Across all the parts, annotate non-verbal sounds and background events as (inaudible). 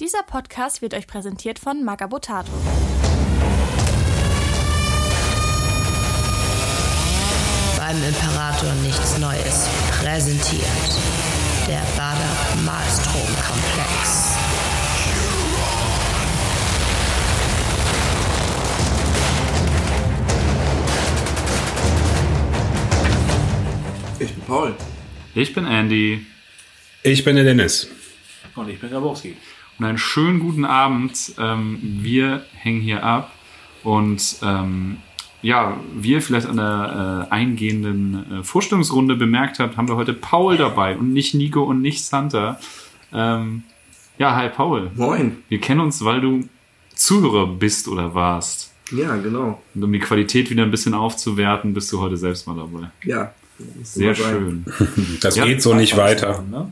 Dieser Podcast wird euch präsentiert von Magabotato. Beim Imperator nichts Neues präsentiert. Der Bader Malstrom-Komplex. Ich bin Paul. Ich bin Andy Ich bin der Dennis. Und ich bin Grabowski. Und einen schönen guten Abend. Ähm, wir hängen hier ab und ähm, ja, wie ihr vielleicht an der äh, eingehenden äh, Vorstellungsrunde bemerkt habt, haben wir heute Paul dabei und nicht Nico und nicht Santa. Ähm, ja, hi Paul. Moin. Wir kennen uns, weil du Zuhörer bist oder warst. Ja, genau. Und um die Qualität wieder ein bisschen aufzuwerten, bist du heute selbst mal dabei. Ja. Sehr schön. (laughs) Das Ja, geht so nicht weiter. Ne?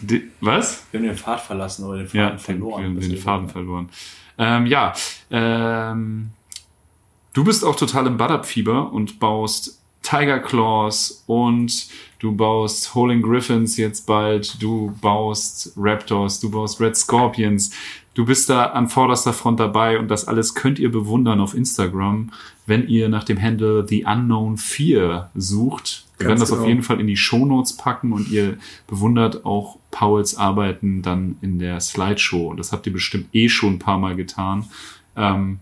Die, was? Wir haben den Pfad verlassen oder den Faden Ja, den, verloren. den, den Deswegen- Faden verloren. Ähm, ja, ähm, du bist auch total im Butt-Up-Fieber und baust Tiger Claws und du baust Holding Griffins jetzt bald, du baust Raptors, du baust Red Scorpions. Du bist da an vorderster Front dabei und das alles könnt ihr bewundern auf Instagram, wenn ihr nach dem Handle The Unknown 4 sucht. Wir werden das auf genau. jeden Fall in die Shownotes packen und ihr bewundert auch Pauls Arbeiten dann in der Slideshow. Und das habt ihr bestimmt eh schon ein paar Mal getan, ähm,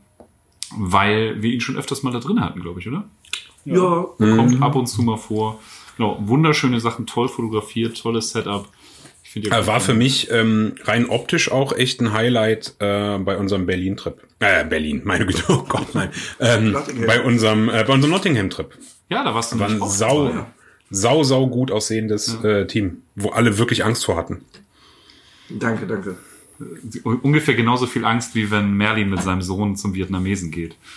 weil wir ihn schon öfters mal da drin hatten, glaube ich, oder? Ja, Kommt ab und zu mal vor. Genau, wunderschöne Sachen, toll fotografiert, tolles Setup. Finde Äh, War für mich ähm, rein optisch auch echt ein Highlight äh, bei unserem Berlin-Trip. Äh, Berlin, meine Güte, oh Gott, nein. Ähm, Nottingham. bei unserem, äh, bei unserem Nottingham-Trip. Ja, da warst du War ein sau, dabei. sau, sau gut aussehendes äh, Team, wo alle wirklich Angst vor hatten. danke, danke. Ungefähr genauso viel Angst, wie wenn Merlin mit seinem Sohn zum Vietnamesen geht. (laughs)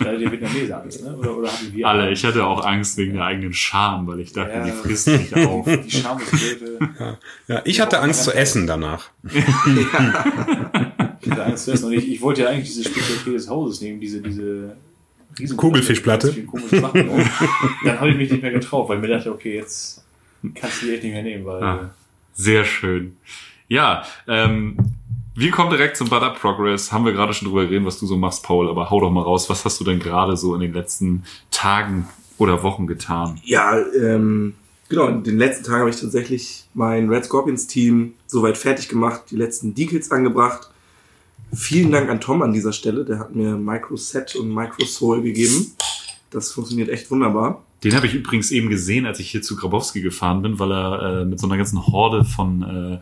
Ja, die Vietnamese Angst, ne? Oder, oder hatten wir Alle, ich hatte auch Angst wegen der eigenen Scham, weil ich dachte, Ja. die frisst mich (laughs) auf. Die Schamesleute. Ja, ich hatte Angst zu essen danach. (laughs) Ich hatte Angst zu essen. Und ich, ich wollte ja eigentlich diese Spezialität des Hauses nehmen, diese, diese riesen Kugelfischplatte. dann habe ich mich nicht mehr getraut, weil ich mir dachte, okay, jetzt kannst du die echt nicht mehr nehmen, weil Ah, sehr schön. Ja, ähm, wir kommen direkt zum Butter Progress. Haben wir gerade schon drüber geredet, was du so machst, Paul, aber hau doch mal raus. Was hast du denn gerade so in den letzten Tagen oder Wochen getan? Ja, ähm, genau, in den letzten Tagen habe ich tatsächlich mein Red Scorpions Team soweit fertig gemacht, die letzten Decals angebracht. Vielen Dank an Tom an dieser Stelle, der hat mir Micro Set und Micro Soul gegeben. Das funktioniert echt wunderbar. Den habe ich übrigens eben gesehen, als ich hier zu Grabowski gefahren bin, weil er äh, mit so einer ganzen Horde von äh,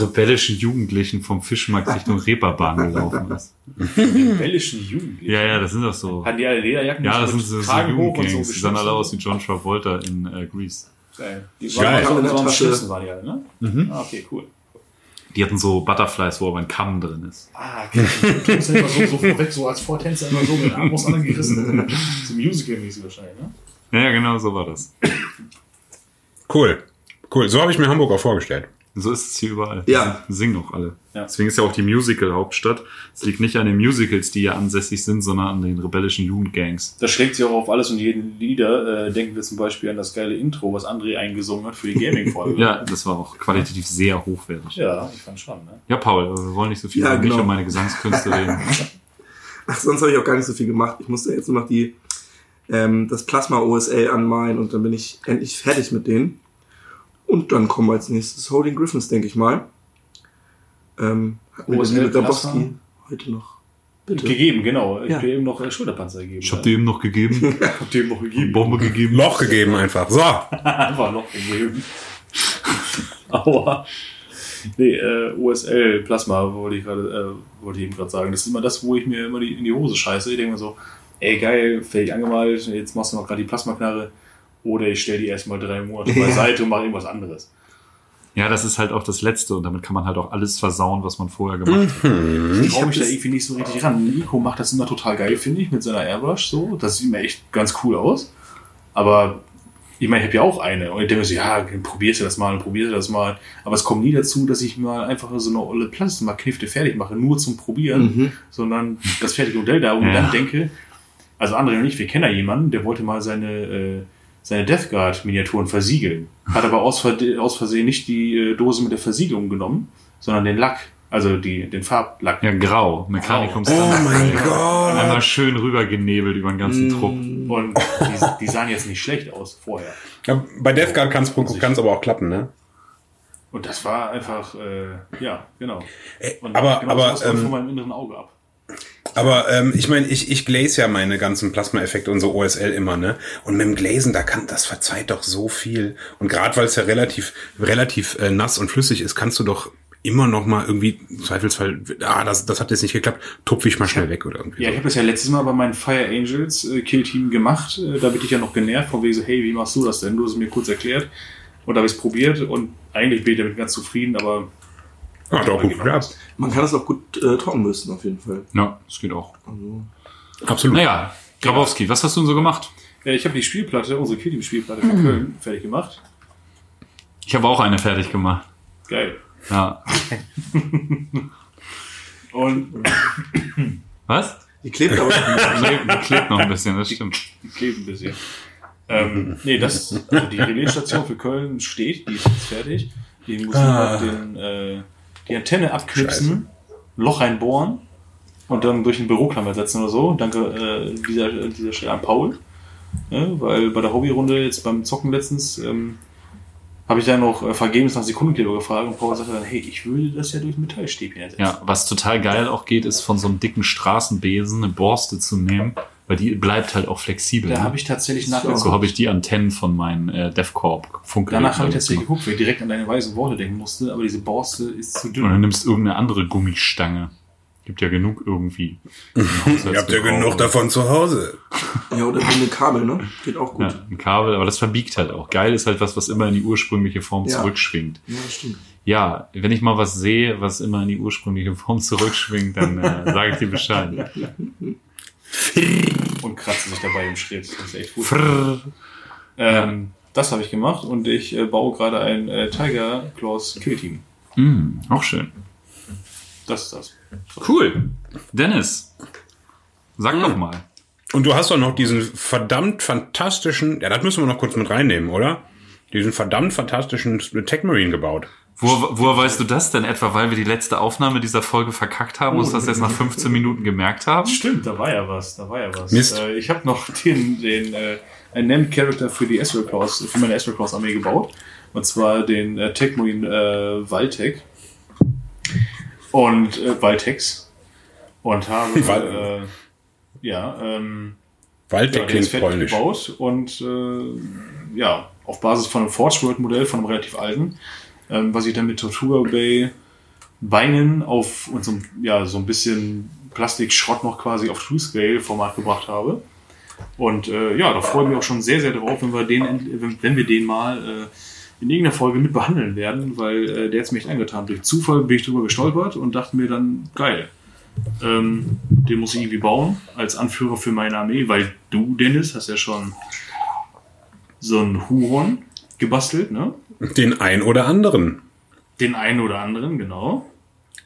rebellischen Jugendlichen vom Fischmarkt Richtung (laughs) Reeperbahn gelaufen ist. rebellischen Jugendlichen. Ja, ja, das sind doch so. Hatten die alle Lederjacken? Ja, das sind so, so und so Jugendgangs. Die sahen alle aus wie? John Travolta in äh, Grease. Geil. Die Geil. waren alle der so. Schlitzen waren die alle, ne? Mhm. Ah, okay, cool. Die hatten so Butterflies, wo aber ein Kamm drin ist. Ah, okay. Du bist immer so, so vorweg, so als Vortänzer immer so mit Arm aus anderen gerissen. (laughs) So Musical-mäßig wahrscheinlich, ne? Ja, ja, genau, so war das. Cool. Cool. So habe ich mir Hamburg auch vorgestellt. So ist es hier überall. Ja. Die singen auch alle. Ja. Deswegen ist ja auch die Musical-Hauptstadt. Es liegt nicht an den Musicals, die hier ansässig sind, sondern an den rebellischen Jugendgangs. Das schlägt sich auch auf alles und jeden Lieder. Äh, denken wir zum Beispiel an das geile Intro, was André eingesungen hat für die Gaming-Folge. (laughs) Ja, das war auch qualitativ sehr hochwertig. Ja, Ja, ich fand schon, ne? Paul, aber wir wollen nicht so viel Ja, über mich genau. und meine Gesangskünste reden. (laughs) Ach, sonst habe ich auch gar nicht so viel gemacht. Ich musste jetzt nur noch die, ähm, das Plasma OSL anmalen und dann bin ich endlich fertig mit denen. Und dann kommen als nächstes Holding Griffins, denke ich mal. Ähm, hat mir der OSL Plasma? Grabowski heute noch. Bitte. Gegeben, genau. Ich Ja. hab dir eben noch äh, Schulterpanzer gegeben. Ich habe dir eben noch gegeben, (laughs) hab dir eben noch gegeben. Bombe gegeben. Loch gegeben einfach. So. (laughs) Einfach noch gegeben. (laughs) Aua. Nee, äh, OSL Plasma wollte ich gerade, äh, wollte ich eben gerade sagen. Das ist immer das, wo ich mir immer die, in die Hose scheiße. Ich denke mir so, ey geil, fertig angemalt, jetzt machst du noch gerade die Plasmaknarre. Oder ich stelle die erstmal drei Monate (laughs) beiseite und mache irgendwas anderes. Ja, das ist halt auch das Letzte und damit kann man halt auch alles versauen, was man vorher gemacht hat. Ich traue mich da irgendwie nicht so richtig ran. Nico macht das immer total geil, finde ich, mit seiner Airbrush so. Das sieht mir echt ganz cool aus. Aber ich meine, ich habe ja auch eine. Und ich denke mir so, ja, probierst du das mal und probierst du das mal. Aber es kommt nie dazu, dass ich mal einfach so eine olle Plasma-Knifte fertig mache, nur zum Probieren, Mhm. sondern das fertige Modell da. Und Ja. dann denke, also André und ich, wir kennen ja jemanden, der wollte mal seine äh, seine Death Guard Miniaturen versiegeln. Hat aber aus, aus Versehen nicht die äh, Dose mit der Versiegelung genommen, sondern den Lack, also die, den Farblack. Ja, grau. Mechanicum Grau. Standard. Oh mein Gott. Einmal schön rübergenebelt über den ganzen Mm. Trupp. Und die, die sahen jetzt nicht schlecht aus vorher. Ja, bei Death Guard kann es aber auch klappen, ne? Und das war einfach, äh, ja, genau. Und aber- genau aber, läuft ähm, von meinem inneren Auge ab. Aber ähm, ich meine, ich, ich glaze ja meine ganzen Plasma-Effekte und so OSL immer, ne? Und mit dem Glazen, da kann das verzeiht doch so viel. Und gerade weil es ja relativ relativ äh, nass und flüssig ist, kannst du doch immer noch mal irgendwie im Zweifelsfall, ah, das, das hat jetzt nicht geklappt, tupfe ich mal schnell weg oder irgendwie. Ja, ich so. habe das ja letztes Mal bei meinen Fire Angels äh, Kill Team gemacht. Äh, da bin ich ja noch genervt, von wegen so, hey, wie machst du das denn? Du hast es mir kurz erklärt. Und da habe ich es probiert und eigentlich bin ich damit ganz zufrieden, aber Ah, doch, gut geklappt. Man kann das auch gut äh, trocken müssen, auf jeden Fall. Ja, das geht auch. Absolut. Naja, Grabowski, was hast du denn so gemacht? äh, ich habe die Spielplatte, unsere Kill Team Spielplatte Mhm. für Köln fertig gemacht. Ich habe auch eine fertig gemacht. Geil. Ja. (laughs) Und Was? Die klebt aber schon. Klebt, klebt noch ein bisschen, das stimmt. die klebt ein bisschen. Ähm, nee, das, also die Relaisstation für Köln steht, die ist jetzt fertig. Die muss Ah. noch den, äh, die Antenne abknipsen, Loch reinbohren und dann durch den Büroklammer setzen oder so. Danke äh, dieser, dieser Stelle an Paul. Ne? Weil bei der Hobbyrunde jetzt beim Zocken letztens ähm, habe ich dann noch äh, vergebens nach Sekundenkleber gefragt und Paul sagte dann, hey, ich würde das ja durch Metallstäbchen ersetzen. Ja, was total geil auch geht, ist von so einem dicken Straßenbesen eine Borste zu nehmen, weil die bleibt halt auch flexibel. Da ne? habe ich tatsächlich So. nachgeguckt. so habe ich die Antennen von meinen äh, DevCorp Funkgeräten. Danach habe ich tatsächlich gemacht. geguckt, weil ich direkt an deine weisen Worte denken musste, aber diese Borste ist zu dünn. Und dann nimmst du irgendeine andere Gummistange. Gibt ja genug irgendwie. (laughs) Ihr habt ja genug davon zu Hause. Ja, oder eine Kabel, ne? Geht auch gut. Ja, ein Kabel, aber das verbiegt halt auch. Geil ist halt was, was immer in die ursprüngliche Form Ja. zurückschwingt. Ja, stimmt. Ja, wenn ich mal was sehe, was immer in die ursprüngliche Form zurückschwingt, dann äh, sage ich dir Bescheid. (laughs) und kratze sich dabei im Schritt. Das ist echt gut. Ähm, das habe ich gemacht und ich äh, baue gerade ein äh, Tiger Claws Kill Team. Mm, auch schön. Das ist das. Cool. Dennis, sag doch mal. Und du hast doch noch diesen verdammt fantastischen, ja, das müssen wir noch kurz mit reinnehmen, oder? Diesen verdammt fantastischen Tech Marine gebaut. Wo, woher weißt du das denn etwa, weil wir die letzte Aufnahme dieser Folge verkackt haben und uns das jetzt nach 15 Minuten gemerkt haben? Stimmt, da war ja was. Da war ja was. Mist. Äh, ich habe noch den, den äh, einen Named Character für die Claws, für meine Ezreal Claws Armee gebaut. Und zwar den äh, Tech Marine äh, Valtech. Und äh, Valtex. Und habe Val- äh, ja, ähm, Walddeck Ja, klingt fertig polnisch. gebaut und äh, ja, auf Basis von einem Forge World Modell, von einem relativ alten, ähm, was ich dann mit Tortuga Bay Beinen auf und so, ja, so ein bisschen Plastikschrott noch quasi auf True Scale Format gebracht habe. Und äh, ja, da freue ich mich auch schon sehr, sehr drauf, wenn wir den, wenn, wir den mal äh, in irgendeiner Folge mit behandeln werden, weil äh, der hat mich echt angetan. Durch Zufall bin ich drüber gestolpert und dachte mir dann, geil. Ähm, den muss ich irgendwie bauen als Anführer für meine Armee, weil du, Dennis, hast ja schon so einen Huron gebastelt, ne? Den ein oder anderen. Den einen oder anderen, genau.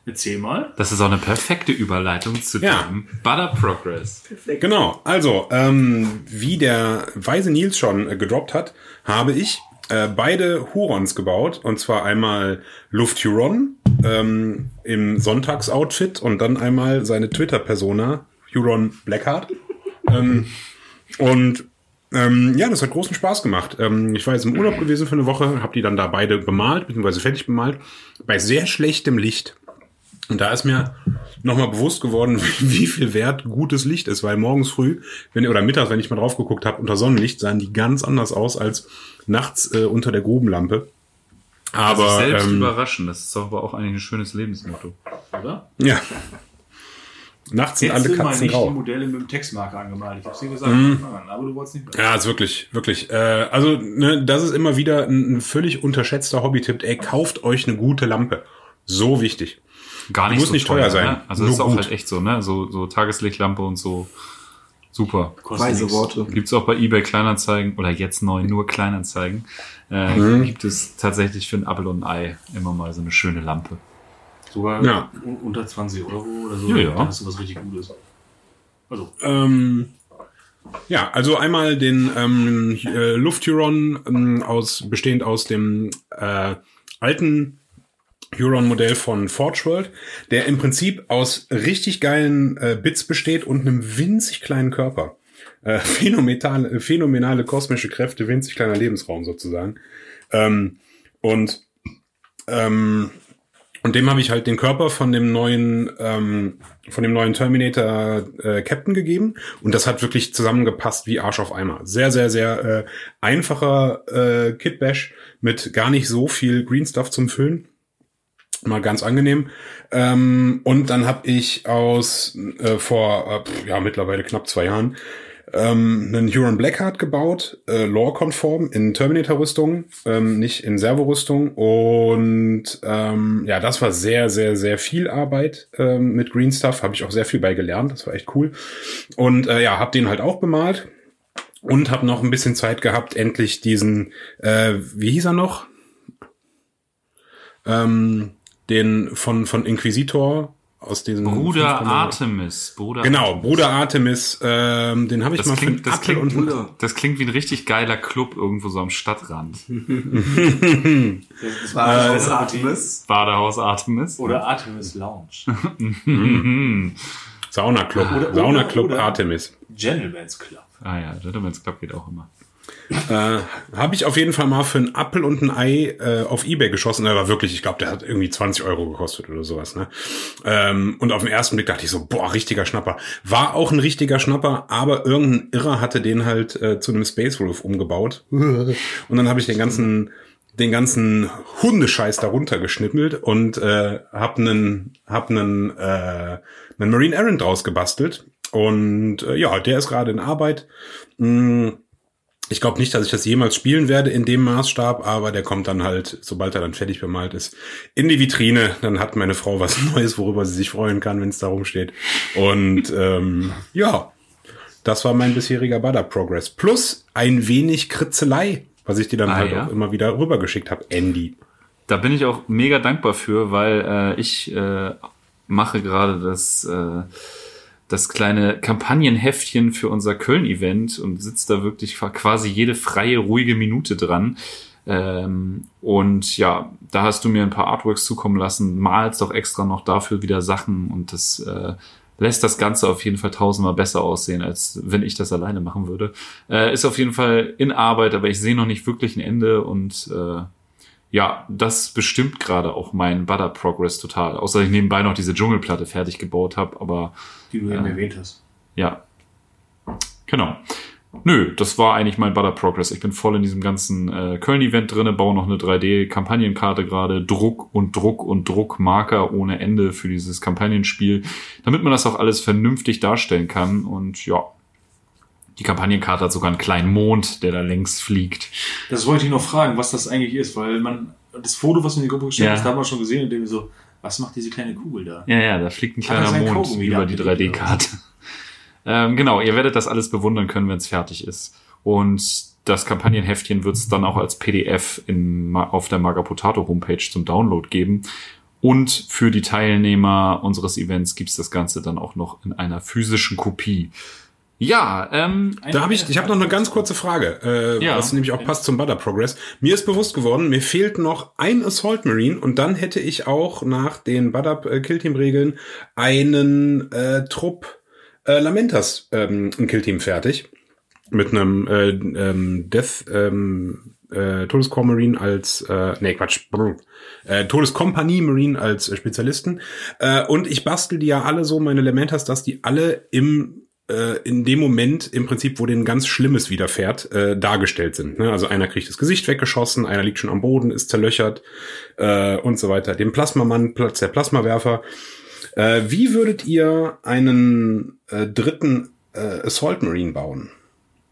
Erzähl mal. Das ist auch eine perfekte Überleitung zu Ja. dem Butter Progress. Genau, also, ähm, wie der weise Nils schon äh, gedroppt hat, habe ich äh, beide Hurons gebaut. Und zwar einmal Luft-Huron ähm, im Sonntagsoutfit und dann einmal seine Twitter-Persona, Huron Blackheart. ähm, und ähm, ja, das hat großen Spaß gemacht. Ähm, ich war jetzt im Urlaub gewesen für eine Woche, habe die dann da beide bemalt, beziehungsweise fertig bemalt, bei sehr schlechtem Licht. Und da ist mir nochmal bewusst geworden, (laughs) wie viel wert gutes Licht ist, weil morgens früh, wenn oder mittags, wenn ich mal drauf geguckt habe, unter Sonnenlicht sahen die ganz anders aus als nachts äh, unter der Grubenlampe. Aber Sich selbst ähm, überraschen, das ist aber auch eigentlich ein schönes Lebensmotto. Oder? ja. Nachts sind alle mal Katzen nicht die grau. Modelle mit dem Textmarker angemalt. Ich hab's dir gesagt, Mhm. Nein, aber du wolltest nicht. Ja, ist wirklich, wirklich. Äh, also, ne, das ist immer wieder ein, ein völlig unterschätzter Hobby-Tipp. Ey, kauft euch eine gute Lampe. So wichtig. Gar nicht Muss so nicht teuer sein, Ne? Also nur das ist auch gut. halt echt so, ne? So, so Tageslichtlampe und so. Super. Weise. Worte. Gibt's auch bei eBay Kleinanzeigen oder jetzt neu nur Kleinanzeigen. Äh, Mhm. Gibt es tatsächlich für ein Apfel und ein Ei immer mal so eine schöne Lampe. Sogar Ja. un- unter 20 Euro oder so. Ja, ja. Dann hast du was richtig Gutes. Also, Ähm, Ja, also einmal den ähm, äh, Luft-Huron ähm, aus, bestehend aus dem äh, alten Huron-Modell von Forge World, der im Prinzip aus richtig geilen äh, Bits besteht und einem winzig kleinen Körper. Äh, phänomenale, phänomenale kosmische Kräfte, winzig kleiner Lebensraum sozusagen. Ähm, und ähm, und dem habe ich halt den Körper von dem neuen, ähm, von dem neuen Terminator äh, Captain gegeben. Und das hat wirklich zusammengepasst wie Arsch auf Eimer. Sehr, sehr, sehr äh, einfacher äh, Kit Bash mit gar nicht so viel Green Stuff zum Füllen. Mal ganz angenehm. Ähm, und dann habe ich aus äh, vor äh, ja mittlerweile knapp zwei Jahren ähm, einen Huron Blackheart gebaut, äh, Lore-konform in Terminator-Rüstung, ähm, nicht in Servo-Rüstung. Und ähm, ja, das war sehr, sehr, sehr viel Arbeit ähm, mit Green Stuff. Habe ich auch sehr viel bei gelernt. Das war echt cool. Und äh, ja, habe den halt auch bemalt und habe noch ein bisschen Zeit gehabt, endlich diesen, äh, wie hieß er noch? Ähm, den von von Inquisitor aus diesem Bruder 5,0. Artemis. Bruder Genau, Bruder Artemis, ähm, den habe ich Das mal klingt, für das, Apfel klingt, und Bruder. das klingt wie ein richtig geiler Club irgendwo so am Stadtrand. (laughs) Das war Das äh, Artemis. Badehaus Artemis. Oder Artemis Lounge. (laughs) Sauna Club, Sauna Club Artemis. Gentleman's Club. Ah ja, Gentleman's Club geht auch immer. Äh, habe ich auf jeden Fall mal für einen Apfel und ein Ei äh, auf Ebay geschossen. Der war wirklich, ich glaube, der hat irgendwie 20 Euro gekostet oder sowas. Ne? Ähm, und auf den ersten Blick dachte ich so, boah, richtiger Schnapper. War auch ein richtiger Schnapper, aber irgendein Irrer hatte den halt äh, zu einem Space Wolf umgebaut. (laughs) und dann habe ich den ganzen den ganzen Hundescheiß darunter geschnippelt und äh, hab einen hab einen äh, einen Marine Errant draus gebastelt und äh, ja, der ist gerade in Arbeit. Mm, ich glaube nicht, dass ich das jemals spielen werde in dem Maßstab, aber der kommt dann halt, sobald er dann fertig bemalt ist, in die Vitrine. Dann hat meine Frau was (laughs) Neues, worüber sie sich freuen kann, wenn es da rumsteht. Und ähm, ja, das war mein bisheriger Butter Progress. Plus ein wenig Kritzelei, was ich dir dann Ah, halt ja? auch immer wieder rübergeschickt habe. Andy. Da bin ich auch mega dankbar für, weil äh, ich äh, mache gerade das, äh, das kleine Kampagnenheftchen für unser Köln-Event und sitze da wirklich quasi jede freie, ruhige Minute dran. Ähm, und ja, da hast du mir ein paar Artworks zukommen lassen, malst doch extra noch dafür wieder Sachen und das äh, lässt das Ganze auf jeden Fall tausendmal besser aussehen, als wenn ich das alleine machen würde. Äh, ist auf jeden Fall in Arbeit, aber ich sehe noch nicht wirklich ein Ende und äh, ja, das bestimmt gerade auch mein Butter Progress total. Außer dass ich nebenbei noch diese Dschungelplatte fertig gebaut habe, aber Die du eben erwähnt hast. ja. Genau. Nö, das war eigentlich mein Butter Progress. Ich bin voll in diesem ganzen äh, Köln-Event drinne, baue noch eine 3D-Kampagnenkarte gerade, Druck und Druck und Druckmarker ohne Ende für dieses Kampagnenspiel, damit man das auch alles vernünftig darstellen kann. Und ja, die Kampagnenkarte hat sogar einen kleinen Mond, der da längs fliegt. Das wollte ich noch fragen, was das eigentlich ist, weil man, das Foto, was in die Gruppe gestellt Ja. da haben wir schon gesehen, und wir so, was macht diese kleine Kugel da? Ja, ja, da fliegt ein er kleiner Mond Kaugummi über die abgelegt, 3D-Karte. Ähm, genau, ihr werdet das alles bewundern können, wenn es fertig ist. Und das Kampagnenheftchen wird es dann auch als PDF in, auf der Magapotato Homepage zum Download geben. Und für die Teilnehmer unseres Events gibt's das Ganze dann auch noch in einer physischen Kopie. Ja, ähm, Da habe ich, ich habe noch eine ganz kurze Frage, äh, Ja. was nämlich auch passt zum Butter Progress. Mir ist bewusst geworden, mir fehlt noch ein Assault Marine und dann hätte ich auch nach den Butter äh, Killteam Regeln einen äh, Trupp äh, Lamentas ähm, ein Killteam fertig mit einem äh, ähm, Death ähm, äh, Todescore Marine als äh, nee Quatsch brr, äh, Todeskompanie Marine als äh, Spezialisten äh, und ich bastel die ja alle so meine Lamentas, dass die alle im in dem Moment im Prinzip, wo denen ganz Schlimmes widerfährt, äh, dargestellt sind. Ne? Also einer kriegt das Gesicht weggeschossen, einer liegt schon am Boden, ist zerlöchert äh, und so weiter. Dem Plasmamann der Plasmawerfer. Äh, wie würdet ihr einen äh, dritten äh, Assault Marine bauen?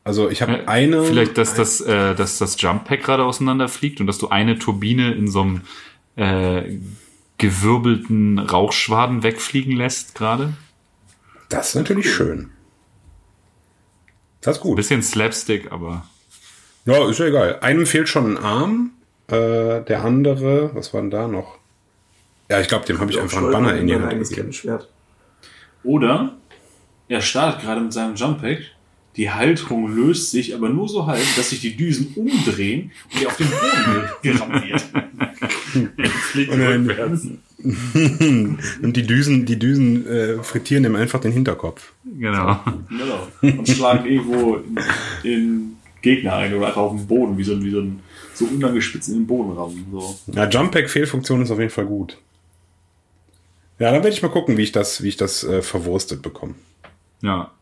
Also ich habe äh, eine. vielleicht, dass das, äh, dass das Jump Pack gerade auseinanderfliegt und dass du eine Turbine in so einem äh, gewirbelten Rauchschwaden wegfliegen lässt gerade. Das ist natürlich schön. Das ist Ein gut. bisschen Slapstick, aber Ja, ist ja egal. Einem fehlt schon ein Arm. Äh, der andere, was war denn da noch? Ja, ich glaube, dem habe ich einfach einen Banner in die Hand gegeben. Oder er startet gerade mit seinem Jump Pack, die Halterung löst sich aber nur so halb, dass sich die Düsen umdrehen und die auf den Boden gerammt wird. Fliegt Und dann- rückwärts. (laughs) Und die Düsen, die Düsen äh, frittieren ihm einfach den Hinterkopf. Genau. Genau. Und schlagen irgendwo in, in Gegner ein oder einfach auf den Boden, wie so, ein- wie so ein so unangespitzt in den Boden rammen. So. Ja, Jump-Pack-Fehlfunktion ist auf jeden Fall gut. Ja, dann werde ich mal gucken, wie ich das, wie ich das äh, verwurstet bekomme. Ja.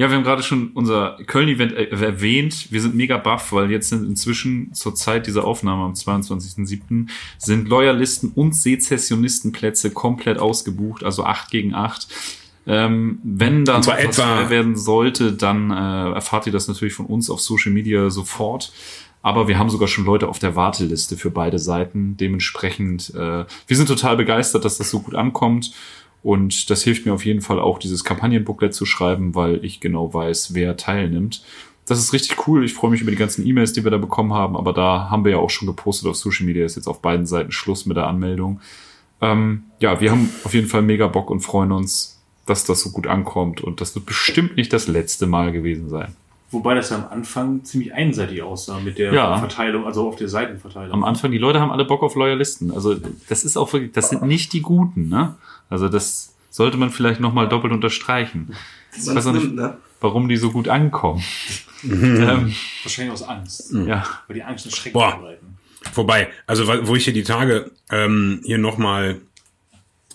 Ja, wir haben gerade schon unser Köln-Event äh, erwähnt. Wir sind mega baff, weil jetzt sind inzwischen zur Zeit dieser Aufnahme am 22.07. sind Loyalisten und Sezessionistenplätze komplett ausgebucht, also 8 gegen 8. Ähm, wenn da noch was frei werden sollte, dann äh, erfahrt ihr das natürlich von uns auf Social Media sofort. Aber wir haben sogar schon Leute auf der Warteliste für beide Seiten. Dementsprechend, äh, wir sind total begeistert, dass das so gut ankommt. Und das hilft mir auf jeden Fall auch, dieses Kampagnenbooklet zu schreiben, weil ich genau weiß, wer teilnimmt. Das ist richtig cool. Ich freue mich über die ganzen E-Mails, die wir da bekommen haben. Aber da haben wir ja auch schon gepostet auf Social Media. Ist jetzt auf beiden Seiten Schluss mit der Anmeldung. Ähm, ja, wir haben auf jeden Fall mega Bock und freuen uns, dass das so gut ankommt. Und das wird bestimmt nicht das letzte Mal gewesen sein. Wobei das ja am Anfang ziemlich einseitig aussah mit der Ja. Verteilung, also auf der Seitenverteilung. Am Anfang, die Leute haben alle Bock auf Loyalisten. Also das ist auch wirklich, das sind nicht die Guten, ne? Also das sollte man vielleicht nochmal doppelt unterstreichen. Ich weiß auch nicht, ne? warum die so gut ankommen. ähm, Wahrscheinlich aus Angst. ja. Weil die Angst einen Schreck Boah. verbreiten. Wobei, also wo ich hier die Tage ähm, hier nochmal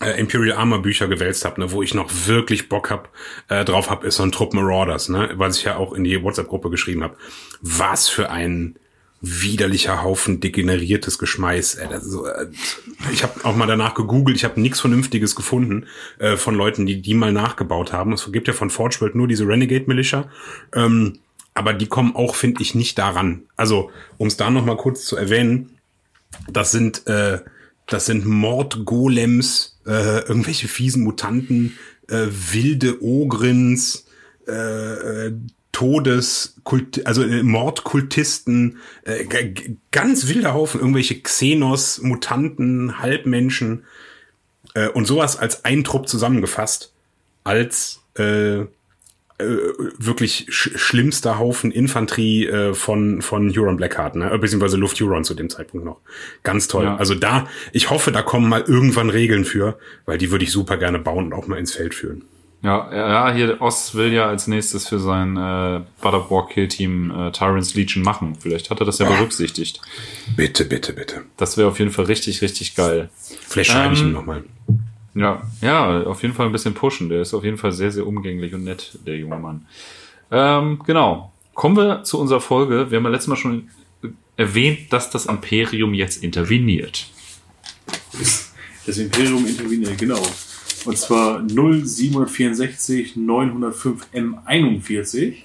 äh, Imperial Armor Bücher gewälzt habe, ne, wo ich noch wirklich Bock hab, äh, drauf hab, ist so ein Trupp Marauders, ne, was ich ja auch in die WhatsApp-Gruppe geschrieben habe. Was für ein widerlicher Haufen degeneriertes Geschmeiß. Äh, das so, äh, ich habe auch mal danach gegoogelt, ich habe nichts Vernünftiges gefunden äh, von Leuten, die die mal nachgebaut haben. Es gibt ja von Forge World nur diese Renegade Militia. Ähm, aber die kommen auch, finde ich, nicht daran. Also, um es da noch mal kurz zu erwähnen, das sind äh, das sind Mordgolems, äh, irgendwelche fiesen Mutanten, äh, wilde Ogrins, äh, äh, Todeskult, also äh, Mordkultisten, äh, ganz wilder Haufen, irgendwelche Xenos, Mutanten, Halbmenschen äh, und sowas als ein Trupp zusammengefasst, als äh, äh, wirklich sch schlimmster Haufen Infanterie äh, von von Huron Blackheart, ne? Äh, beziehungsweise Luft Huron zu dem Zeitpunkt noch. Ganz toll. Ja. Also da, ich hoffe, da kommen mal irgendwann Regeln für, weil die würde ich super gerne bauen und auch mal ins Feld führen. Ja, ja, hier Oz will ja als nächstes für sein äh, Butter War Kill Team äh, Tyrants Legion machen. Vielleicht hat er das ja berücksichtigt. Bitte, bitte, bitte. Das wäre auf jeden Fall richtig, richtig geil. Vielleicht schreibe ich Ähm, ihm noch mal. Ja, ja, auf jeden Fall ein bisschen pushen. Der ist auf jeden Fall sehr, sehr umgänglich und nett, der junge Mann. Ähm, genau. Kommen wir zu unserer Folge. Wir haben ja letztes Mal schon erwähnt, dass das Imperium jetzt interveniert. Das Imperium interveniert, genau. Und zwar 0764 905 M41.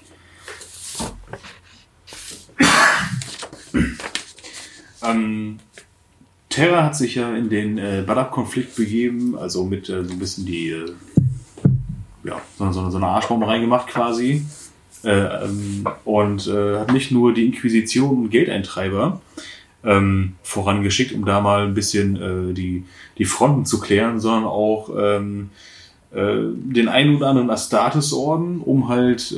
Ähm, Terra hat sich ja in den äh, Badab-Konflikt begeben, also mit äh, so ein bisschen die, äh, ja, so, so, so eine Arschbombe reingemacht quasi. Äh, ähm, und äh, hat nicht nur die Inquisition und Geldeintreiber ähm, vorangeschickt, um da mal ein bisschen äh, die, die Fronten zu klären, sondern auch ähm, äh, den einen oder anderen Astartes-Orden, um halt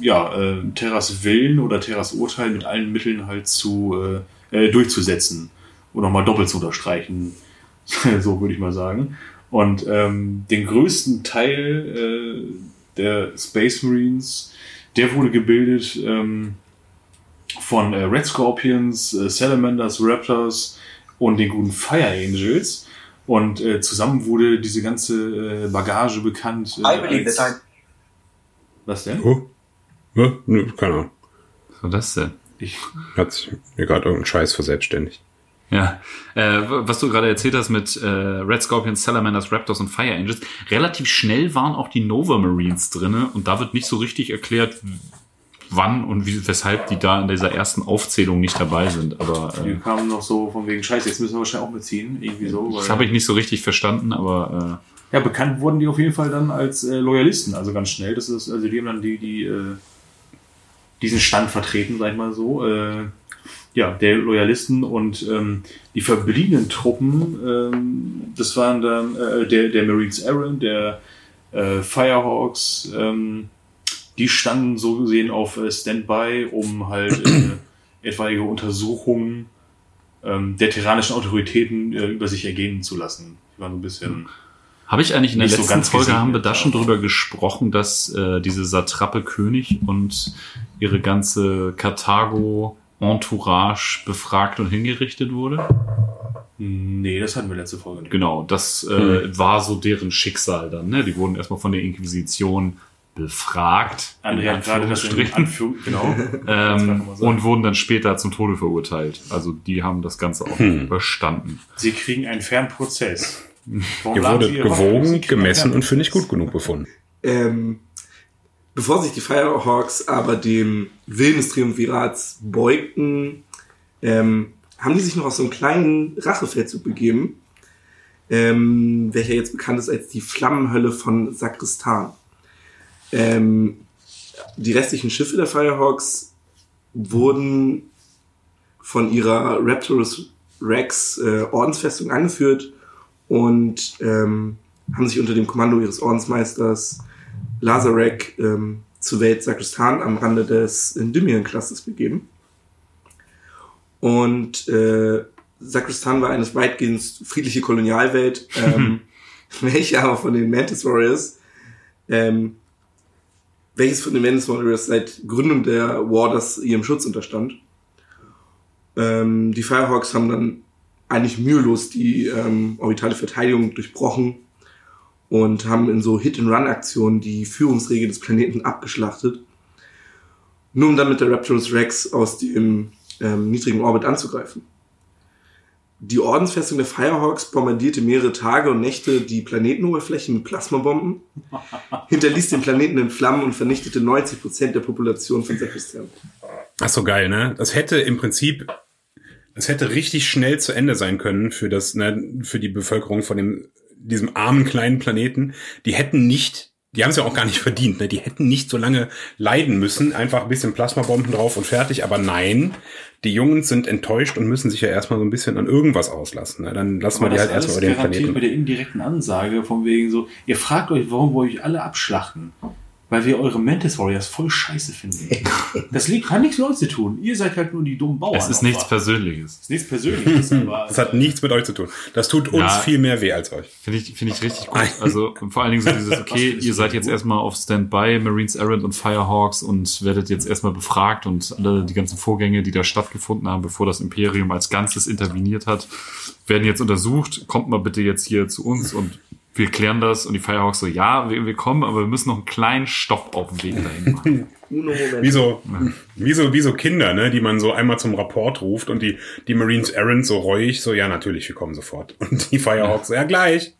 ja, Terras Willen oder Terras Urteil mit allen Mitteln halt zu durchzusetzen und nochmal doppelt zu unterstreichen, (laughs) so würde ich mal sagen. Und ähm, den größten Teil äh, der Space Marines, der wurde gebildet ähm, von äh, Red Scorpions, äh, Salamanders, Raptors und den guten Fire Angels. Und äh, zusammen wurde diese ganze äh, Bagage bekannt. Äh, I believe als- that I Was denn? Oh. Ja, nö, keine Ahnung. Was war das denn? Ich, Hat sich mir gerade irgendein Scheiß verselbstständigt. Ja, äh, was du gerade erzählt hast mit äh, Red Scorpions, Salamanders, Raptors und Fire Angels, relativ schnell waren auch die Nova Marines drinne und da wird nicht so richtig erklärt, wann und wie, weshalb die da in dieser ersten Aufzählung nicht dabei sind. Aber die äh, kamen noch so von wegen Scheiße, jetzt müssen wir wahrscheinlich auch mitziehen. Irgendwie so. das habe ich nicht so richtig verstanden, aber Ja, bekannt wurden die auf jeden Fall dann als äh, Loyalisten, also ganz schnell. Das ist, also die haben dann die, die äh, diesen Stand vertreten, sag ich mal so. Äh, ja, der Loyalisten und ähm, die verbliebenen Truppen, ähm, das waren dann äh, der, der Marines Aaron, der äh, Firehawks, ähm, die standen so gesehen auf äh, Standby, um halt äh, (clears throat) etwaige Untersuchungen ähm, der tyrannischen Autoritäten äh, über sich ergehen zu lassen. Die waren so ein bisschen. Habe ich eigentlich in der so letzten ganz Folge, haben wir da schon drüber gesprochen, dass äh, diese Satrape König und ihre ganze Karthago-Entourage befragt und hingerichtet wurde? Nee, das hatten wir letzte Folge nicht. Genau, das äh, war so deren Schicksal dann. Ne? Die wurden erstmal von der Inquisition befragt. André in hat gerade das in. Anführung, genau. (laughs) ähm, und wurden dann später zum Tode verurteilt. Also die haben das Ganze auch Hm. überstanden. Sie kriegen einen fairen Prozess. Ihr? Sie gewogen, gemessen und für nicht gut genug befunden. Ähm, bevor sich die Firehawks aber dem Willen des Triumvirats beugten, ähm, haben die sich noch auf so einen kleinen Rachefeldzug begeben, ähm, welcher jetzt bekannt ist als die Flammenhölle von Sakristan. Ähm, die restlichen Schiffe der Firehawks wurden von ihrer Raptorus Rex äh, Ordensfestung angeführt und ähm, haben sich unter dem Kommando ihres Ordensmeisters Lazarek ähm, zur Welt Sakristan am Rande des Endymion-Clusters begeben. Und äh, Sakristan war eine weitgehend friedliche Kolonialwelt, ähm, (laughs) welche aber von den Mantis Warriors, ähm, welches von den Mantis Warriors seit Gründung der Warders ihrem Schutz unterstand. Ähm, die Firehawks haben dann eigentlich mühelos die ähm, orbitale Verteidigung durchbrochen und haben in so Hit-and-Run-Aktionen die Führungsregel des Planeten abgeschlachtet, nur um dann mit der Raptorus Rex aus dem ähm, niedrigen Orbit anzugreifen. Die Ordensfestung der Firehawks bombardierte mehrere Tage und Nächte die Planetenoberfläche mit Plasmabomben, (laughs) hinterließ den Planeten in Flammen und vernichtete 90% der Population von Sakristan. Ach so geil, ne? Das hätte im Prinzip, es hätte richtig schnell zu Ende sein können für das, ne, für die Bevölkerung von dem, diesem armen kleinen Planeten. Die hätten nicht, die haben es ja auch gar nicht verdient, ne? Die hätten nicht so lange leiden müssen. Einfach ein bisschen Plasmabomben drauf und fertig. Aber nein, die Jungs sind enttäuscht und müssen sich ja erstmal so ein bisschen an irgendwas auslassen. Ne? Dann lassen wir die halt erstmal über den Planeten. mit der indirekten Ansage von wegen so, ihr fragt euch, warum wir euch alle abschlachten. Weil wir eure Mantis Warriors voll scheiße finden. (laughs) Das liegt, kann nichts mit euch zu tun. Ihr seid halt nur die dummen Bauern. Es ist nichts Das Persönliches. ist nichts Persönliches, (laughs) aber. Das hat nichts mit euch zu tun. Das tut uns Ja. viel mehr weh als euch. Finde ich, finde ich richtig gut. Also vor allen Dingen so dieses, (laughs) okay, ihr seid jetzt gut? erstmal auf Standby, Marines Errant und Firehawks und werdet jetzt erstmal befragt und alle die ganzen Vorgänge, die da stattgefunden haben, bevor das Imperium als Ganzes interveniert hat, werden jetzt untersucht. Kommt mal bitte jetzt hier zu uns und wir klären das. Und die Firehawks so, ja, wir, wir kommen, aber wir müssen noch einen kleinen Stopp auf dem Weg dahin machen. (laughs) Uno Moment. Wie so, wie so, wie so Kinder, ne, die man so einmal zum Rapport ruft und die, die Marines Errant so reuig, so, ja, natürlich, wir kommen sofort. Und die Firehawks so, ja, gleich.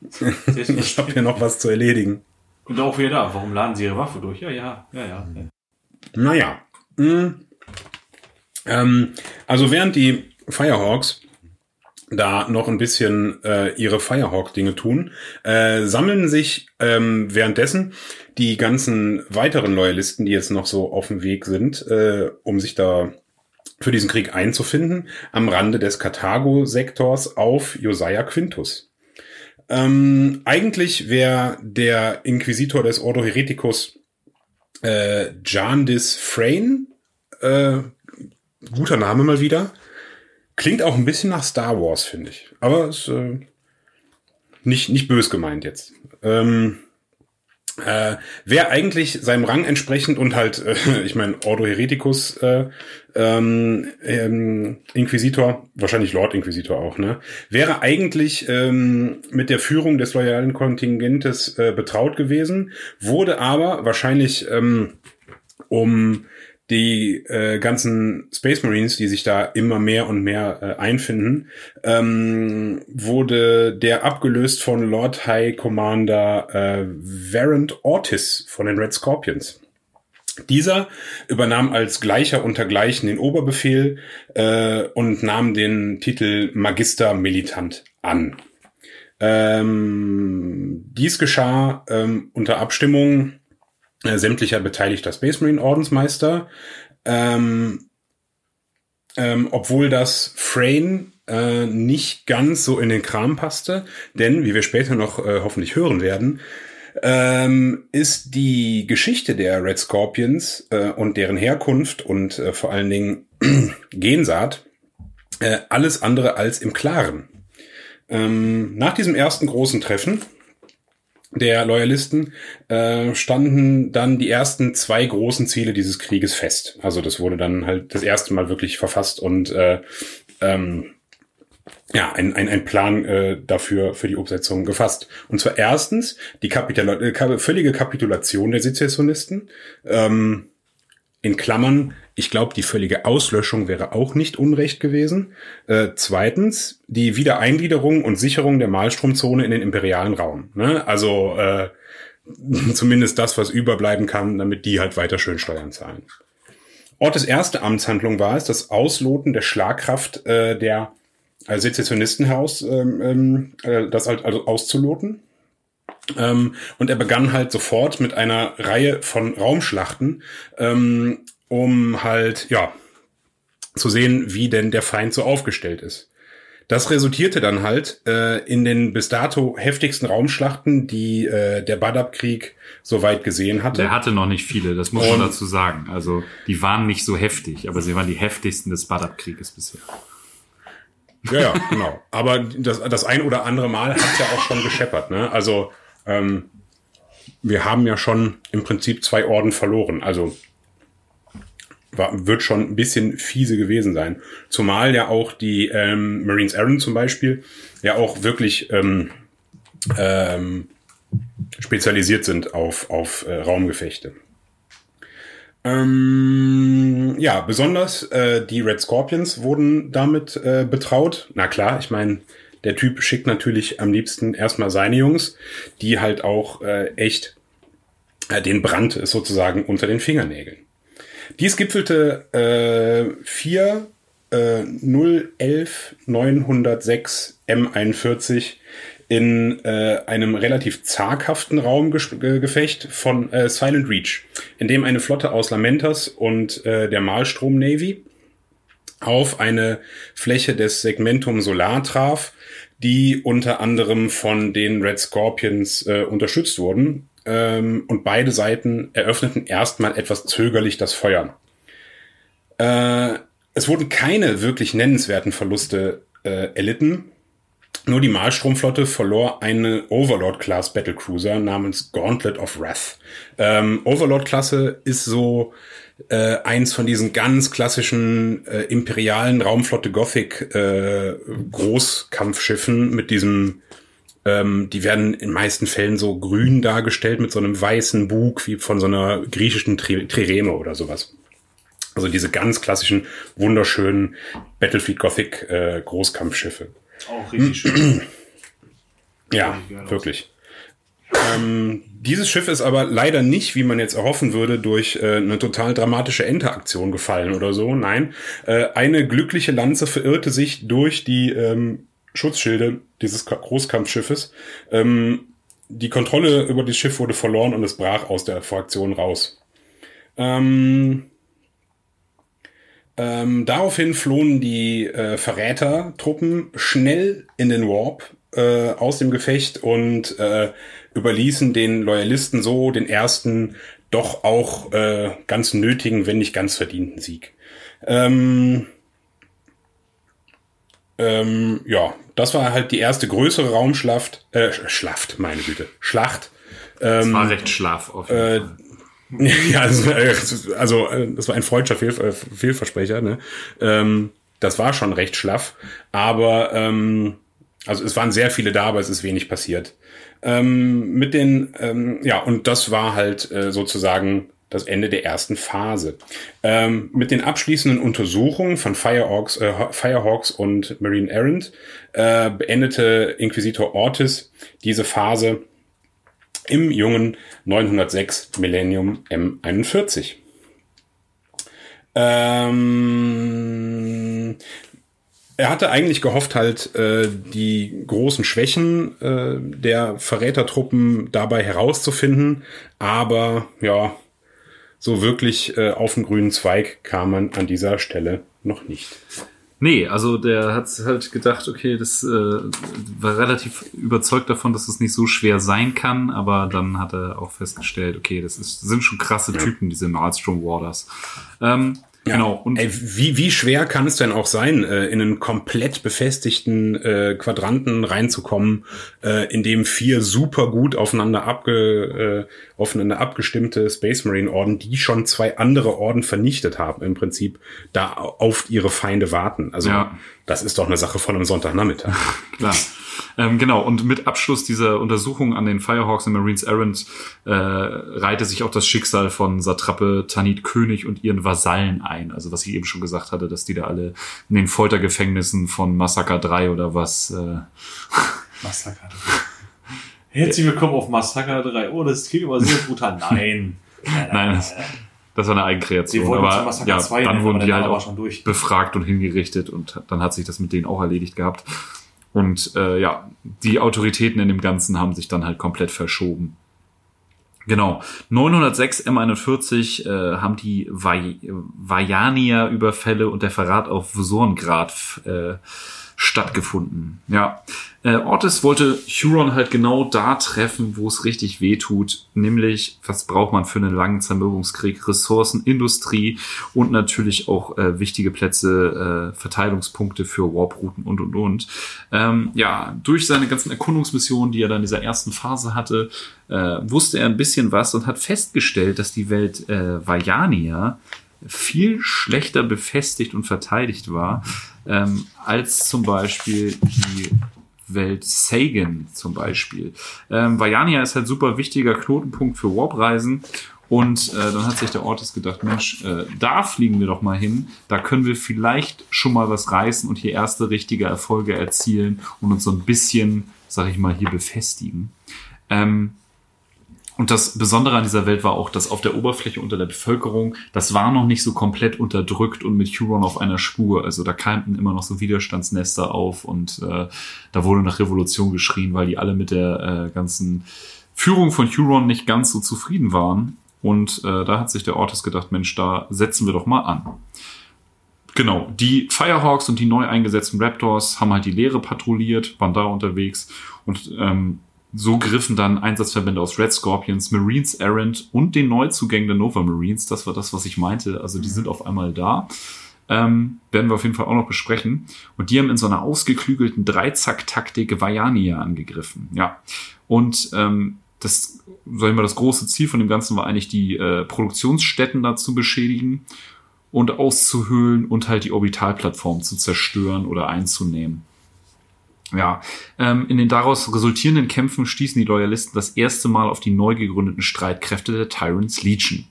(laughs) Ich habe hier noch was zu erledigen. Und auch wieder da. Warum laden sie ihre Waffe durch? Ja, ja, ja, ja. Naja. Hm. Ähm, also während die Firehawks da noch ein bisschen äh, ihre Firehawk-Dinge tun, äh, sammeln sich ähm, währenddessen die ganzen weiteren Loyalisten, die jetzt noch so auf dem Weg sind, äh, um sich da für diesen Krieg einzufinden, am Rande des Karthago-Sektors auf Josiah Quintus. Ähm, eigentlich wäre der Inquisitor des Ordo Hereticus äh, Jandis Frayne, äh, guter Name mal wieder. Klingt auch ein bisschen nach Star Wars, finde ich. Aber ist äh, nicht, nicht bös gemeint jetzt. Ähm, äh, Wäre eigentlich seinem Rang entsprechend und halt, äh, (laughs) ich meine, Ordo Hereticus äh, ähm, ähm, Inquisitor, wahrscheinlich Lord Inquisitor auch, ne? Wäre eigentlich ähm, mit der Führung des loyalen Kontingentes äh, betraut gewesen, wurde aber wahrscheinlich ähm, um die äh, ganzen Space Marines, die sich da immer mehr und mehr äh, einfinden, ähm, wurde der abgelöst von Lord High Commander äh, Varant Ortiz von den Red Scorpions. Dieser übernahm als Gleicher unter Gleichen den Oberbefehl äh, und nahm den Titel Magister Militant an. Ähm, dies geschah ähm, unter Abstimmung äh, sämtlicher beteiligter Space Marine Ordensmeister, ähm, ähm, obwohl das Frame äh, nicht ganz so in den Kram passte, denn wie wir später noch äh, hoffentlich hören werden, ähm, ist die Geschichte der Red Scorpions äh, und deren Herkunft und äh, vor allen Dingen (clears throat) Gensaat äh, alles andere als im Klaren. Ähm, nach diesem ersten großen Treffen der Loyalisten äh, standen dann die ersten zwei großen Ziele dieses Krieges fest. Also das wurde dann halt das erste Mal wirklich verfasst und äh, ähm, ja, ein, ein, ein Plan äh, dafür für die Umsetzung gefasst. Und zwar erstens die Kapitula äh, völlige Kapitulation der Sezessionisten. Ähm, in Klammern, ich glaube, die völlige Auslöschung wäre auch nicht unrecht gewesen. Äh, zweitens, die Wiedereingliederung und Sicherung der Malstromzone in den imperialen Raum. Ne? Also äh, (laughs) zumindest das, was überbleiben kann, damit die halt weiter schön Steuern zahlen. Ort des erste Amtshandlung war es, das Ausloten der Schlagkraft äh, der äh, Sezessionistenhaus, ähm, ähm, äh, das halt also auszuloten. Ähm, und er begann halt sofort mit einer Reihe von Raumschlachten, ähm, um halt, ja, zu sehen, wie denn der Feind so aufgestellt ist. Das resultierte dann halt äh, in den bis dato heftigsten Raumschlachten, die äh, der Badab-Krieg soweit gesehen hatte. Der hatte noch nicht viele, das muss man dazu sagen. Also die waren nicht so heftig, aber sie waren die heftigsten des Badab-Krieges bisher. Ja, ja, genau. Aber das, das ein oder andere Mal hat ja auch schon gescheppert. Ne? Also ähm, wir haben ja schon im Prinzip zwei Orden verloren. Also war, wird schon ein bisschen fiese gewesen sein. Zumal ja auch die ähm, Marines Aaron zum Beispiel ja auch wirklich ähm, ähm, spezialisiert sind auf, auf äh, Raumgefechte. Ähm, ja, besonders äh, die Red Scorpions wurden damit äh, betraut. Na klar, ich meine, der Typ schickt natürlich am liebsten erstmal seine Jungs, die halt auch äh, echt äh, den Brand sozusagen unter den Fingernägeln. Dies gipfelte äh, 4 äh, 011 906 M41 in äh, einem relativ zaghaften Raumgefecht von äh, Silent Reach, in dem eine Flotte aus Lamentas und äh, der Malstrom Navy auf eine Fläche des Segmentum Solar traf, die unter anderem von den Red Scorpions äh, unterstützt wurden. Ähm, und beide Seiten eröffneten erstmal etwas zögerlich das Feuer. Äh, es wurden keine wirklich nennenswerten Verluste äh, erlitten. Nur die Malstromflotte verlor eine Overlord-Class Battlecruiser namens Gauntlet of Wrath. Ähm, Overlord-Klasse ist so äh, eins von diesen ganz klassischen äh, imperialen Raumflotte Gothic äh, Großkampfschiffen mit diesem ähm, die werden in meisten Fällen so grün dargestellt mit so einem weißen Bug wie von so einer griechischen Tri Trireme oder sowas. Also diese ganz klassischen wunderschönen Battlefield Gothic äh, Großkampfschiffe. Auch richtig schön. (clears throat) Ja, wirklich. Ähm, dieses Schiff ist aber leider nicht, wie man jetzt erhoffen würde, durch äh, eine total dramatische Enteraktion gefallen oder so. Nein, äh, eine glückliche Lanze verirrte sich durch die ähm, Schutzschilde dieses Großkampfschiffes. Ähm, die Kontrolle über das Schiff wurde verloren und es brach aus der Fraktion raus. Ähm, ähm, daraufhin flohen die äh, Verrätertruppen schnell in den Warp äh, aus dem Gefecht und äh, überließen den Loyalisten so den ersten doch auch äh, ganz nötigen, wenn nicht ganz verdienten Sieg. Ähm, ähm, ja, das war halt die erste größere Raumschlacht, äh, Schlacht, meine Güte, Schlacht. Das Ähm, war recht schlaf auf jeden (laughs) äh, Fall. ja, also, äh, also äh, das war ein freudscher Fehl, äh, Fehlversprecher. Ne? Ähm, das war schon recht schlaff, aber ähm, also es waren sehr viele da, aber es ist wenig passiert. Ähm, mit den ähm, ja und das war halt äh, sozusagen das Ende der ersten Phase. Ähm, mit den abschließenden Untersuchungen von Firehawks, äh, Firehawks und Marine Errant äh, beendete Inquisitor Ortiz diese Phase im jungen 906 Millennium M41. Ähm, er hatte eigentlich gehofft, halt äh, die großen Schwächen äh, der Verrätertruppen dabei herauszufinden, aber ja, so wirklich äh, auf den grünen Zweig kam man an dieser Stelle noch nicht. Nee, also der hat halt gedacht, okay, das äh, war relativ überzeugt davon, dass es nicht so schwer sein kann, aber dann hat er auch festgestellt, okay, das ist, sind schon krasse Typen, diese Maelstrom Warders. Ähm, Ja. Genau. Und Ey, wie, wie schwer kann es denn auch sein, äh, in einen komplett befestigten äh, Quadranten reinzukommen, äh, in dem vier super gut aufeinander, abge, äh, aufeinander abgestimmte Space Marine Orden, die schon zwei andere Orden vernichtet haben, im Prinzip da auf ihre Feinde warten. Also Ja. Das ist doch eine Sache von einem Sonntagnachmittag. (laughs) Klar. Ähm, genau, und mit Abschluss dieser Untersuchung an den Firehawks und Marines Errant äh, reihte sich auch das Schicksal von Satrappe Tanit König und ihren Vasallen ein. Also was ich eben schon gesagt hatte, dass die da alle in den Foltergefängnissen von Massaker 3 oder was äh, (laughs) Massaker 3. (laughs) Herzlich willkommen auf Massaker 3. Oh, das klingt aber sehr brutal. Nein. Nein, das, das war eine Eigenkreation. wollten Aber Massaker ja, 2 dann wurden die halt auch schon durch. befragt und hingerichtet und dann hat sich das mit denen auch erledigt gehabt. Und äh, ja, die Autoritäten in dem Ganzen haben sich dann halt komplett verschoben. Genau. 906 M41 äh, haben die Vaj- Vajania-Überfälle und der Verrat auf Sorngrad äh, stattgefunden. Ja. Äh, Ortis wollte Huron halt genau da treffen, wo es richtig weh tut, nämlich was braucht man für einen langen Zermürbungskrieg? Ressourcen, Industrie und natürlich auch äh, wichtige Plätze, äh, Verteilungspunkte für Warp-Routen und und und. Ähm, ja, durch seine ganzen Erkundungsmissionen, die er dann in dieser ersten Phase hatte, äh, wusste er ein bisschen was und hat festgestellt, dass die Welt äh, Vajania viel schlechter befestigt und verteidigt war, ähm, als zum Beispiel die Welt Sagan zum Beispiel. Ähm, Vajania ist halt super wichtiger Knotenpunkt für Warp-Reisen und äh, dann hat sich der Ortis gedacht, Mensch, äh, da fliegen wir doch mal hin, da können wir vielleicht schon mal was reißen und hier erste richtige Erfolge erzielen und uns so ein bisschen, sag ich mal, hier befestigen. Ähm, und das Besondere an dieser Welt war auch, dass auf der Oberfläche unter der Bevölkerung, das war noch nicht so komplett unterdrückt und mit Huron auf einer Spur. Also da keimten immer noch so Widerstandsnester auf und äh, da wurde nach Revolution geschrien, weil die alle mit der äh, ganzen Führung von Huron nicht ganz so zufrieden waren. Und äh, da hat sich der Ortis gedacht, Mensch, da setzen wir doch mal an. Genau, die Firehawks und die neu eingesetzten Raptors haben halt die Leere patrouilliert, waren da unterwegs und ähm, so griffen dann Einsatzverbände aus Red Scorpions, Marines Errant und den Neuzugängen der Nova Marines. Das war das, was ich meinte. Also die sind auf einmal da. Ähm, werden wir auf jeden Fall auch noch besprechen. Und die haben in so einer ausgeklügelten Dreizack-Taktik Vajania angegriffen. Ja. Und ähm, das, sag ich mal, das große Ziel von dem Ganzen war eigentlich, die äh, Produktionsstätten da zu beschädigen und auszuhöhlen und halt die Orbitalplattform zu zerstören oder einzunehmen. Ja, ähm, in den daraus resultierenden Kämpfen stießen die Loyalisten das erste Mal auf die neu gegründeten Streitkräfte der Tyrants Legion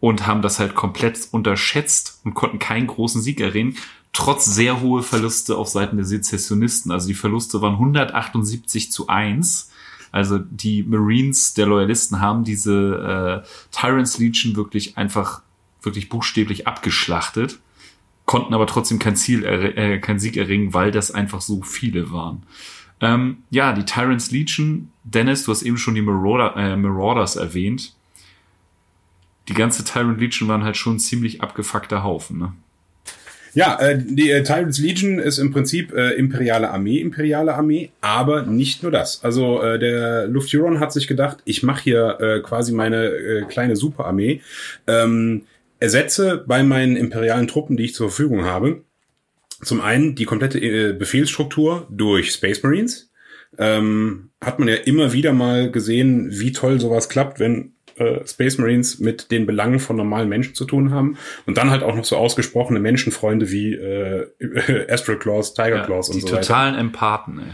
und haben das halt komplett unterschätzt und konnten keinen großen Sieg erringen, trotz sehr hohe Verluste auf Seiten der Sezessionisten. Also die Verluste waren 178 zu 1. Also die Marines der Loyalisten haben diese äh, Tyrants Legion wirklich einfach wirklich buchstäblich abgeschlachtet konnten aber trotzdem kein Ziel, äh, kein Sieg erringen, weil das einfach so viele waren. Ähm, ja, die Tyrants Legion, Dennis, du hast eben schon die Marauder, äh, Marauders erwähnt. Die ganze Tyrant Legion waren halt schon ein ziemlich abgefuckter Haufen, ne? Ja, äh, die äh, Tyrants Legion ist im Prinzip äh, imperiale Armee, imperiale Armee, aber nicht nur das. Also äh, der Lufthuron hat sich gedacht, ich mache hier äh, quasi meine äh, kleine Superarmee, ähm, ersetze bei meinen imperialen Truppen, die ich zur Verfügung habe, zum einen die komplette äh, Befehlsstruktur durch Space Marines. Ähm, hat man ja immer wieder mal gesehen, wie toll sowas klappt, wenn äh, Space Marines mit den Belangen von normalen Menschen zu tun haben. Und dann halt auch noch so ausgesprochene Menschenfreunde wie äh, (laughs) Astral Claws, Tiger Ja, Claws und die so weiter. totalen Empathen, ey.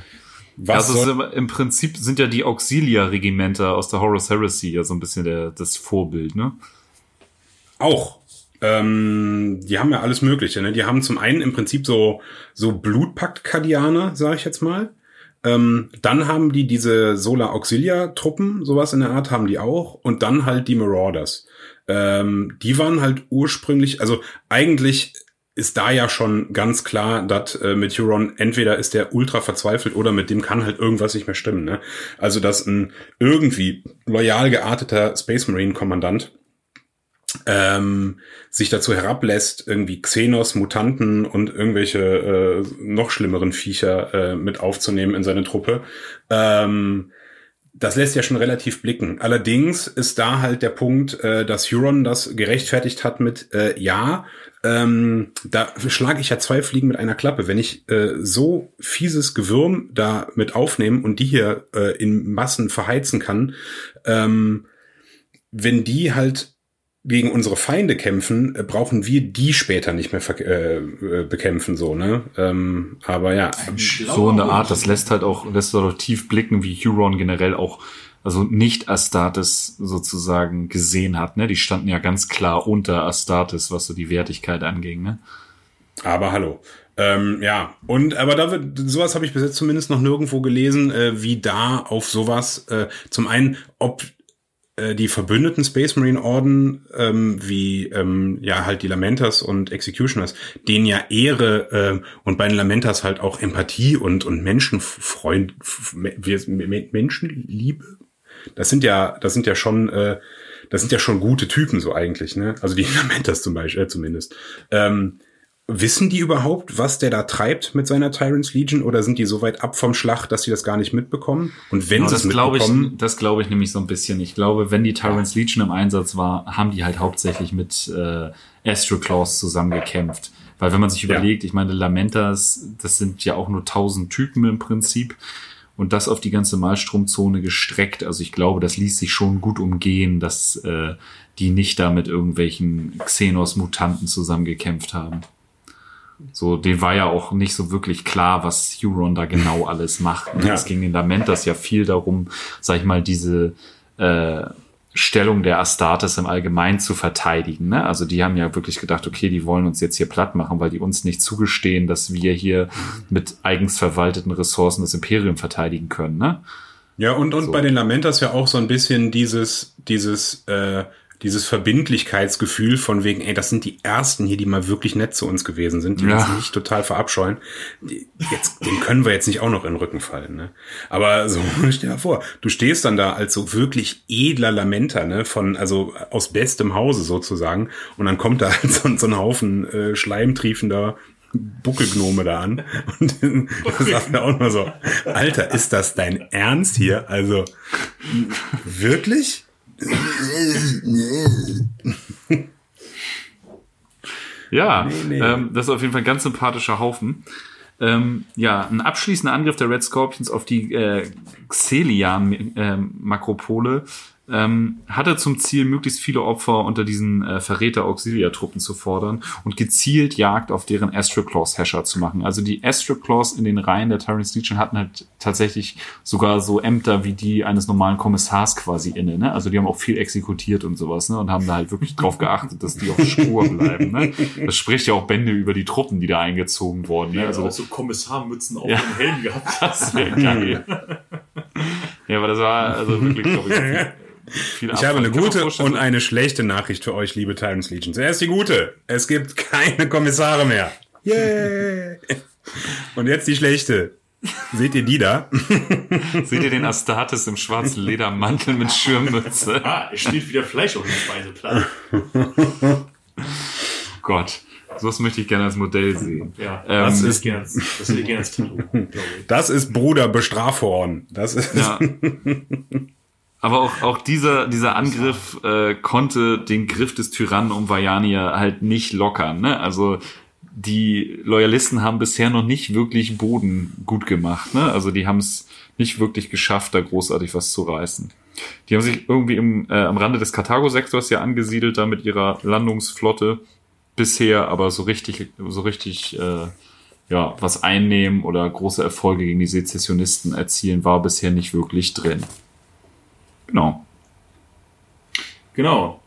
Was also soll, ist im Prinzip sind ja die Auxilia-Regimenter aus der Horus Heresy ja so ein bisschen der, das Vorbild, ne? auch. Ähm, die haben ja alles Mögliche. Ne? Die haben zum einen im Prinzip so so Blutpakt-Kadianer, sage ich jetzt mal. Ähm, dann haben die diese Solar Auxilia-Truppen, sowas in der Art haben die auch. Und dann halt die Marauders. Ähm, die waren halt ursprünglich, also eigentlich ist da ja schon ganz klar, dass äh, mit Huron entweder ist der ultra verzweifelt oder mit dem kann halt irgendwas nicht mehr stimmen. Ne? Also dass ein irgendwie loyal gearteter Space Marine Kommandant ähm, sich dazu herablässt, irgendwie Xenos, Mutanten und irgendwelche äh, noch schlimmeren Viecher äh, mit aufzunehmen in seine Truppe. Ähm, das lässt ja schon relativ blicken. Allerdings ist da halt der Punkt, äh, dass Huron das gerechtfertigt hat mit äh, ja, ähm, da schlage ich ja zwei Fliegen mit einer Klappe. Wenn ich äh, so fieses Gewürm da mit aufnehme und die hier äh, in Massen verheizen kann, ähm, wenn die halt gegen unsere Feinde kämpfen, äh, brauchen wir die später nicht mehr äh, äh, bekämpfen, so, ne? Ähm, aber ja. So in der Art, das lässt halt auch, lässt halt auch tief blicken, wie Huron generell auch, also nicht Astartes sozusagen gesehen hat, ne? Die standen ja ganz klar unter Astartes, was so die Wertigkeit anging, ne? Aber hallo. Ähm, ja, und aber da wird sowas habe ich bis jetzt zumindest noch nirgendwo gelesen, äh, wie da auf sowas äh, zum einen, ob äh, die verbündeten Space Marine Orden, ähm, wie ähm, ja halt die Lamentas und Executioners, denen ja Ehre äh, und bei den Lamentas halt auch Empathie und und Menschenfreund, Menschenliebe. Das sind ja, das sind ja schon, äh, das sind ja schon gute Typen so eigentlich, ne? Also die (laughs) Lamentas zum Beispiel, äh, zumindest. Ähm, Wissen die überhaupt, was der da treibt mit seiner Tyrants Legion oder sind die so weit ab vom Schlag, dass sie das gar nicht mitbekommen? Und wenn genau, sie das es mitbekommen, ich, das glaube ich nämlich so ein bisschen. Ich glaube, wenn die Tyrants Legion im Einsatz war, haben die halt hauptsächlich mit äh, Astro Claws zusammengekämpft. Weil wenn man sich Ja. überlegt, ich meine, Lamentas, das sind ja auch nur tausend Typen im Prinzip und das auf die ganze Malstromzone gestreckt. Also ich glaube, das ließ sich schon gut umgehen, dass äh, die nicht da mit irgendwelchen Xenos-Mutanten zusammengekämpft haben. So, den war ja auch nicht so wirklich klar, was Huron da genau alles macht. (laughs) Ja. Es ging den Lamentas ja viel darum, sag ich mal, diese äh, Stellung der Astartes im Allgemeinen zu verteidigen. Ne? Also die haben ja wirklich gedacht, okay, die wollen uns jetzt hier platt machen, weil die uns nicht zugestehen, dass wir hier mit eigens verwalteten Ressourcen das Imperium verteidigen können. Ne? Ja, und, und So. bei den Lamentas ja auch so ein bisschen dieses, dieses, äh, dieses Verbindlichkeitsgefühl von wegen, ey, das sind die ersten hier, die mal wirklich nett zu uns gewesen sind, die Ja. uns nicht total verabscheuen. Jetzt, den können wir jetzt nicht auch noch in den Rücken fallen, ne? Aber so, (laughs) stell dir vor, du stehst dann da als so wirklich edler Lamenta, ne, von, also aus bestem Hause sozusagen, und dann kommt da (laughs) halt so, so ein Haufen äh, schleimtriefender Buckelgnome da an (laughs) und da sagt er auch nur so, Alter, ist das dein Ernst hier? Also, wirklich? Ja, Nee, nee. Ähm, das ist auf jeden Fall ein ganz sympathischer Haufen. Ähm, ja, ein abschließender Angriff der Red Scorpions auf die äh, Xelian-Makropole ähm, hatte zum Ziel, möglichst viele Opfer unter diesen äh, Verräter-Auxilia-Truppen zu fordern und gezielt Jagd auf deren Astroclaws-Hescher zu machen. Also die Astroclaws in den Reihen der Tyrants Legion hatten halt tatsächlich sogar so Ämter wie die eines normalen Kommissars quasi inne. Ne? Also die haben auch viel exekutiert und sowas ne? und haben da halt wirklich drauf geachtet, dass die auf Spur bleiben. Ne? Das spricht ja auch Bände über die Truppen, die da eingezogen wurden. Ne? Also Also auch so Kommissarmützen auf Ja. dem Helm gehabt. (laughs) das wäre geil. (laughs) ja, aber das war also wirklich, glaube ich, (laughs) viel, Ich habe eine gute und eine schlechte Nachricht für euch, liebe Tyrants Legion. Zuerst die gute. Es gibt keine Kommissare mehr. Yay! (laughs) Und jetzt die schlechte. Seht ihr die da? (laughs) Seht ihr den Astartes im schwarzen Ledermantel mit Schirmmütze? (laughs) Ah, es steht wieder Fleisch auf dem Speiseplan. Gott, sowas möchte ich gerne als Modell sehen. Ja, Ähm, das, ist gerne, das hätte ich gerne als Tattoo. Das ist Bruder Bestrafhorn. Das ist. Ja. Aber auch, auch dieser, dieser Angriff äh, konnte den Griff des Tyrannen um Vajania halt nicht lockern. Ne? Also die Loyalisten haben bisher noch nicht wirklich Boden gut gemacht. Ne? Also die haben es nicht wirklich geschafft, da großartig was zu reißen. Die haben sich irgendwie im, äh, am Rande des Karthago-Sektors ja angesiedelt, da mit ihrer Landungsflotte bisher, aber so richtig, so richtig äh, ja, was einnehmen oder große Erfolge gegen die Sezessionisten erzielen, war bisher nicht wirklich drin. Genau. Genau.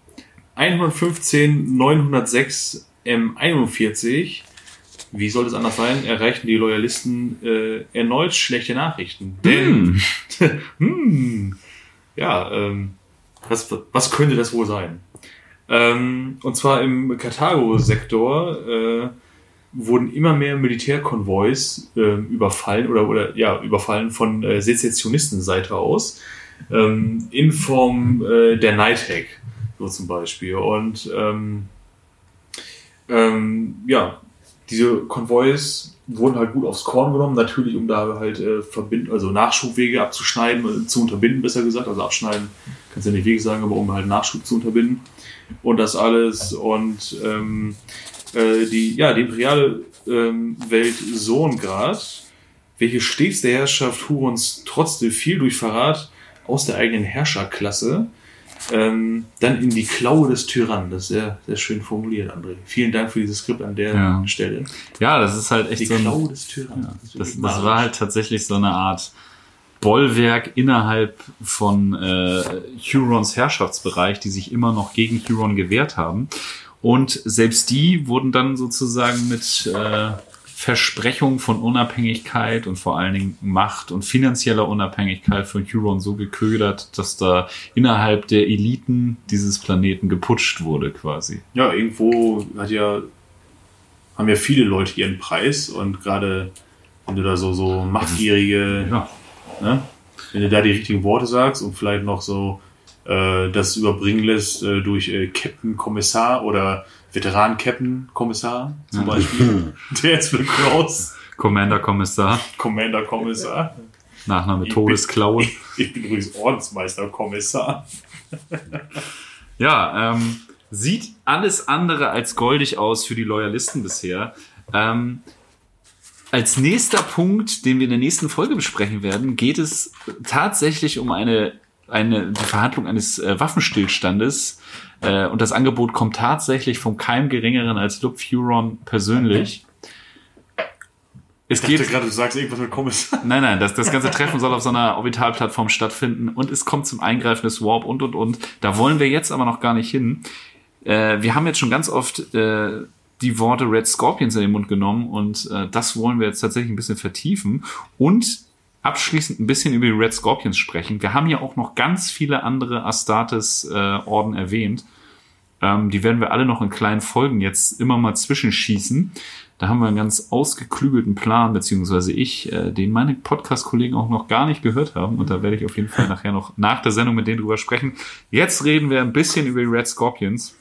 115, 906, M41. Wie soll es anders sein? Erreichen die Loyalisten äh, erneut schlechte Nachrichten. Denn, (laughs) hm, ja, ähm, was, was könnte das wohl sein? Ähm, und zwar im Karthago-Sektor äh, wurden immer mehr Militärkonvois äh, überfallen oder, oder ja, überfallen von äh, Sezessionistenseite aus ähm, in Form äh, der Nighthawk. So zum Beispiel. Und ähm, ähm, ja, diese Konvois wurden halt gut aufs Korn genommen, natürlich um da halt äh, verbinden, also Nachschubwege abzuschneiden, äh, zu unterbinden, besser gesagt. Also abschneiden kannst du ja nicht Wege sagen, aber um halt Nachschub zu unterbinden. Und das alles. Und ähm, äh, die, ja, die imperiale ähm, Welt Sohngrad, welche stets der Herrschaft Hurons trotzdem viel durch Verrat aus der eigenen Herrscherklasse ähm, dann in die Klaue des Tyrannen. Das ist sehr, sehr schön formuliert, André. Vielen Dank für dieses Skript an der Ja. Stelle. Ja, das ist halt echt Die so ein, Klaue des Tyrannen. ist Das, wirklich das war halt tatsächlich so eine Art Bollwerk innerhalb von äh, Hurons Herrschaftsbereich, die sich immer noch gegen Huron gewehrt haben. Und selbst die wurden dann sozusagen mit äh, Versprechung von Unabhängigkeit und vor allen Dingen Macht und finanzieller Unabhängigkeit von Huron so geködert, dass da innerhalb der Eliten dieses Planeten geputscht wurde quasi. Ja, irgendwo hat ja, haben ja viele Leute ihren Preis und gerade wenn du da so, so machtgierige, Ja. ne, wenn du da die richtigen Worte sagst und vielleicht noch so äh, das überbringen lässt äh, durch äh, Captain Kommissar oder Veteran Captain Kommissar zum Beispiel, (laughs) der jetzt für Klaus Commander Kommissar, Commander Kommissar. Nachname Ich bin- Todesklaue. (laughs) Ich bin übrigens Ordensmeister Kommissar. Ja, ähm, sieht alles andere als goldig aus für die Loyalisten bisher. Ähm, als nächster Punkt, den wir in der nächsten Folge besprechen werden, geht es tatsächlich um eine, eine die Verhandlung eines äh, Waffenstillstandes. Äh, und das Angebot kommt tatsächlich vom keinem geringeren als Luke Furon persönlich. Es Ich dachte gerade, du sagst irgendwas mit Kommissar. (laughs) Nein, nein, das, das ganze Treffen soll auf so einer Orbitalplattform stattfinden und es kommt zum Eingreifen des Warp und und und. Da wollen wir jetzt aber noch gar nicht hin. Äh, wir haben jetzt schon ganz oft äh, die Worte Red Scorpions in den Mund genommen und äh, das wollen wir jetzt tatsächlich ein bisschen vertiefen und abschließend ein bisschen über die Red Scorpions sprechen. Wir haben ja auch noch ganz viele andere Astartes-Orden erwähnt. Ähm, die werden wir alle noch in kleinen Folgen jetzt immer mal zwischenschießen. Da haben wir einen ganz ausgeklügelten Plan, beziehungsweise ich, äh, den meine Podcast-Kollegen auch noch gar nicht gehört haben. Und da werde ich auf jeden Fall nachher noch nach der Sendung mit denen drüber sprechen. Jetzt reden wir ein bisschen über die Red Scorpions.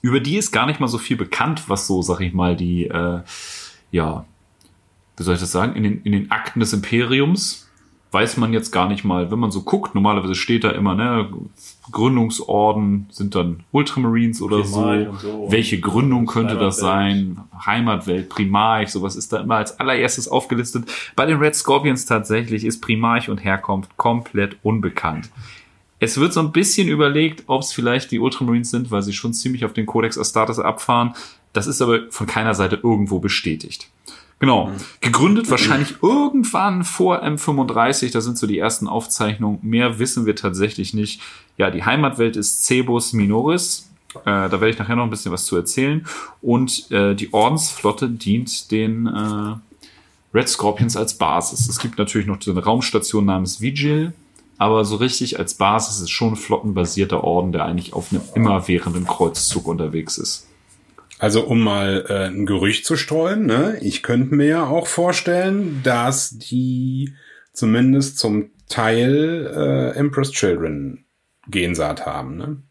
Über die ist gar nicht mal so viel bekannt, was so, sag ich mal, die, äh, ja, wie soll ich das sagen, in den, in den Akten des Imperiums weiß man jetzt gar nicht mal, wenn man so guckt, normalerweise steht da immer, ne, Gründungsorden sind dann Ultramarines oder Primarch so. so. Welche Gründung könnte das sein? Heimatwelt, Primarch, sowas ist da immer als allererstes aufgelistet. Bei den Red Scorpions tatsächlich ist Primarch und Herkunft komplett unbekannt. Es wird so ein bisschen überlegt, ob es vielleicht die Ultramarines sind, weil sie schon ziemlich auf den Codex Astartes abfahren. Das ist aber von keiner Seite irgendwo bestätigt. Genau. Gegründet wahrscheinlich irgendwann vor M35. Da sind so die ersten Aufzeichnungen. Mehr wissen wir tatsächlich nicht. Ja, die Heimatwelt ist Cebus Minoris. Äh, da werde ich nachher noch ein bisschen was zu erzählen. Und äh, die Ordensflotte dient den äh, Red Scorpions als Basis. Es gibt natürlich noch so eine Raumstation namens Vigil. Aber so richtig als Basis ist schon ein flottenbasierter Orden, der eigentlich auf einem immerwährenden Kreuzzug unterwegs ist. Also um mal äh, ein Gerücht zu streuen, ne? ich könnte mir ja auch vorstellen, dass die zumindest zum Teil äh, Empress Children Gensaat haben. Ne?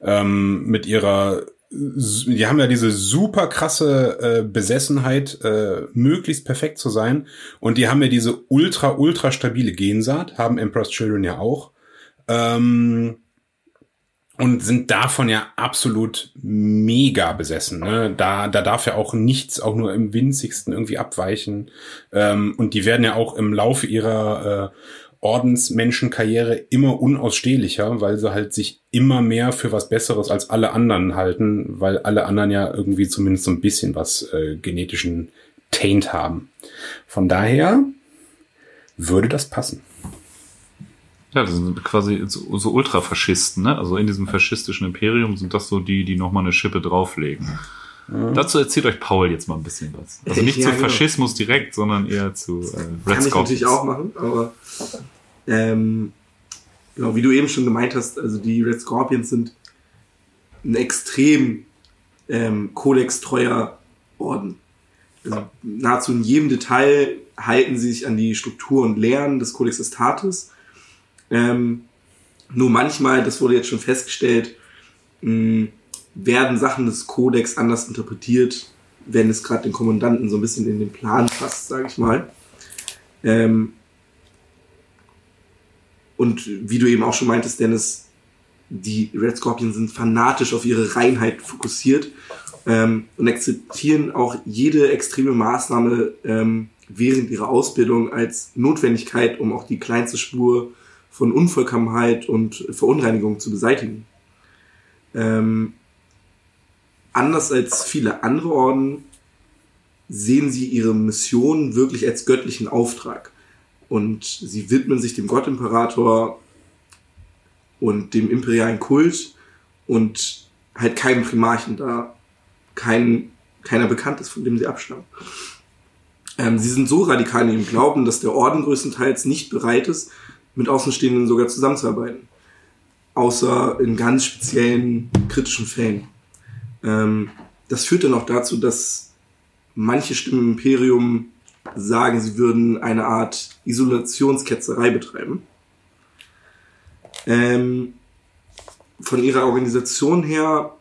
Ähm, mit ihrer, die haben ja diese super krasse äh, Besessenheit, äh, möglichst perfekt zu sein. Und die haben ja diese ultra, ultra stabile Gensaat, haben Empress Children ja auch. Ähm, und sind davon ja absolut mega besessen. Ne? Da, da darf ja auch nichts, auch nur im winzigsten irgendwie abweichen. Ähm, und die werden ja auch im Laufe ihrer äh, Ordensmenschenkarriere immer unausstehlicher, weil sie halt sich immer mehr für was Besseres als alle anderen halten, weil alle anderen ja irgendwie zumindest so ein bisschen was äh, genetischen Taint haben. Von daher würde das passen. Ja, das sind quasi so, so Ultrafaschisten, ne? Also in diesem faschistischen Imperium sind das so die, die nochmal eine Schippe drauflegen. Dazu erzählt euch Paul jetzt mal ein bisschen was. Also nicht Ja, zu genau. Faschismus direkt, sondern eher zu äh, Red Kann ich Scorpions. natürlich auch machen, aber ähm, genau, wie du eben schon gemeint hast, also die Red Scorpions sind ein extrem ähm, kodextreuer Orden. Also nahezu in jedem Detail halten sie sich an die Struktur und Lehren des Codex Astartes. Ähm, nur manchmal, das wurde jetzt schon festgestellt, mh, werden Sachen des Kodex anders interpretiert, wenn es gerade den Kommandanten so ein bisschen in den Plan passt, sage ich mal. Ähm, und wie du eben auch schon meintest, Dennis, die Red Scorpions sind fanatisch auf ihre Reinheit fokussiert ähm, und akzeptieren auch jede extreme Maßnahme ähm, während ihrer Ausbildung als Notwendigkeit, um auch die kleinste Spur von Unvollkommenheit und Verunreinigung zu beseitigen. Ähm, anders als viele andere Orden sehen sie ihre Mission wirklich als göttlichen Auftrag. Und sie widmen sich dem Gottimperator und dem imperialen Kult und halt keinem Primarchen da kein, keiner bekannt ist, von dem sie abstammen. Ähm, sie sind so radikal in ihrem Glauben, dass der Orden größtenteils nicht bereit ist, mit Außenstehenden sogar zusammenzuarbeiten. Außer in ganz speziellen kritischen Fällen. Ähm, das führt dann auch dazu, dass manche Stimmen im Imperium sagen, sie würden eine Art Isolationsketzerei betreiben. Ähm, von ihrer Organisation her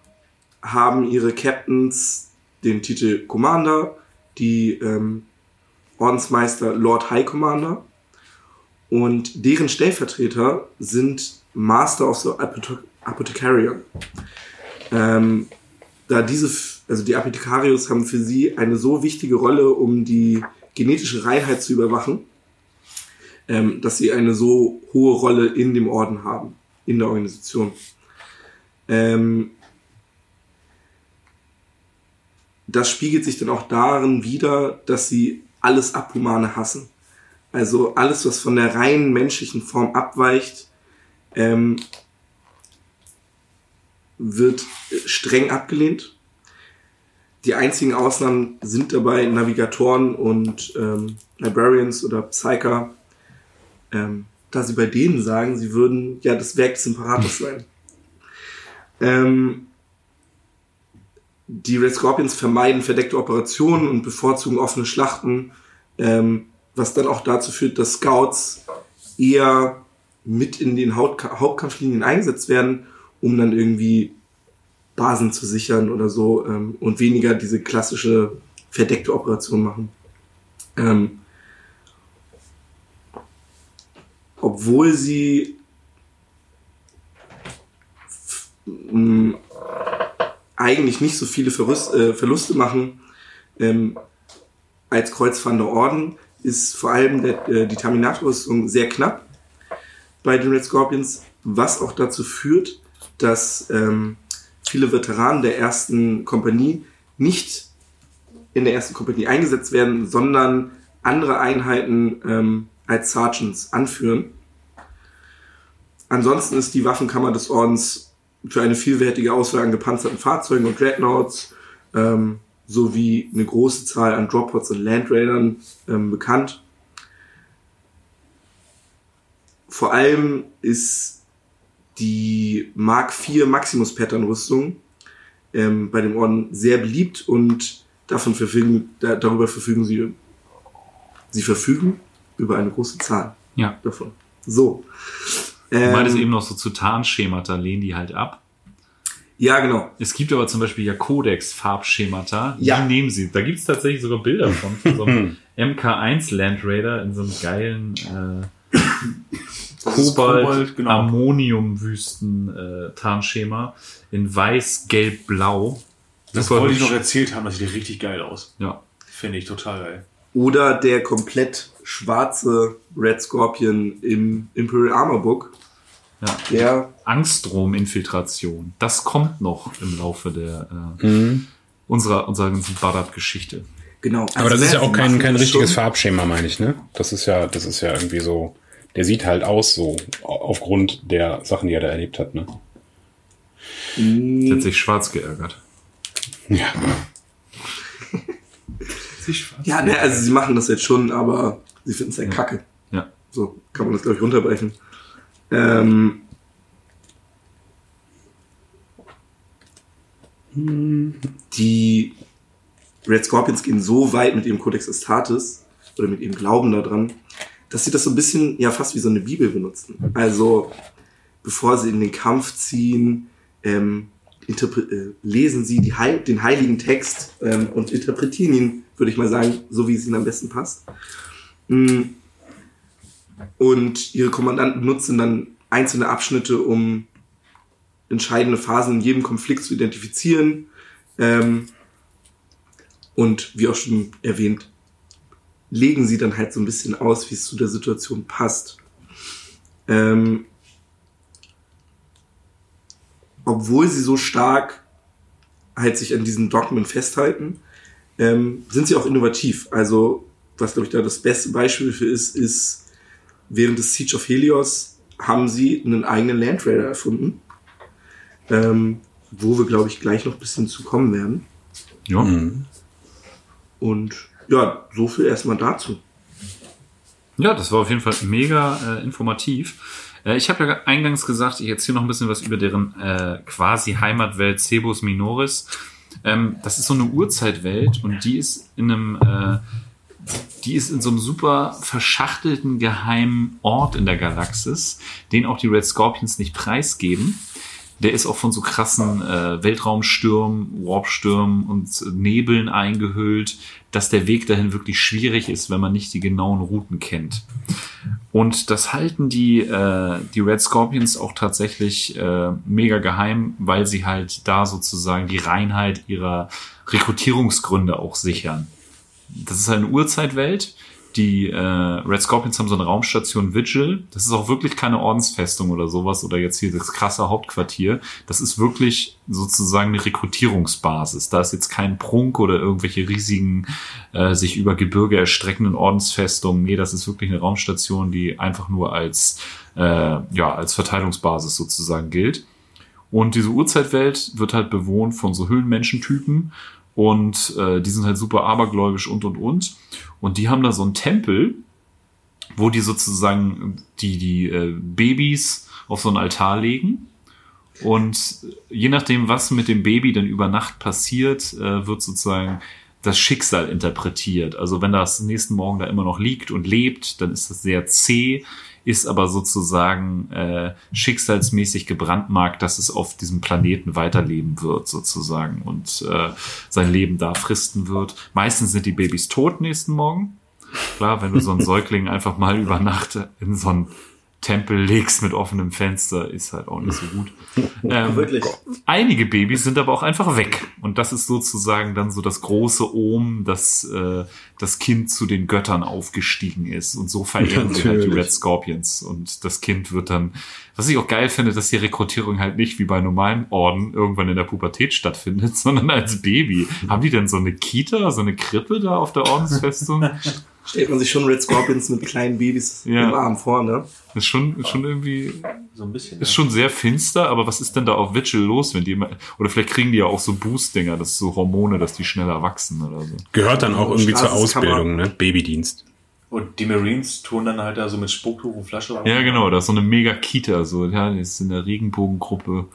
haben ihre Captains den Titel Commander, die ähm, Ordensmeister Lord High Commander und deren Stellvertreter sind Master of the Apothe Apothecarian. Ähm, da diese, also die Apothecarius haben für sie eine so wichtige Rolle, um die genetische Reinheit zu überwachen, ähm, dass sie eine so hohe Rolle in dem Orden haben, in der Organisation. Ähm, das spiegelt sich dann auch darin wider, dass sie alles Abhumane hassen. Also alles, was von der reinen menschlichen Form abweicht, ähm, wird streng abgelehnt. Die einzigen Ausnahmen sind dabei Navigatoren und ähm, Librarians oder Psyker, ähm, da sie bei denen sagen, sie würden ja das Werk des Imperators sein. Ähm, die Red Scorpions vermeiden verdeckte Operationen und bevorzugen offene Schlachten, ähm, was dann auch dazu führt, dass Scouts eher mit in den Haupt Hauptkampflinien eingesetzt werden, um dann irgendwie Basen zu sichern oder so ähm, und weniger diese klassische verdeckte Operation machen. Ähm, obwohl sie eigentlich nicht so viele Verlust, äh, Verluste machen ähm, als Kreuzfahrender Orden, ist vor allem der, äh, die Terminator-Rüstung sehr knapp bei den Red Scorpions, was auch dazu führt, dass ähm, viele Veteranen der ersten Kompanie nicht in der ersten Kompanie eingesetzt werden, sondern andere Einheiten ähm, als Sergeants anführen. Ansonsten ist die Waffenkammer des Ordens für eine vielwertige Auswahl an gepanzerten Fahrzeugen und Dreadnoughts ähm, sowie eine große Zahl an Droppods und Landraidern ähm, bekannt. Vor allem ist die Mark IV Maximus Pattern Rüstung ähm, bei dem Orden sehr beliebt und davon verfügen, da, darüber verfügen sie, sie verfügen über eine große Zahl Ja. davon. So. Du meintest Ähm, eben noch so zu Tarnschemata lehnen die halt ab. Ja, genau. Es gibt aber zum Beispiel ja Codex-Farbschemata. Ja. Die nehmen sie. Da gibt es tatsächlich sogar Bilder von, von so einem MK1 Land Raider in so einem geilen äh, Kobalt, genau. Ammoniumwüsten äh, in weiß, gelb, blau. Das Super wollte ich noch erzählt haben, das sieht richtig geil aus. Ja. Finde ich total geil. Oder der komplett schwarze Red Scorpion im Imperial Armor Book. Ja. Der, Angstrom-Infiltration. Das kommt noch im Laufe der äh, Mhm. unserer, unserer ganzen Badab-Geschichte. genau. Aber das Also, ist ja auch kein, kein das richtiges schon. Farbschema, meine ich, ne? Das ist ja, das ist ja irgendwie so, der sieht halt aus so, aufgrund der Sachen, die er da erlebt hat, ne? Sie hat sich schwarz geärgert. Ja. Ja, ne, also sie machen das jetzt schon, aber sie finden es ja kacke. Ja. So kann man das, glaube ich, runterbrechen. Ähm, die Red Scorpions gehen so weit mit ihrem Codex Astartes oder mit ihrem Glauben daran, dass sie das so ein bisschen ja fast wie so eine Bibel benutzen. Also bevor sie in den Kampf ziehen, ähm, äh, lesen sie Heil den heiligen Text ähm, und interpretieren ihn, würde ich mal sagen, so wie es ihnen am besten passt. Mm. Und ihre Kommandanten nutzen dann einzelne Abschnitte, um entscheidende Phasen in jedem Konflikt zu identifizieren. Ähm, und wie auch schon erwähnt, legen sie dann halt so ein bisschen aus, wie es zu der Situation passt. Ähm, obwohl sie so stark halt sich an diesen Dogmen festhalten, ähm, sind sie auch innovativ. Also, was glaube ich da das beste Beispiel für ist, ist, während des Siege of Helios haben sie einen eigenen Land Raider erfunden, ähm, wo wir glaube ich gleich noch ein bisschen zu kommen werden. Ja. Und ja, so viel erstmal dazu. Ja, das war auf jeden Fall mega äh, informativ. Äh, ich habe ja eingangs gesagt, ich erzähle noch ein bisschen was über deren äh, quasi Heimatwelt Cebus Minoris. Ähm, das ist so eine Urzeitwelt und die ist in einem, äh, die ist in so einem super verschachtelten geheimen Ort in der Galaxis, den auch die Red Scorpions nicht preisgeben. Der ist auch von so krassen äh, Weltraumstürmen, Warpstürmen und Nebeln eingehüllt, dass der Weg dahin wirklich schwierig ist, wenn man nicht die genauen Routen kennt. Und das halten die, äh, die Red Scorpions auch tatsächlich äh, mega geheim, weil sie halt da sozusagen die Reinheit ihrer Rekrutierungsgründe auch sichern. Das ist halt eine Urzeitwelt. Die äh, Red Scorpions haben so eine Raumstation Vigil. Das ist auch wirklich keine Ordensfestung oder sowas oder jetzt hier das krasse Hauptquartier. Das ist wirklich sozusagen eine Rekrutierungsbasis. Da ist jetzt kein Prunk oder irgendwelche riesigen, äh, sich über Gebirge erstreckenden Ordensfestungen. Nee, das ist wirklich eine Raumstation, die einfach nur als, äh, ja, als Verteilungsbasis sozusagen gilt. Und diese Urzeitwelt wird halt bewohnt von so Höhlenmenschentypen und äh, die sind halt super abergläubisch und und und. Und die haben da so einen Tempel, wo die sozusagen die, die äh, Babys auf so einen Altar legen. Und je nachdem, was mit dem Baby dann über Nacht passiert, äh, wird sozusagen das Schicksal interpretiert. Also wenn das nächsten Morgen da immer noch liegt und lebt, dann ist das sehr zäh, ist aber sozusagen äh, schicksalsmäßig gebrandmarkt, dass es auf diesem Planeten weiterleben wird sozusagen und äh, sein Leben da fristen wird. Meistens sind die Babys tot nächsten Morgen. Klar, wenn du so einen (laughs) Säugling einfach mal über Nacht in so einen Tempel legst mit offenem Fenster, ist halt auch nicht so gut. (laughs) Ähm, Wirklich. Einige Babys sind aber auch einfach weg. Und das ist sozusagen dann so das große Ohm, dass äh, das Kind zu den Göttern aufgestiegen ist. Und so verehren sie halt die Natürlich. Red Scorpions. Und das Kind wird dann, was ich auch geil finde, dass die Rekrutierung halt nicht wie bei normalen Orden irgendwann in der Pubertät stattfindet, (laughs) sondern als Baby. Haben die denn so eine Kita, so eine Krippe da auf der Ordensfestung? (laughs) Stellt man sich schon Red Scorpions mit kleinen Babys Ja. im Arm vor, ne? Ist schon, ist schon irgendwie So ein bisschen. Ist ne? schon sehr finster, aber was ist denn da auf Vigil los, wenn die immer, oder vielleicht kriegen die ja auch so Boost-Dinger, das ist so Hormone, dass die schneller wachsen oder so. Gehört dann auch irgendwie zur. Ausbildung, ne? Babydienst. Und die Marines tun dann halt da so mit Spucktuch und Flasche. Ja, genau, da ist so eine mega Kita, so, ja, die ist in der Regenbogengruppe.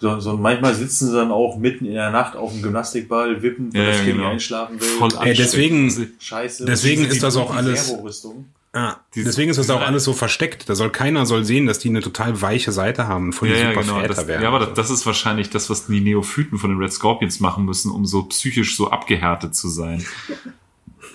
So, so manchmal sitzen sie dann auch mitten in der Nacht auf dem Gymnastikball, wippen, weil Ja, das ja, Kind genau. nicht einschlafen will. Voll Ey, deswegen-. Scheiße. Deswegen Und ist das auch die alles-. Ah, deswegen ist das auch alles so versteckt. Da soll keiner soll sehen, dass die eine total weiche Seite haben und von Ja, die ja, super genau. Das, werden. ja, aber das, das ist wahrscheinlich das, was die Neophyten von den Red Scorpions machen müssen, um so psychisch so abgehärtet zu sein. (laughs)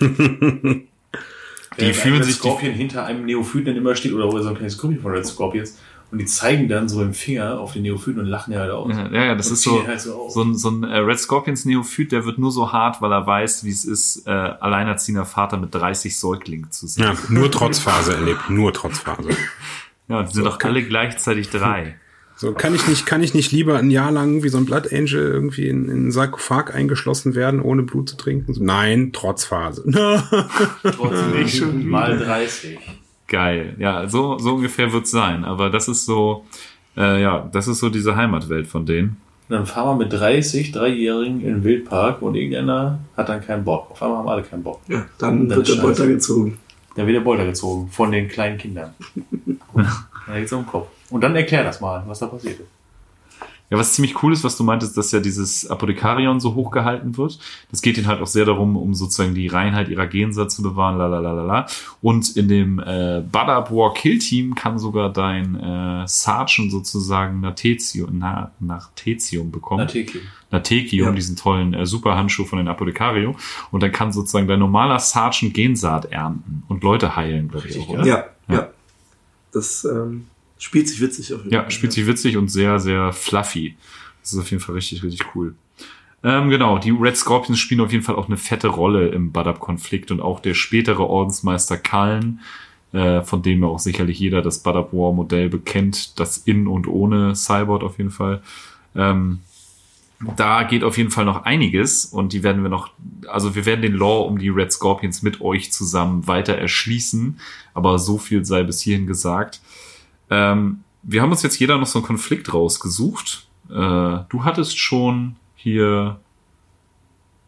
Die Der fühlen Red sich die- Scorpion hinter einem Neophyten dann immer steht oder so ein kleines Grüppchen von Red Scorpions und die zeigen dann so im Finger auf den Neophyten und lachen ja halt aus. Ja, ja, das Und ist so, halt so so ein, so ein äh, Red Scorpions Neophyt, der wird nur so hart, weil er weiß, wie es ist, äh, alleinerziehender Vater mit 30 Säuglingen zu sein. ja, nur Trotzphase erlebt, nur Trotzphase. Ja, die sind doch alle gleichzeitig drei. So, kann ich nicht, kann ich nicht lieber ein Jahr lang wie so ein Blood Angel irgendwie in, in einen Sarkophag eingeschlossen werden, ohne Blut zu trinken? So, Nein, Trotzphase. (laughs) Trotzdem Nicht schon mal 30. Geil. Ja, so, so ungefähr wird's sein. Aber das ist so, äh, ja, das ist so diese Heimatwelt von denen. Und dann fahren wir mit 30 Dreijährigen in den Wildpark und irgendeiner hat dann keinen Bock. Auf einmal haben alle keinen Bock. Ja, dann Dann wird der scheiße. Bolter gezogen. Dann wird der Bolter gezogen von den kleinen Kindern. (laughs) dann geht's um den Kopf. Und dann erklär das mal, was da passiert ist. Ja, was ziemlich cool ist, was du meintest, dass ja dieses Apothekarion so hochgehalten wird. Das geht ihnen halt auch sehr darum, um sozusagen die Reinheit ihrer Genser zu bewahren, la la la la la. Und in dem äh, Badab War Kill Team kann sogar dein äh, Sergeant sozusagen Natetium, na, Natetium bekommen. Natekium. Natekium, Ja. diesen tollen äh, Superhandschuh von den Apothekario. Und dann kann sozusagen dein normaler Sergeant Gensaat ernten und Leute heilen, glaube ich. Auch, oder? Ja, ja. Ja. Das ähm, spielt sich witzig auf jeden Ja, Fall. spielt sich witzig und sehr, sehr fluffy. Das ist auf jeden Fall richtig, richtig cool. Ähm, genau, die Red Scorpions spielen auf jeden Fall auch eine fette Rolle im Badab-Konflikt und auch der spätere Ordensmeister Kallen, äh, von dem ja auch sicherlich jeder das Badab War-Modell bekennt, das in und ohne Cyborg auf jeden Fall. Ähm, da geht auf jeden Fall noch einiges und die werden wir noch, also wir werden den Lore um die Red Scorpions mit euch zusammen weiter erschließen, aber so viel sei bis hierhin gesagt. Ähm, wir haben uns jetzt jeder noch so einen Konflikt rausgesucht. Äh, du hattest schon hier,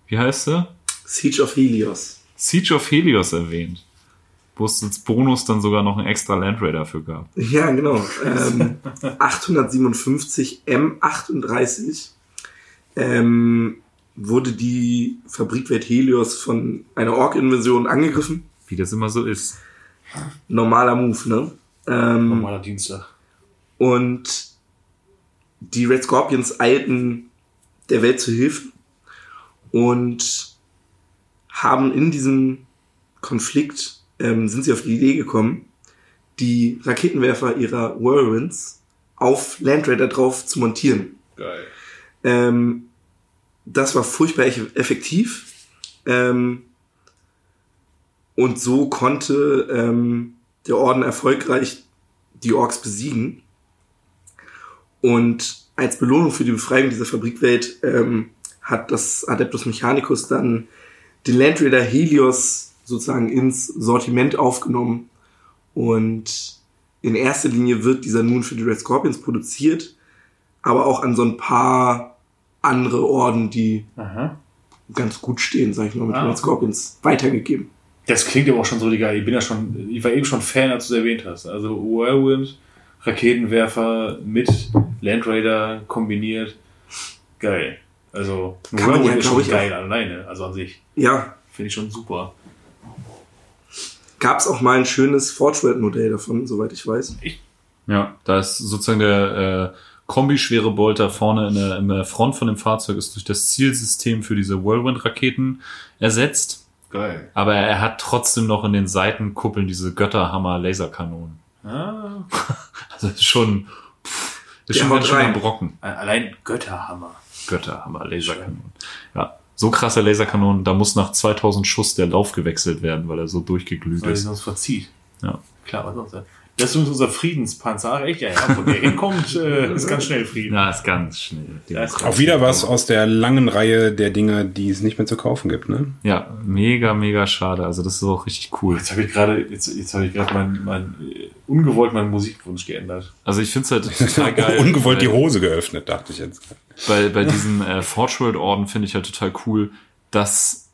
wie heißt sie? Siege of Helios. Siege of Helios erwähnt. Wo es als Bonus dann sogar noch einen extra Land Raider für gab. Ja, genau. Ähm, (laughs) 857 M38 ähm, wurde die Fabrikwelt Helios von einer Ork-Invasion angegriffen. Wie das immer so ist. Normaler Move, ne? Ähm, Normaler Dienstag. und die Red Scorpions eilten der Welt zu Hilfe und haben in diesem Konflikt, ähm, sind sie auf die Idee gekommen, die Raketenwerfer ihrer Whirlwinds auf Land Raider drauf zu montieren. Geil. Ähm, das war furchtbar eff- effektiv. Ähm, und so konnte ähm, der Orden erfolgreich die Orks besiegen. Und als Belohnung für die Befreiung dieser Fabrikwelt ähm, hat das Adeptus Mechanicus dann den Land Raider Helios sozusagen ins Sortiment aufgenommen. Und in erster Linie wird dieser nun für die Red Scorpions produziert, aber auch an so ein paar andere Orden, die Aha. ganz gut stehen, sag ich mal, mit Ah. den Red Scorpions weitergegeben. Das klingt aber auch schon so legal. Ich bin ja schon, ich war eben schon Fan, als du es erwähnt hast. Also Whirlwind, Raketenwerfer mit Land Raider kombiniert. Geil. Also Kann man Whirlwind ja, ist schon ich, geil alleine. Also an sich. Ja, Finde ich schon super. gab es auch mal ein schönes Forge-Modell davon, soweit ich weiß. Ja, da ist sozusagen der äh, Kombi-schwere Bolter vorne in der, in der Front von dem Fahrzeug ist durch das Zielsystem für diese Whirlwind-Raketen ersetzt. Geil. Aber er hat trotzdem noch in den Seitenkuppeln diese Götterhammer-Laserkanonen. Ah, (laughs) Also ist schon, pff, ist schon ganz schön ein. Brocken. allein Götterhammer. Götterhammer, Laserkanonen. Ja, so krasse Laserkanonen, da muss nach 2000 Schuss der Lauf gewechselt werden, weil er so durchgeglüht Weil sie ist. sonst verzieht. Ja. Klar, was sonst? Das ist unser Friedenspanzer. Ach, echt, ja, ja. Wo der (laughs) hinkommt, äh, ist ganz schnell Frieden. Na, ist ganz schnell. Ist Auch wieder was aus der langen Reihe der Dinge, die es nicht mehr zu kaufen gibt, ne? Ja, mega, mega schade. Also das ist auch richtig cool. Jetzt habe ich gerade, jetzt, jetzt habe ich gerade mein, mein, äh, ungewollt meinen Musikwunsch geändert. Also ich finde es halt (laughs) total geil. Ungewollt die Hose geöffnet, dachte ich jetzt. bei, bei diesen äh, Forge World Orden finde ich halt total cool, dass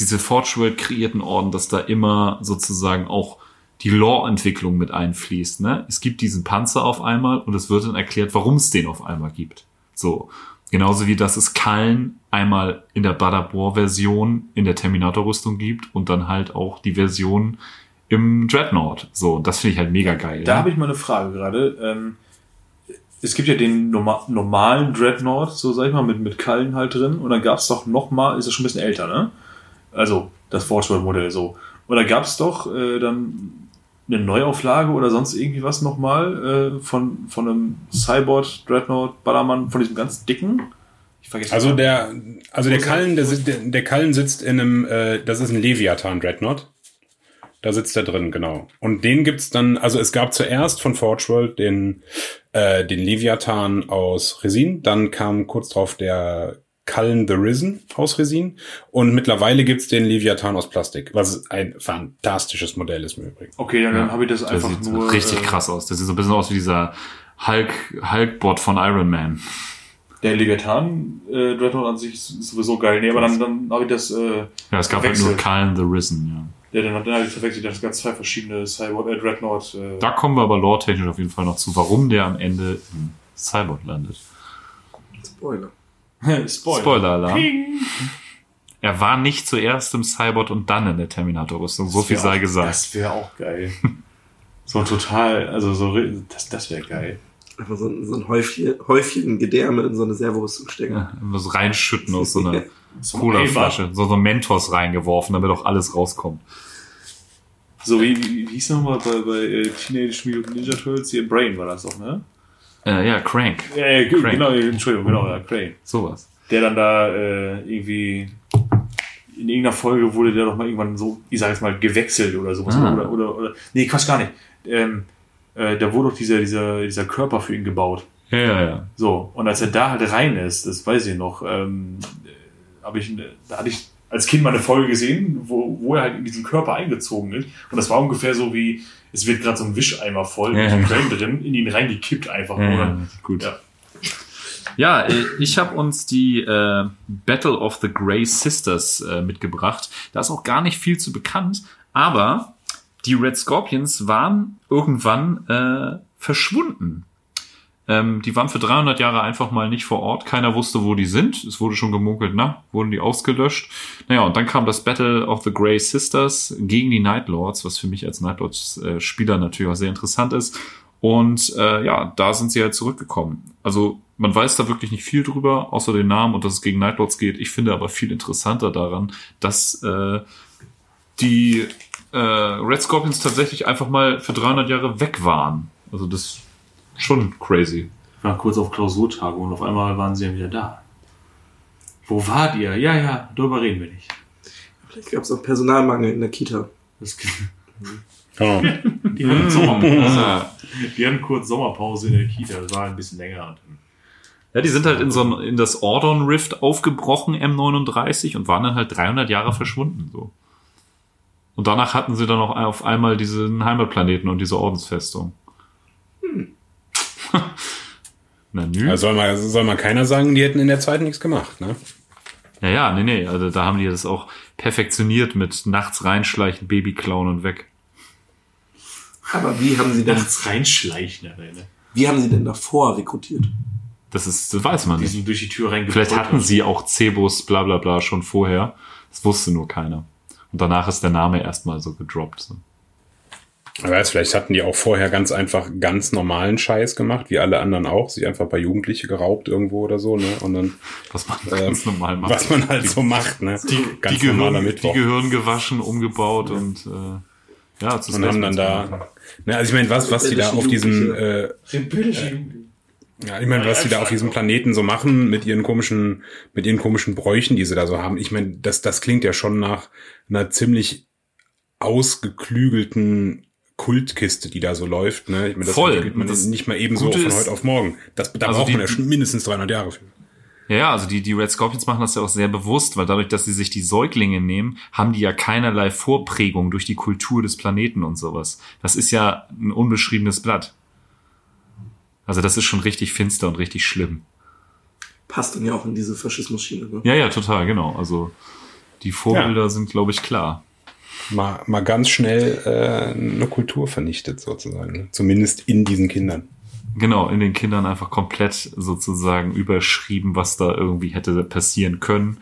diese Forge World kreierten Orden, dass da immer sozusagen auch die Lore-Entwicklung mit einfließt. Ne? Es gibt diesen Panzer auf einmal und es wird dann erklärt, warum es den auf einmal gibt. So. Genauso wie dass es Kallen einmal in der Badabor-Version in der Terminator-Rüstung gibt und dann halt auch die Version im Dreadnought. So, und das finde ich halt mega geil. Da ne? habe ich mal eine Frage gerade. Ähm, es gibt ja den norma normalen Dreadnought, so sag ich mal, mit, mit Kallen halt drin. Und dann gab es doch noch mal, ist das schon ein bisschen älter, ne? Also das Forge World Modell so. Und da gab es doch äh, dann eine Neuauflage oder sonst irgendwie was nochmal äh, von, von einem Cyborg Dreadnought Ballermann, von diesem ganz dicken. Ich vergesse Also der, also der Kallen, der, er? der, der Kallen sitzt in einem, äh, das ist ein Leviathan Dreadnought. Da sitzt er drin, genau. Und den gibt's dann, also es gab zuerst von Forge World den, äh, den Leviathan aus Resin, dann kam kurz drauf der Kallen the Risen aus Resin und mittlerweile gibt's den Leviathan aus Plastik, was ein fantastisches Modell ist im Übrigen. Okay, dann, dann habe ich das Der einfach sieht nur. richtig äh, krass aus. Der sieht so ein bisschen aus wie dieser Hulk, Hulk-Bot von Iron Man. Der Leviathan äh, Dreadnought an sich ist sowieso geil. Nee, aber dann, dann habe ich das. Äh, Ja, es gab halt nur Verwechselt. Kallen the Risen, ja. Ja, dann, dann habe ich verwechselt, das ganz zwei verschiedene Cyborg, äh, Dreadnought. Äh, Da kommen wir aber lore-technisch auf jeden Fall noch zu, warum der am Ende in Cyborg landet. Spoiler. (laughs) Spoiler. Spoiler-Alarm. Er war nicht zuerst im Cyborg und dann in der Terminator-Rüstung. So viel sei auch, gesagt. Das wäre auch geil. so total, also so, das, das wäre geil. Einfach so, ein- so ein Häufchen, Häufchen Gedärme in so eine Servorüstung stecken. Ja, so reinschütten aus so einer Cola-Flasche. So, so Mentos reingeworfen, damit auch alles rauskommt. So wie, wie, wie hieß nochmal bei, bei äh, Teenage Mutant Ninja Turtles? Hier Brain war das doch, ne? Äh, ja, Crank. Äh, g- Crane. genau, Entschuldigung, genau, ja, Crane. Sowas. Der dann da äh, irgendwie in irgendeiner Folge wurde der doch mal irgendwann so, ich sag jetzt mal, gewechselt oder sowas. Ah. Oder, oder, oder, nee, Quatsch, gar nicht. Ähm, äh, da wurde doch dieser, dieser, dieser Körper für ihn gebaut. Ja, ja, ja. So, und als er da halt rein ist, das weiß ich noch, ähm, äh, hab ich, da hatte ich als Kind mal eine Folge gesehen, wo, wo er halt in diesen Körper eingezogen ist. Und das war ungefähr so wie, es wird gerade so ein Wischeimer voll Ja. mit Crane drin, in ihn reingekippt einfach. Ja, nur. ja, gut. Ja. Ja, äh, ich habe uns die äh, Battle of the Grey Sisters äh, mitgebracht. Da ist auch gar nicht viel zu bekannt, aber die Red Scorpions waren irgendwann äh, verschwunden. Ähm, die waren für 300 Jahre einfach mal nicht vor Ort. Keiner wusste, wo die sind. Es wurde schon gemunkelt, na, wurden die ausgelöscht. Naja, und dann kam das Battle of the Grey Sisters gegen die Night Lords, was für mich als Night Lords-Spieler natürlich auch sehr interessant ist. Und äh, ja, da sind sie halt zurückgekommen. Also man weiß da wirklich nicht viel drüber, außer den Namen und dass es gegen Night Lords geht. Ich finde aber viel interessanter daran, dass äh, die äh, Red Scorpions tatsächlich einfach mal für 300 Jahre weg waren. Also das schon crazy. Ich war kurz auf Klausurtagung und auf einmal waren sie ja wieder da. Wo wart ihr? Ja, ja, darüber reden wir nicht. Vielleicht gab es auch Personalmangel in der Kita. Das, Oh. (laughs) die, hatten Sommerpause. die hatten kurz Sommerpause in der Kita, das war ein bisschen länger. Ja, die sind halt in so ein, in das Ordon Rift aufgebrochen, M39, und waren dann halt 300 Jahre verschwunden, so. Und danach hatten sie dann auch auf einmal diesen Heimatplaneten und diese Ordensfestung. (laughs) Na nü. Also soll mal, soll mal keiner sagen, die hätten in der Zeit nichts gemacht, ne? ja, ja, nee, nee, also da haben die das auch perfektioniert mit nachts reinschleichen, Baby klauen und weg. Aber wie haben sie denn, Nachts reinschleichen, Alter, ne? wie haben sie denn davor rekrutiert? Das ist, das weiß man Die nicht. sind durch die Tür reingepoltert. Vielleicht hatten sie auch Cebus, bla bla bla, schon vorher. Das wusste nur keiner. Und danach ist der Name erstmal so gedroppt. So. Wer weiß, vielleicht hatten die auch vorher ganz einfach ganz normalen Scheiß gemacht, wie alle anderen auch, sich einfach ein paar Jugendliche geraubt irgendwo oder so, ne? Und dann, Was man äh, ganz normal macht. was man halt so macht, ne? die, ganz die, normaler Gehirn, die. Gehirn gewaschen, umgebaut und äh, ja, zu Und haben dann da, ne, also ich meine, was, was die da auf diesem, äh, ja, ich meine, was die da auf diesem Planeten so machen mit ihren komischen, mit ihren komischen Bräuchen, die sie da so haben. Ich meine, das, das klingt ja schon nach einer ziemlich ausgeklügelten Kultkiste, die da so läuft. Ne? Ich meine, das Voll. man Das nicht mal eben so von ist- heute auf morgen. Das, da Also braucht die- man ja schon mindestens 300 Jahre für. Ja, ja, also die, die Red Scorpions machen das ja auch sehr bewusst, weil dadurch, dass sie sich die Säuglinge nehmen, haben die ja keinerlei Vorprägung durch die Kultur des Planeten und sowas. Das ist ja ein unbeschriebenes Blatt. Also das ist schon richtig finster und richtig schlimm. Passt dann ja auch in diese Faschismus-Schiene. Ne? Ja, ja, total, genau. Also die Vorbilder sind, glaube ich, klar. Mal, mal ganz schnell äh, eine Kultur vernichtet sozusagen. ne? Zumindest in diesen Kindern. Genau, in den Kindern einfach komplett sozusagen überschrieben, was da irgendwie hätte passieren können.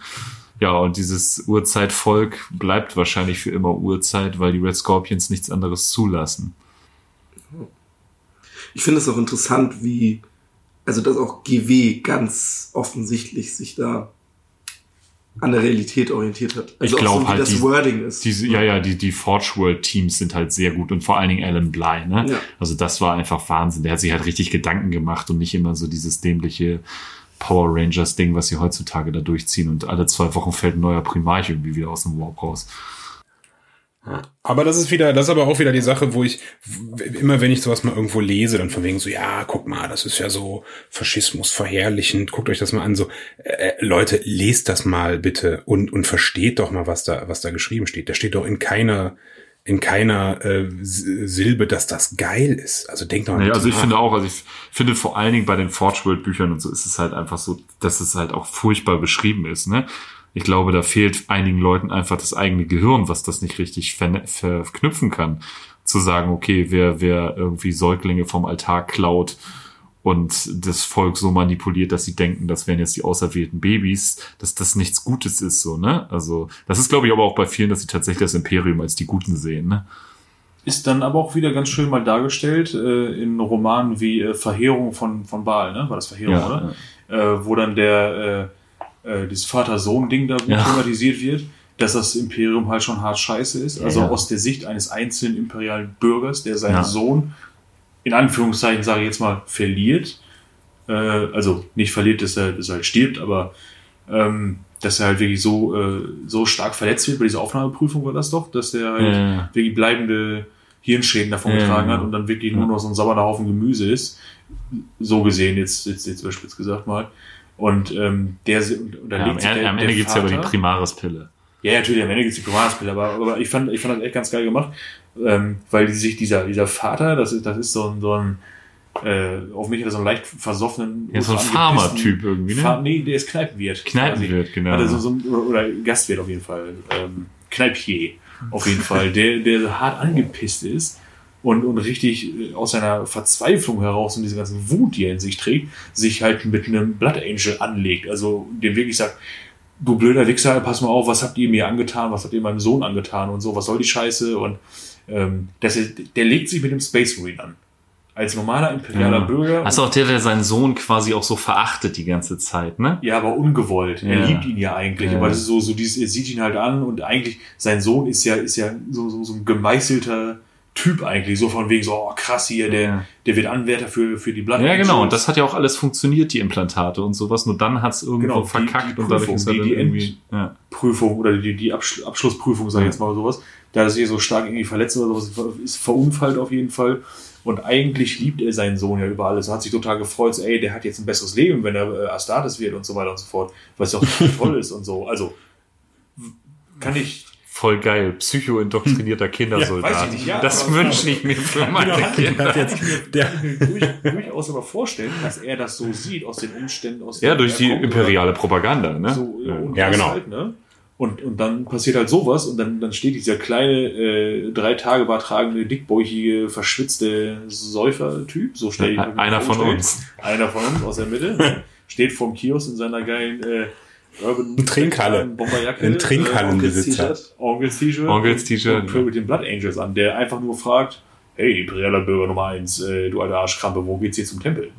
Ja, und dieses Urzeitvolk bleibt wahrscheinlich für immer Urzeit, weil die Red Scorpions nichts anderes zulassen. Ich finde es auch interessant, wie, also dass auch GW ganz offensichtlich sich da an der Realität orientiert hat. Also Ich glaub auch so, halt, das die- Wording ist. Diese, ja, ja, die, die Forge World Teams sind halt sehr gut und vor allen Dingen Alan Bly, ne? Ja. Also das war einfach Wahnsinn. Der hat sich halt richtig Gedanken gemacht und nicht immer so dieses dämliche Power Rangers Ding, was sie heutzutage da durchziehen und alle zwei Wochen fällt ein neuer Primarch irgendwie wieder aus dem Warp raus. Aber das ist wieder, das ist aber auch wieder die Sache, wo ich immer, wenn ich sowas mal irgendwo lese, dann von wegen so, ja, guck mal, das ist ja so Faschismus verherrlichend, guckt euch das mal an, so, äh, Leute, lest das mal bitte und, und versteht doch mal, was da, was da geschrieben steht. Da steht doch in keiner, in keiner äh, Silbe, dass das geil ist. Also denkt doch mal Naja, also ich nach. finde auch, also ich finde vor allen Dingen bei den Forge World Büchern und so ist es halt einfach so, dass es halt auch furchtbar beschrieben ist, ne? Ich glaube, da fehlt einigen Leuten einfach das eigene Gehirn, was das nicht richtig verknüpfen kann. Zu sagen, okay, wer, wer irgendwie Säuglinge vom Altar klaut und das Volk so manipuliert, dass sie denken, das wären jetzt die auserwählten Babys, dass das nichts Gutes ist, so, ne? Also, das ist, glaube ich, aber auch bei vielen, dass sie tatsächlich das Imperium als die Guten sehen, ne? Ist dann aber auch wieder ganz schön mal dargestellt äh, in Romanen wie äh, Verheerung von, von Baal, ne? War das Verheerung, Ja, oder? Äh, wo dann der äh, äh, dieses Vater-Sohn-Ding da Ja. thematisiert wird, dass das Imperium halt schon hart scheiße ist. Also ja. aus der Sicht eines einzelnen imperialen Bürgers, der seinen Ja. Sohn in Anführungszeichen, sage ich jetzt mal, verliert. Äh, also nicht verliert, dass er, dass er halt stirbt, aber ähm, dass er halt wirklich so, äh, so stark verletzt wird bei dieser Aufnahmeprüfung war das doch, dass der halt Ja, wirklich bleibende Hirnschäden davon getragen hat und dann wirklich nur noch so ein sauberer Haufen Gemüse ist. So gesehen, jetzt, jetzt, jetzt überspitzt gesagt mal. Und ähm, der dann Ja, am, der, am Ende der gibt's ja aber die Primaris-Pille. ja, natürlich, am Ende gibt's die Primarspieler, aber, aber ich fand, ich fand das echt ganz geil gemacht, ähm, weil die sich dieser, dieser Vater, das ist, das ist so ein, so ein äh, auf mich hat er so einen leicht versoffenen, Ja, so ein Farmer-Typ irgendwie, ne? Fa nee, der ist Kneipenwirt. Kneipenwirt, genau. Er so, so ein, oder, Gastwirt auf jeden Fall. Ähm, Kneipier auf jeden Fall, der, der hart angepisst ist und, und richtig äh, aus seiner Verzweiflung heraus und diese ganzen Wut, die er in sich trägt, sich halt mit einem Blood Angel anlegt. Also dem wirklich sagt, du blöder Wichser, pass mal auf, was habt ihr mir angetan, was habt ihr meinem Sohn angetan und so, was soll die Scheiße? Und ähm, das ist, der legt sich mit dem Space Marine an. Als normaler imperialer Ja. Bürger. Hast du auch der, der seinen Sohn quasi auch so verachtet die ganze Zeit, ne? Ja, aber ungewollt. Er Ja. liebt ihn ja eigentlich. Ja. Aber das ist so, so dieses, er sieht ihn halt an und eigentlich, sein Sohn ist ja, ist ja so, so, so ein gemeißelter Typ eigentlich. So von wegen so, oh krass hier, der, Ja. der wird Anwärter für, für die Blood Ja, genau. Und das hat ja auch alles funktioniert, die Implantate und sowas. Nur dann hat's irgendwo Genau, die- verkackt die und dadurch Prüfung, ist die- die irgendwie. Ja. Prüfung oder die, die Absch Abschlussprüfung, sag ich Ja. jetzt mal sowas. Da ist er so stark irgendwie verletzt oder sowas, ist verunfallt auf jeden Fall. Und eigentlich liebt er seinen Sohn ja über alles. Er hat sich total gefreut, so, ey, der hat jetzt ein besseres Leben, wenn er äh, Astartes wird und so weiter und so fort. Was ja auch (laughs) toll ist und so. Also, kann ich Voll geil. Psycho-indoktrinierter Kindersoldat. weiß ich nicht, ja, das wünsche ich mir für meine Kinder. Hat jetzt der, durch, durchaus aber vorstellen, dass er das so sieht aus den Umständen, aus Ja, durch die imperiale Propaganda, ne? So, Ja. und Ja, genau. Halt, ne? und, und dann passiert halt sowas und dann, dann steht dieser kleine, äh, drei Tage Bart tragende, dickbäuchige, verschwitzte Säufer-Typ, so stell ich mir Einer von uns. Einer von uns aus der Mitte, steht vorm Kiosk in seiner geilen äh, Urban Trinkhalle. Bomberjacke. Ein Trinkhallenbesitzer. T-Shirt. Onkels T-Shirt. Und- T-Shirt, Und mit den Blood Angels an, der einfach nur fragt, hey, imperialer Bürger Nummer eins, äh, du alter Arschkrampe, wo geht's hier zum Tempel?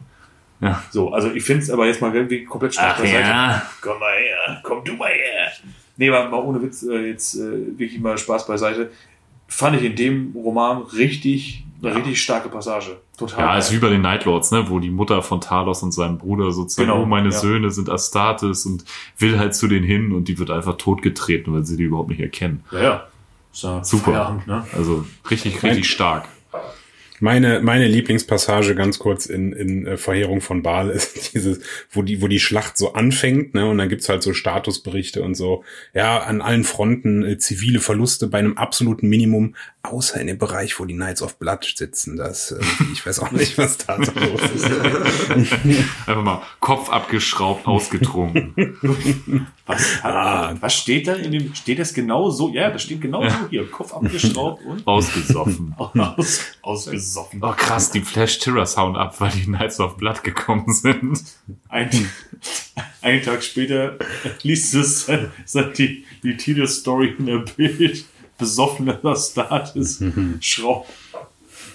Ja. So, also ich finde es aber jetzt mal irgendwie komplett stark Ach beiseite. ja. Komm mal her, komm du mal her. Nee, aber mal ohne Witz, äh, jetzt äh, wirklich mal Spaß beiseite. Fand ich in dem Roman richtig, eine richtig starke Passage. Total. Ja, geil. ist wie bei den Night Lords, ne, wo die Mutter von Talos und seinem Bruder sozusagen, Genau, oh, meine ja. Söhne sind Astartes und will halt zu denen hin und die wird einfach totgetreten, weil sie die überhaupt nicht erkennen. ja, ja. Ist ja Super. Feierabend, ne? Also richtig, richtig stark. Meine, meine Lieblingspassage ganz kurz in, in äh, Verheerung von Baal (laughs) ist dieses, wo die, wo die Schlacht so anfängt, ne, und dann gibt's halt so Statusberichte und so, ja, an allen Fronten äh, zivile Verluste bei einem absoluten Minimum, außer in dem Bereich, wo die Knights of Blood sitzen. Das, äh, ich weiß auch nicht, was da so los ist. (laughs) Einfach mal Kopf abgeschraubt, ausgetrunken. Was, (laughs) Ah. was steht da in dem, steht das genau so? Ja, das steht genau so hier. Kopf abgeschraubt und Ausgesoffen. aus, ausgesoffen. Oh krass, die Flash Terror Sound ab, weil die Knights of Blood gekommen sind. Ein, einen Tag später liest es sagt die, die Titelstory in der Bild. Besoffener Status schraubt,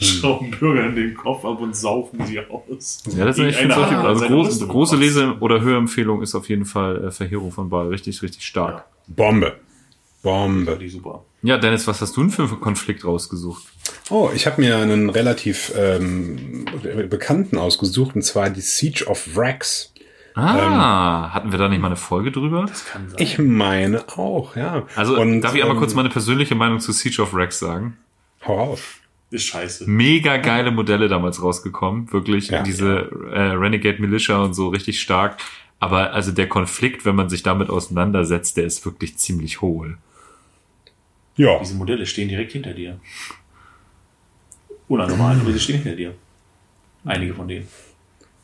schrauben Bürger in den Kopf ab und saufen sie aus. Ja, das ist echt wirklich, hat also groß, große. Lese- oder Hörempfehlung ist auf jeden Fall äh, Verheerung von Baal. Richtig, richtig stark. Bombe. Bombe. Die super. Ja, Dennis, was hast du denn für einen Konflikt rausgesucht? Oh, ich habe mir einen relativ ähm, bekannten ausgesucht, und zwar die Siege of Wrax. Ah, hatten wir da nicht mal eine Folge drüber? Kann sein. Ich meine auch, ja. Also, Und, darf ich einmal ähm, kurz meine persönliche Meinung zu Siege of Rex sagen? Hau raus. ist scheiße. Mega geile Modelle damals rausgekommen, wirklich. Ja. diese Äh, Renegade Militia und so richtig stark. Aber also der Konflikt, wenn man sich damit auseinandersetzt, der ist wirklich ziemlich hohl. Ja. Diese Modelle stehen direkt hinter dir. Unnormal, aber sie stehen hinter dir. Einige von denen.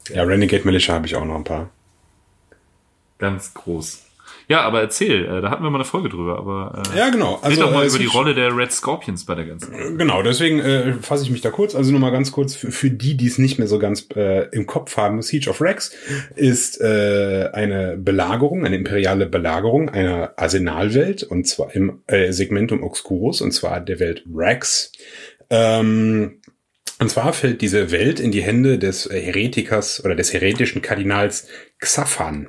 Ja, Renegade Militia habe ich auch noch ein paar. Ganz groß. Ja, aber erzähl, äh, da hatten wir mal eine Folge drüber, aber äh, Ja, genau. red doch mal äh, über die Rolle der Red Scorpions bei der ganzen. Genau, deswegen äh, fasse ich mich da kurz. Also nur mal ganz kurz für, für die, die es nicht mehr so ganz äh, im Kopf haben. Siege of Rex ist äh, eine Belagerung, eine imperiale Belagerung einer Arsenalwelt und zwar im äh, Segmentum Obscurus und zwar der Welt Rex. Ähm, und zwar fällt diese Welt in die Hände des Heretikers oder des heretischen Kardinals Xaphan.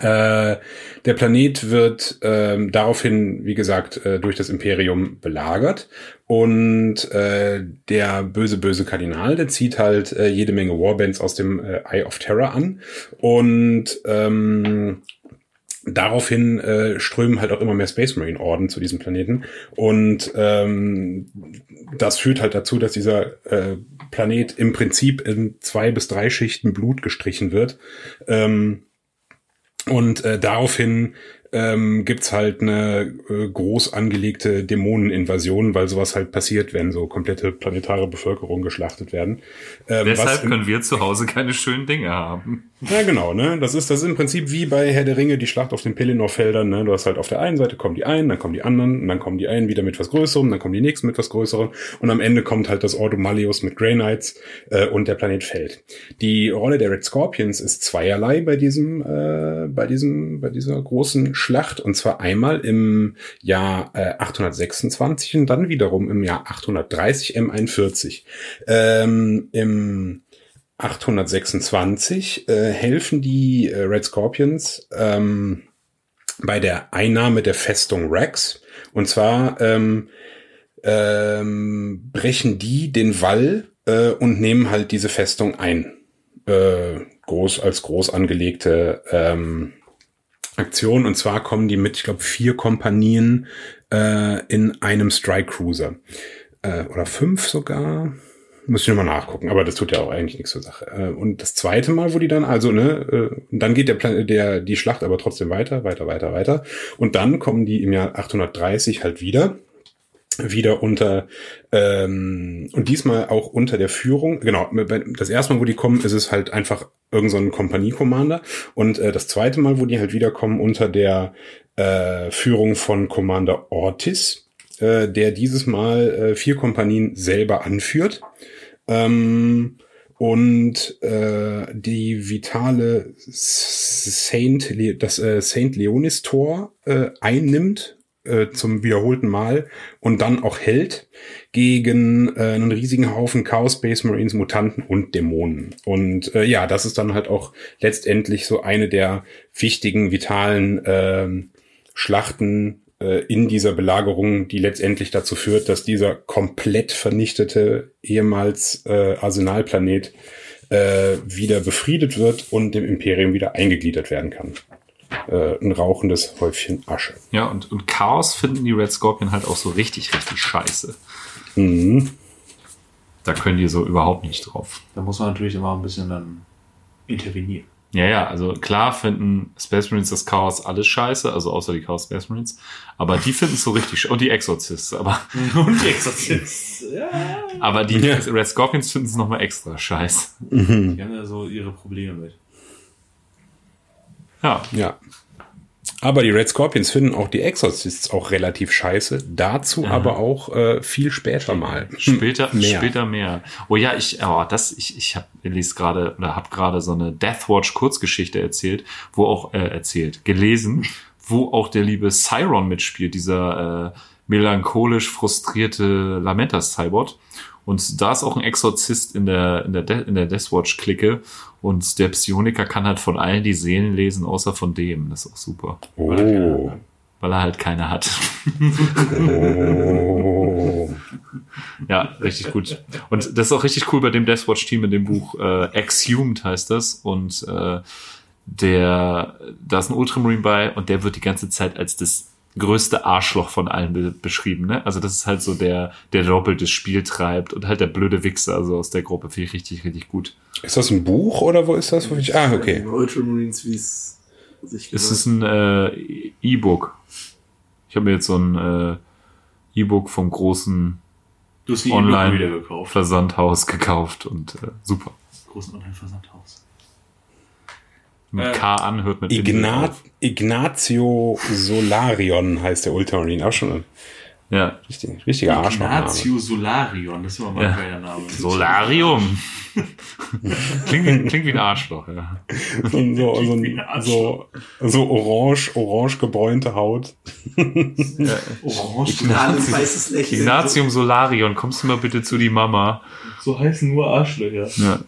Äh, der Planet wird ähm, daraufhin, wie gesagt, äh, durch das Imperium belagert. Und äh, der böse, böse Kardinal, der zieht halt äh, jede Menge Warbands aus dem äh, Eye of Terror an. Und ähm, daraufhin äh, strömen halt auch immer mehr Space Marine Orden zu diesem Planeten. Und ähm, das führt halt dazu, dass dieser äh, Planet im Prinzip in zwei bis drei Schichten Blut gestrichen wird. Ähm, und äh, daraufhin ähm, gibt's halt eine äh, groß angelegte Dämoneninvasion, weil sowas halt passiert, wenn so komplette planetare Bevölkerung geschlachtet werden. Ähm, Deshalb können wir zu Hause keine schönen Dinge haben. Ja, genau, ne? Das ist, das ist im Prinzip wie bei Herr der Ringe, die Schlacht auf den Pelennor-Feldern, ne? Du hast halt auf der einen Seite kommen die einen, dann kommen die anderen, und dann kommen die einen wieder mit was Größerem, dann kommen die nächsten mit was Größerem, und am Ende kommt halt das Ordo Malleus mit Grey Knights, äh, und der Planet fällt. Die Rolle der Red Scorpions ist zweierlei bei diesem, äh, bei diesem, bei dieser großen Schlacht, und zwar einmal im Jahr äh, 826 und dann wiederum im Jahr 830 M41. Ähm, Im 826 äh, helfen die äh, Red Scorpions ähm, bei der Einnahme der Festung Rex. Und zwar ähm, ähm, brechen die den Wall äh, und nehmen halt diese Festung ein. Äh, groß als groß angelegte ähm, Aktion. Und zwar kommen die mit, ich glaube, vier Kompanien äh, in einem Strike Cruiser. Äh, oder fünf sogar. Muss ich nochmal nachgucken, aber das tut ja auch eigentlich nichts zur Sache. Äh, Und das zweite Mal, wo die dann, also, ne, äh, dann geht der, Plan der die Schlacht aber trotzdem weiter, weiter, weiter, weiter. Und dann kommen die im Jahr 830 halt wieder wieder unter ähm, und diesmal auch unter der Führung. Genau, das erste Mal, wo die kommen, ist es halt einfach irgendein so ein Kompanie-Commander und äh, das zweite Mal, wo die halt wiederkommen, unter der äh, Führung von Commander Ortiz, äh, der dieses Mal äh, vier Kompanien selber anführt. Ähm, und äh, die vitale Saint, Le das äh, Saint Leonis Tor äh, einnimmt äh, zum wiederholten Mal und dann auch hält gegen äh, einen riesigen Haufen Chaos Space Marines, Mutanten und Dämonen. Und äh, ja, das ist dann halt auch letztendlich so eine der wichtigen, vitalen ähm, Schlachten äh, in dieser Belagerung, die letztendlich dazu führt, dass dieser komplett vernichtete ehemals äh, Arsenalplanet äh, wieder befriedet wird und dem Imperium wieder eingegliedert werden kann. Äh, ein rauchendes Häufchen Asche. Ja, und, und Chaos finden die Red Scorpion halt auch so richtig, richtig scheiße. Mhm. Da können die so überhaupt nicht drauf. Da muss man natürlich immer ein bisschen dann intervenieren. Ja, ja, also klar finden Space Marines das Chaos alles scheiße, also außer die Chaos Space Marines. Aber die finden es so richtig, sch- und die Exorcists, aber, (laughs) Und die Exorzist. Ja. aber die Ja. Red Scorpions finden es nochmal extra scheiße. Mhm. Die haben ja so ihre Probleme mit. Ja, Ja. Aber die Red Scorpions finden auch die Exorcists auch relativ scheiße. Dazu aber auch äh, viel später mal. Später Hm, mehr. später mehr. Oh ja, ich, oh, das, ich, ich hab, lese gerade oder habe gerade so eine Deathwatch Kurzgeschichte erzählt, wo auch äh, erzählt, gelesen, wo auch der liebe Cyron mitspielt, dieser äh, melancholisch frustrierte Lamentas Cybot. Und da ist auch ein Exorzist in der in der De in der Deathwatch Clique und der Psioniker kann halt von allen die Seelen lesen, außer von dem. Das ist auch super, Oh. weil er halt keine hat. oh. (laughs) Ja, richtig gut. Und das ist auch richtig cool bei dem Deathwatch-Team in dem Buch. Äh, Exhumed heißt das. Und äh, der, da ist ein Ultramarine bei und der wird die ganze Zeit als das größte Arschloch von allen be beschrieben. Ne? Also das ist halt so der, der doppeltes Spiel treibt und halt der blöde Wichser also aus der Gruppe. Finde ich richtig, richtig gut. Ist das ein Buch oder wo ist das? Wo ich, ah, okay. Ultramarines, wie es sich Es ist ein äh, E-Book. Ich habe mir jetzt so ein äh, E-Book vom großen Du hast die Online. wieder gekauft. Versandhaus gekauft und äh, super. Großen Online-Versandhaus. Mit Äh, K anhört mit Ignat. Ignazio Solarion heißt der Ultramarine. Auch schon ein Ja. richtig, richtiger Arschlochname. Ignazio Solarion, das ist aber mal Ja. ein geiler Name. Solarium. (laughs) klingt, wie- klingt wie ein Arschloch, ja. So, so, so, ein so, so orange, orange gebräunte Haut. Orange. Alles weißes Lächeln. Ignatium Solarion, kommst du mal bitte zu die Mama? So heißen nur Arschlöcher. Ja.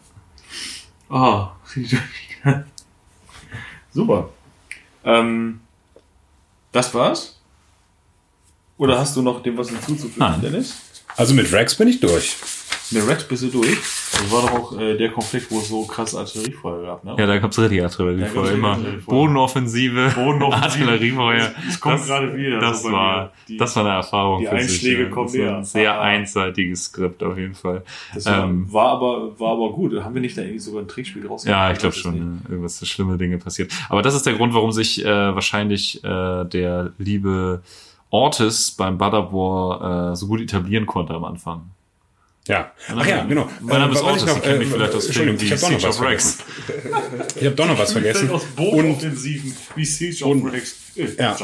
Ah, super. Ähm, das war's? Oder hast du noch dem was hinzuzufügen, Nein. Dennis? Also mit Rex bin ich durch. Mit Rex bist du durch. Das war doch auch äh, der Konflikt, wo es so krass Artilleriefeuer gab, ne? Ja, da gab's richtig Da Artilleriefeuer. Immer. Bodenoffensive, Bodenoffensive. Artilleriefeuer. Es kommt Das- gerade wieder. Das so bei war. Die- das war eine Erfahrung. die für sich, Einschläge ja. kommen Das näher. Ein sehr Ah. einseitiges Skript auf jeden Fall. Das war, Ähm, war, aber, war aber gut. Haben wir nicht da irgendwie sogar ein Trickspiel draus Ja, ich glaube es schon. Ja. Irgendwas so schlimme Dinge passiert. Aber das ist der Grund, warum sich äh, wahrscheinlich äh, der liebe Ortis beim Butter War äh, so gut etablieren konnte am Anfang. Ja. Ach ja, genau. Mein Name ist was Ortis, ich ich kenne mich vielleicht aus Entschuldigung, Filmen ich habe doch noch Siege was of vergessen. Ich habe doch noch was (laughs) vergessen. Und und-. Äh, Ja.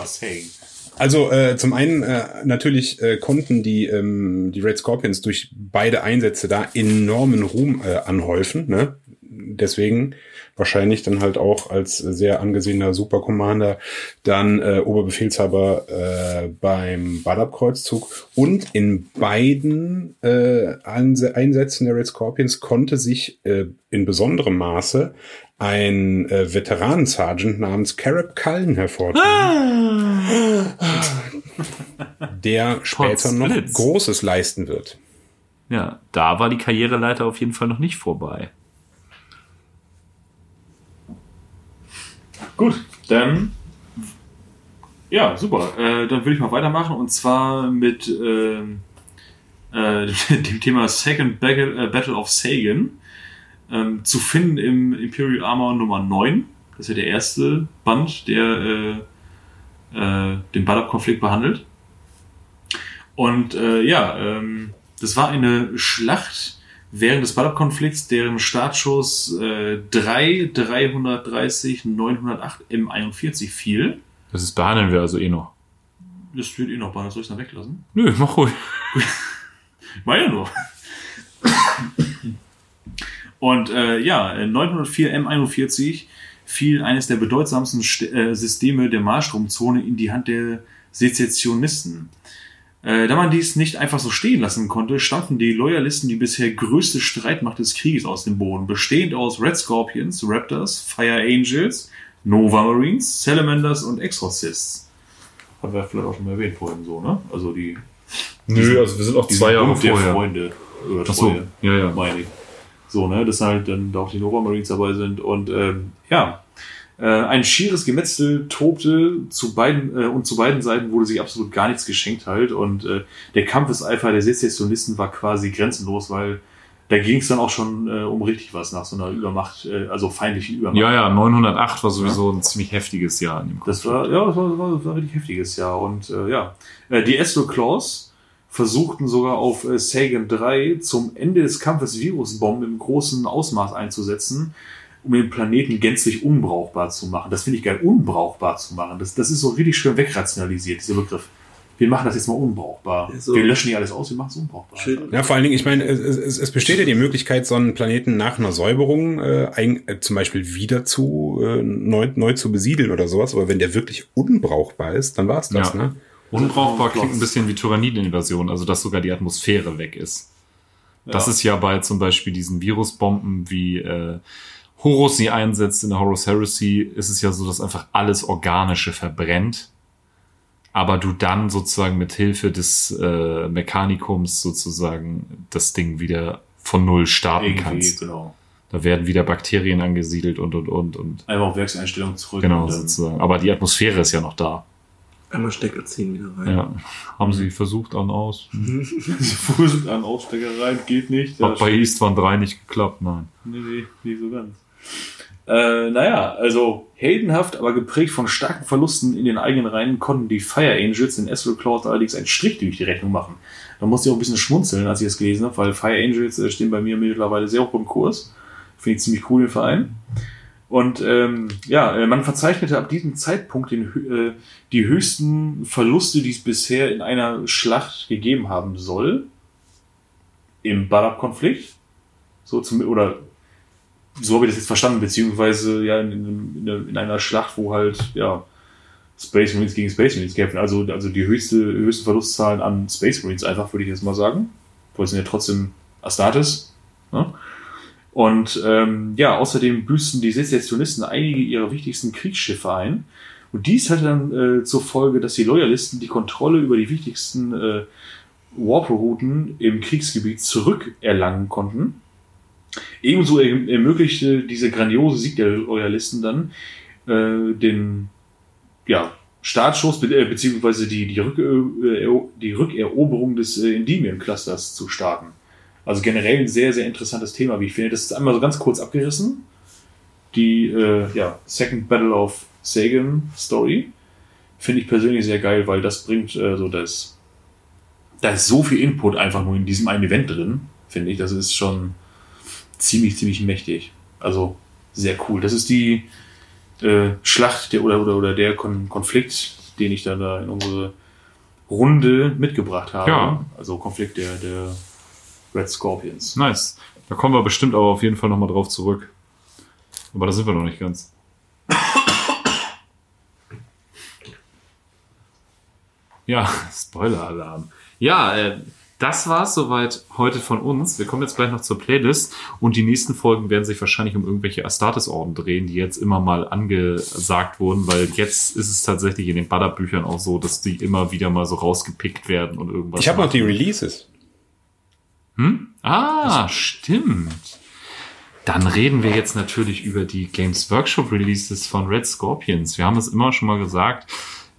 Also äh, zum einen äh, natürlich äh, konnten die ähm, die Red Scorpions durch beide Einsätze da enormen Ruhm äh, anhäufen. Ne? Deswegen wahrscheinlich dann halt auch als sehr angesehener Supercommander dann äh, Oberbefehlshaber äh, beim Badab-Kreuzzug und in beiden äh, Einsätzen der Red Scorpions konnte sich äh, in besonderem Maße ein äh, Veteranen-Sergeant namens Carib Cullen hervortun der später noch. Großes leisten wird. Ja, da war die Karriereleiter auf jeden Fall noch nicht vorbei. Gut, dann. Ja, super. Äh, dann würde ich mal weitermachen und zwar mit ähm, äh, (laughs) dem Thema Second Battle, äh, of Sagan. Ähm, zu finden im Imperial Armor Nummer 9. Das ist ja der erste Band, der äh, äh, den Badab-Konflikt behandelt. Und äh, ja, ähm, das war eine Schlacht während des Badab-Konflikts, deren Startschuss äh, 3, 330, 908 M41 fiel. Das ist behandeln wir also eh noch. Das wird eh noch bei, soll ich es dann weglassen? Nö, mach ruhig. (laughs) Ich meine ja nur. Und äh, ja, 904 M41 fiel eines der bedeutsamsten St äh, Systeme der Malstromzone in die Hand der Sezessionisten. Äh, da man dies nicht einfach so stehen lassen konnte, stampften die Loyalisten die bisher größte Streitmacht des Krieges aus dem Boden, bestehend aus Red Scorpions, Raptors, Fire Angels, Nova Marines, Salamanders und Exorcists. Haben wir vielleicht auch schon mal erwähnt vorhin so, ne? Also die Nö, also wir sind auch zwei Jahre vorher. Freunde. Oder Ach so, ja, ja. meine ich. So, ne, dass halt dann da auch die Nova Marines dabei sind und ähm, ja, ein schieres Gemetzel tobte zu beiden äh, und zu beiden Seiten wurde sich absolut gar nichts geschenkt halt. Und äh, der Kampfeseifer der Sezessionisten war quasi grenzenlos, weil da ging es dann auch schon äh, um richtig was nach so einer Übermacht, äh, also feindlichen Übermacht. Ja, ja, 908 war sowieso ein ziemlich heftiges Jahr in dem Das war, ja, das war, war, war ein richtig heftiges Jahr. Und äh, ja, äh, die Estro Claws versuchten sogar auf äh, Sagan 3 zum Ende des Kampfes Virusbomben im großen Ausmaß einzusetzen, um den Planeten gänzlich unbrauchbar zu machen. Das finde ich geil, unbrauchbar zu machen. Das, das ist so richtig schön wegrationalisiert, dieser Begriff. Wir machen das jetzt mal unbrauchbar. Ja, so. Wir löschen nicht alles aus, wir machen es unbrauchbar. Schön. Ja, vor allen Dingen, ich meine, es, es, es besteht ja die Möglichkeit, so einen Planeten nach einer Säuberung äh, ein, äh, zum Beispiel wieder zu äh, neu, neu zu besiedeln oder sowas. Aber wenn der wirklich unbrauchbar ist, dann war's das, Ja. ne? Unbrauchbar klingt ein bisschen wie Tyrannideninvasion, also dass sogar die Atmosphäre weg ist. Das Ja. ist ja bei zum Beispiel diesen Virusbomben, wie äh, Horus sie einsetzt in der Horus Heresy, ist es ja so, dass einfach alles Organische verbrennt, aber du dann sozusagen mit Hilfe des äh, Mechanikums sozusagen das Ding wieder von Null starten Irgendwie, kannst. genau. Da werden wieder Bakterien angesiedelt und und und und Einfach auf Werkseinstellung zurück. genau sozusagen. Aber die Atmosphäre ist ja noch da. Einmal Stecker ziehen wieder rein. Ja, haben sie versucht an aus. (laughs) Fuß an Aussteckereien geht nicht. Hat bei Eastwan 3 nicht geklappt, nein. Nee, nee, nicht so ganz. Äh, naja, also heldenhaft, aber geprägt von starken Verlusten in den eigenen Reihen konnten die Fire Angels in Astral Cloud allerdings einen Strich durch die Rechnung machen. Da musste ich auch ein bisschen schmunzeln, als ich das gelesen habe, weil Fire Angels äh, stehen bei mir mittlerweile sehr hoch im Kurs. Finde ich ziemlich cool, den Verein. Und ähm, ja, äh, man verzeichnete ab diesem Zeitpunkt den, äh, die höchsten Verluste, die es bisher in einer Schlacht gegeben haben soll. Im Badab-Konflikt. So zum, oder so habe ich das jetzt verstanden, beziehungsweise ja in, in, in, einer- in einer Schlacht, wo halt, ja, Space Marines gegen Space Marines kämpfen. Also, also die höchste, höchsten Verlustzahlen an Space Marines einfach, würde ich jetzt mal sagen. Weil es sind ja trotzdem Astartes. Ne? Und ähm, ja, außerdem büßten die Sezessionisten einige ihrer wichtigsten Kriegsschiffe ein. Und dies hatte dann äh, zur Folge, dass die Loyalisten die Kontrolle über die wichtigsten äh, Warp-Routen im Kriegsgebiet zurückerlangen konnten. Ebenso erm- ermöglichte dieser grandiose Sieg der Loyalisten dann äh, den ja, Startschuss be äh, beziehungsweise die, die, Rück äh, die Rückeroberung des äh, Endymion-Clusters zu starten. Also generell ein sehr, sehr interessantes Thema, wie ich finde. Das ist einmal so ganz kurz abgerissen. Die äh, ja, Second Battle of Sagan Story finde ich persönlich sehr geil, weil das bringt äh, so das. Da ist so viel Input einfach nur in diesem einen Event drin, finde ich. Das ist schon ziemlich, ziemlich mächtig. Also sehr cool. Das ist die äh, Schlacht der, oder, oder, oder der Kon Konflikt, den ich dann da in unsere Runde mitgebracht habe. Ja. Also Konflikt der, der Red Scorpions. Nice. Da kommen wir bestimmt aber auf jeden Fall nochmal drauf zurück. Aber da sind wir noch nicht ganz. Ja, (laughs) Spoiler-Alarm. Ja, äh, das war's soweit heute von uns. Wir kommen jetzt gleich noch zur Playlist und die nächsten Folgen werden sich wahrscheinlich um irgendwelche Astartes-Orden drehen, die jetzt immer mal angesagt wurden, weil jetzt ist es tatsächlich in den Badder-Büchern auch so, dass die immer wieder mal so rausgepickt werden und irgendwas. Ich habe noch die Releases. Hm? Ah, stimmt. Dann reden wir jetzt natürlich über die Games Workshop Releases von Red Scorpions. Wir haben es immer schon mal gesagt.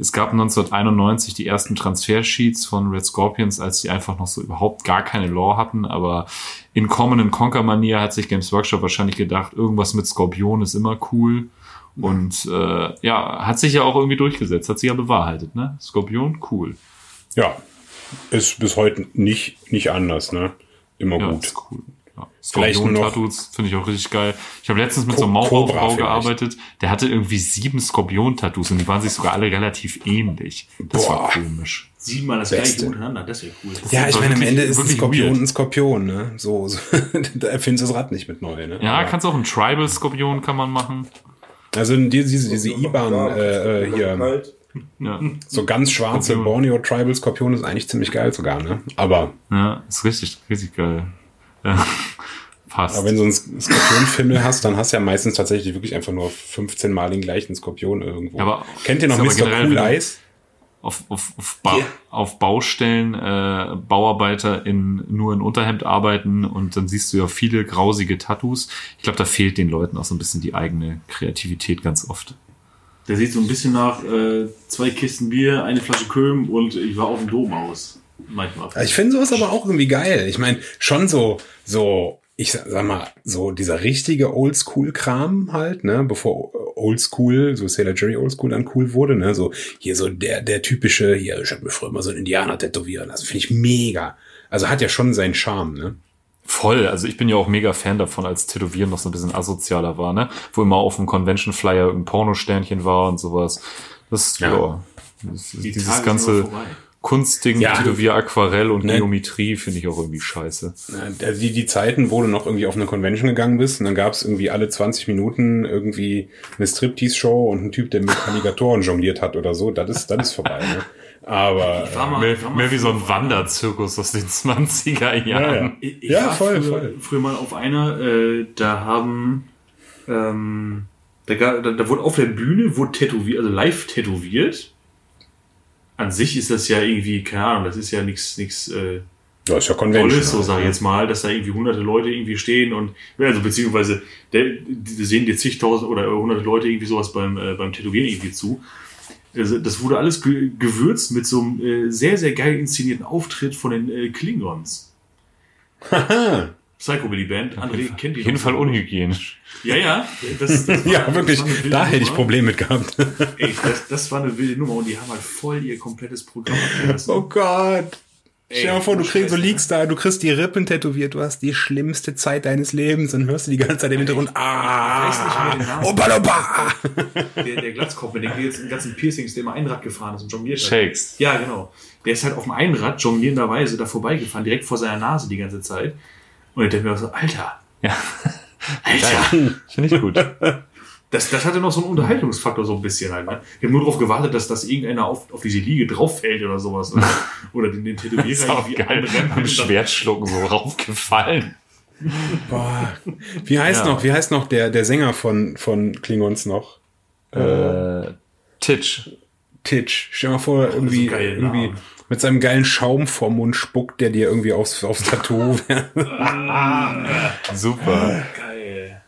Es gab 1991 die ersten Transfer-Sheets von Red Scorpions, als die einfach noch so überhaupt gar keine Lore hatten. Aber in Common and Conquer Manier hat sich Games Workshop wahrscheinlich gedacht, irgendwas mit Skorpion ist immer cool. Und äh, ja, hat sich ja auch irgendwie durchgesetzt, hat sich ja bewahrheitet, ne? Skorpion, cool. Ja, ist bis heute nicht, nicht anders, ne? Immer Ja, gut. cool. Ja. Skorpion-Tattoos finde ich auch richtig geil. Ich habe letztens mit Co- so einem Maueraufbau vielleicht. gearbeitet. Der hatte irgendwie sieben Skorpion-Tattoos und die waren sich sogar alle relativ ähnlich. Das war Boah. komisch. Siebenmal das Beste. gleiche untereinander, das wäre cool. Ja, ich war meine, am Ende ist ein Skorpion weird. ein Skorpion, ne? So, so (laughs) da erfindest du das Rad nicht mit neu, ne? Ja, Aber- kannst auch einen Tribal-Skorpion kann man machen. Also diese, diese, diese IBAN äh, äh, hier. Ja, so ganz schwarze Skorpion. Borneo Tribal Skorpion ist eigentlich ziemlich geil sogar, ne? Aber, ja ist richtig, richtig geil. Passt. (laughs) aber wenn du so einen Skorpionfimmel hast, dann hast du ja meistens tatsächlich wirklich einfach nur 15 Mal den gleichen Skorpion irgendwo. Aber- Kennt ihr noch Mr. generell Cool Eyes? auf, auf, auf, ba Ja. auf Baustellen äh, Bauarbeiter in nur in Unterhemd arbeiten und dann siehst du ja viele grausige Tattoos. Ich glaube, da fehlt den Leuten auch so ein bisschen die eigene Kreativität ganz oft. Der sieht so ein bisschen nach äh, zwei Kisten Bier, eine Flasche Köln und ich war auf dem Dom aus. Manchmal. Ich finde sowas aber auch irgendwie geil. Ich meine, schon so, so, ich sag mal, so dieser richtige Oldschool-Kram halt, ne, bevor Oldschool, so Sailor Jerry Oldschool dann cool wurde, ne, so hier so der, der typische, hier, ich hab mir früher mal so einen Indianer tätowieren lassen, finde ich mega. Also hat ja schon seinen Charme, ne? Voll, also ich bin ja auch mega Fan davon, als Tätowieren noch so ein bisschen asozialer war, ne? Wo immer auf dem Convention Flyer irgendein Pornosternchen war und sowas. Das, ja, Ja. das, Die dieses Tage ganze. Kunstding, Ja. Tätowier, Aquarell und Ne. Geometrie finde ich auch irgendwie scheiße. Also die, die Zeiten, wo du noch irgendwie auf eine Convention gegangen bist und dann gab's irgendwie alle 20 Minuten irgendwie eine Striptease-Show und ein Typ, der mit Alligatoren jongliert hat oder so, das ist, das ist vorbei, ne? Aber, Ich war mal, Mehr, ich war mal mehr wie so ein Wanderzirkus aus den 20er Jahren. ja, ja. Ich, ich Ja, war voll, früher, voll. früher mal auf einer, äh, da haben, ähm, da, da, da wurde auf der Bühne, wurde tätowiert, also live tätowiert. An sich ist das ja irgendwie, keine Ahnung, das ist ja nichts, nichts, äh, das ist ja Convention. Tolles, so halt, sage ich ne? jetzt mal, dass da irgendwie hunderte Leute irgendwie stehen und, ja, also beziehungsweise, der, die sehen dir zigtausend oder hunderte Leute irgendwie sowas beim, äh, beim Tätowieren irgendwie zu. Also, das wurde alles ge gewürzt mit so einem äh, sehr, sehr geil inszenierten Auftritt von den äh, Klingons. (laughs) (laughs) Psycho Billy Band. André kennt die Auf jeden. Fall unhygienisch. Ja, ja. Das, das (laughs) war- Ja, wirklich, da hätte ich. Probleme mit gehabt. Ey, das, das war eine wilde Nummer und die haben halt voll ihr komplettes Programm abgelassen. Oh Gott. Stell dir mal vor, du kriegst, du liegst da, du kriegst die Rippen tätowiert, du hast die schlimmste Zeit deines Lebens und hörst du die ganze Zeit im Hintergrund, ah, weiß nicht mehr den Namen. opa, opa. Der, der Glatzkopf, mit dem jetzt in ganzen Piercings, der immer Einrad gefahren ist und jongliert hat. Shakes. Ja, genau. Der ist halt auf dem Einrad jonglierenderweise da vorbeigefahren, direkt vor seiner Nase die ganze Zeit. Und ich denke mir so, Alter, Ja, Alter. finde ich gut. Das, das hatte noch so einen Unterhaltungsfaktor so ein bisschen halt. Ne? Wir haben nur darauf gewartet, dass, dass irgendeiner auf, auf diese Liege drauffällt oder sowas. Oder, (laughs) oder den, den Tätowierer geil. anrennt dann- Schwertschlucken so raufgefallen. Boah. Wie heißt Ja. noch, wie heißt noch der, der Sänger von, von Klingons noch? Äh, Titch. Titch. Stell dir mal vor, irgendwie, irgendwie Namen. Mit seinem geilen Schaum vorm Mund spuckt der dir irgendwie aufs, aufs Tattoo. (laughs) Super. Geil.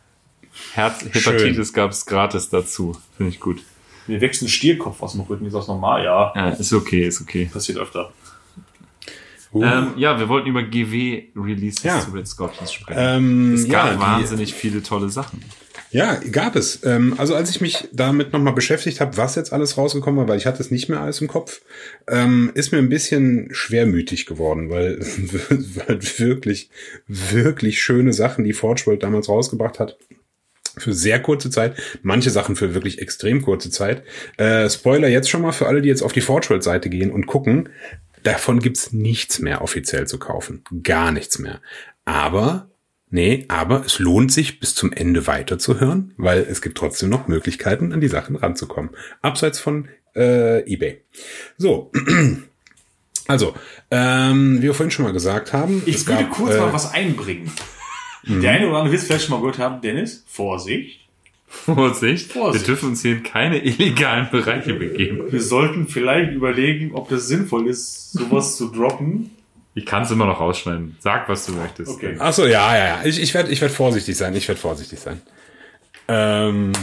Herz Hepatitis gab es gratis dazu. Finde ich gut. Mir wächst ein Stierkopf aus dem Rücken. Ist das normal? Ja. Ja, ist okay, ist okay. Passiert öfter. Ähm, ja, wir wollten über GW-Releases Ja. zu Red Scorpions sprechen. Ähm, es gab ja, die- wahnsinnig viele tolle Sachen. Ja, gab es. Ähm, also als ich mich damit nochmal beschäftigt habe, was jetzt alles rausgekommen war, weil ich hatte es nicht mehr alles im Kopf, ähm, ist mir ein bisschen schwermütig geworden, weil, (laughs) weil wirklich, wirklich schöne Sachen, die Forge World damals rausgebracht hat, für sehr kurze Zeit, manche Sachen für wirklich extrem kurze Zeit. Äh, Spoiler jetzt schon mal für alle, die jetzt auf die Forge World Seite gehen und gucken, davon gibt's nichts mehr offiziell zu kaufen. Gar nichts mehr. Aber Nee, aber es lohnt sich, bis zum Ende weiterzuhören, weil es gibt trotzdem noch Möglichkeiten, an die Sachen ranzukommen. Abseits von äh, eBay. So. (clears throat) Also, ähm, wie wir vorhin schon mal gesagt haben, Ich es würde gab, kurz äh, mal was einbringen. Der eine oder andere wird es vielleicht schon mal gehört haben. Dennis, Vorsicht. Vorsicht, Vorsicht. wir dürfen uns hier in keine (laughs) illegalen Bereiche begeben. Wir sollten vielleicht überlegen, ob das sinnvoll ist, sowas zu droppen. Ich kann es immer noch rausschneiden. Sag, was du möchtest. Okay. Ach so, ja, ja, ja. Ich, ich werde ich werd vorsichtig sein. Ich werde vorsichtig sein. Ähm,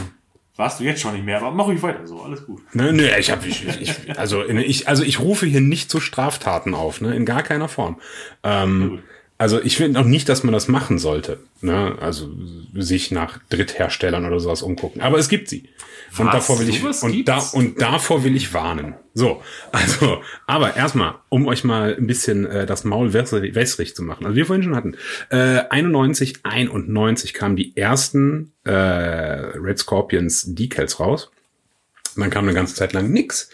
Warst du jetzt schon nicht mehr, aber mach ruhig weiter so, alles gut. Ne, ne, ich habe ich, ich, also ich also ich rufe hier nicht zu Straftaten auf, ne, in gar keiner Form. Ähm, also ich finde auch nicht, dass man das machen sollte, ne, also sich nach Drittherstellern oder sowas umgucken. Aber es gibt sie. Und Was? davor will ich und da und davor will ich warnen. So, also, aber erstmal, um euch mal ein bisschen äh, das Maul wässrig, wässrig zu machen. Also wir vorhin schon hatten, äh, 91, 91 kamen die ersten äh, Red Scorpions Decals raus. Dann kam eine ganze Zeit lang nix.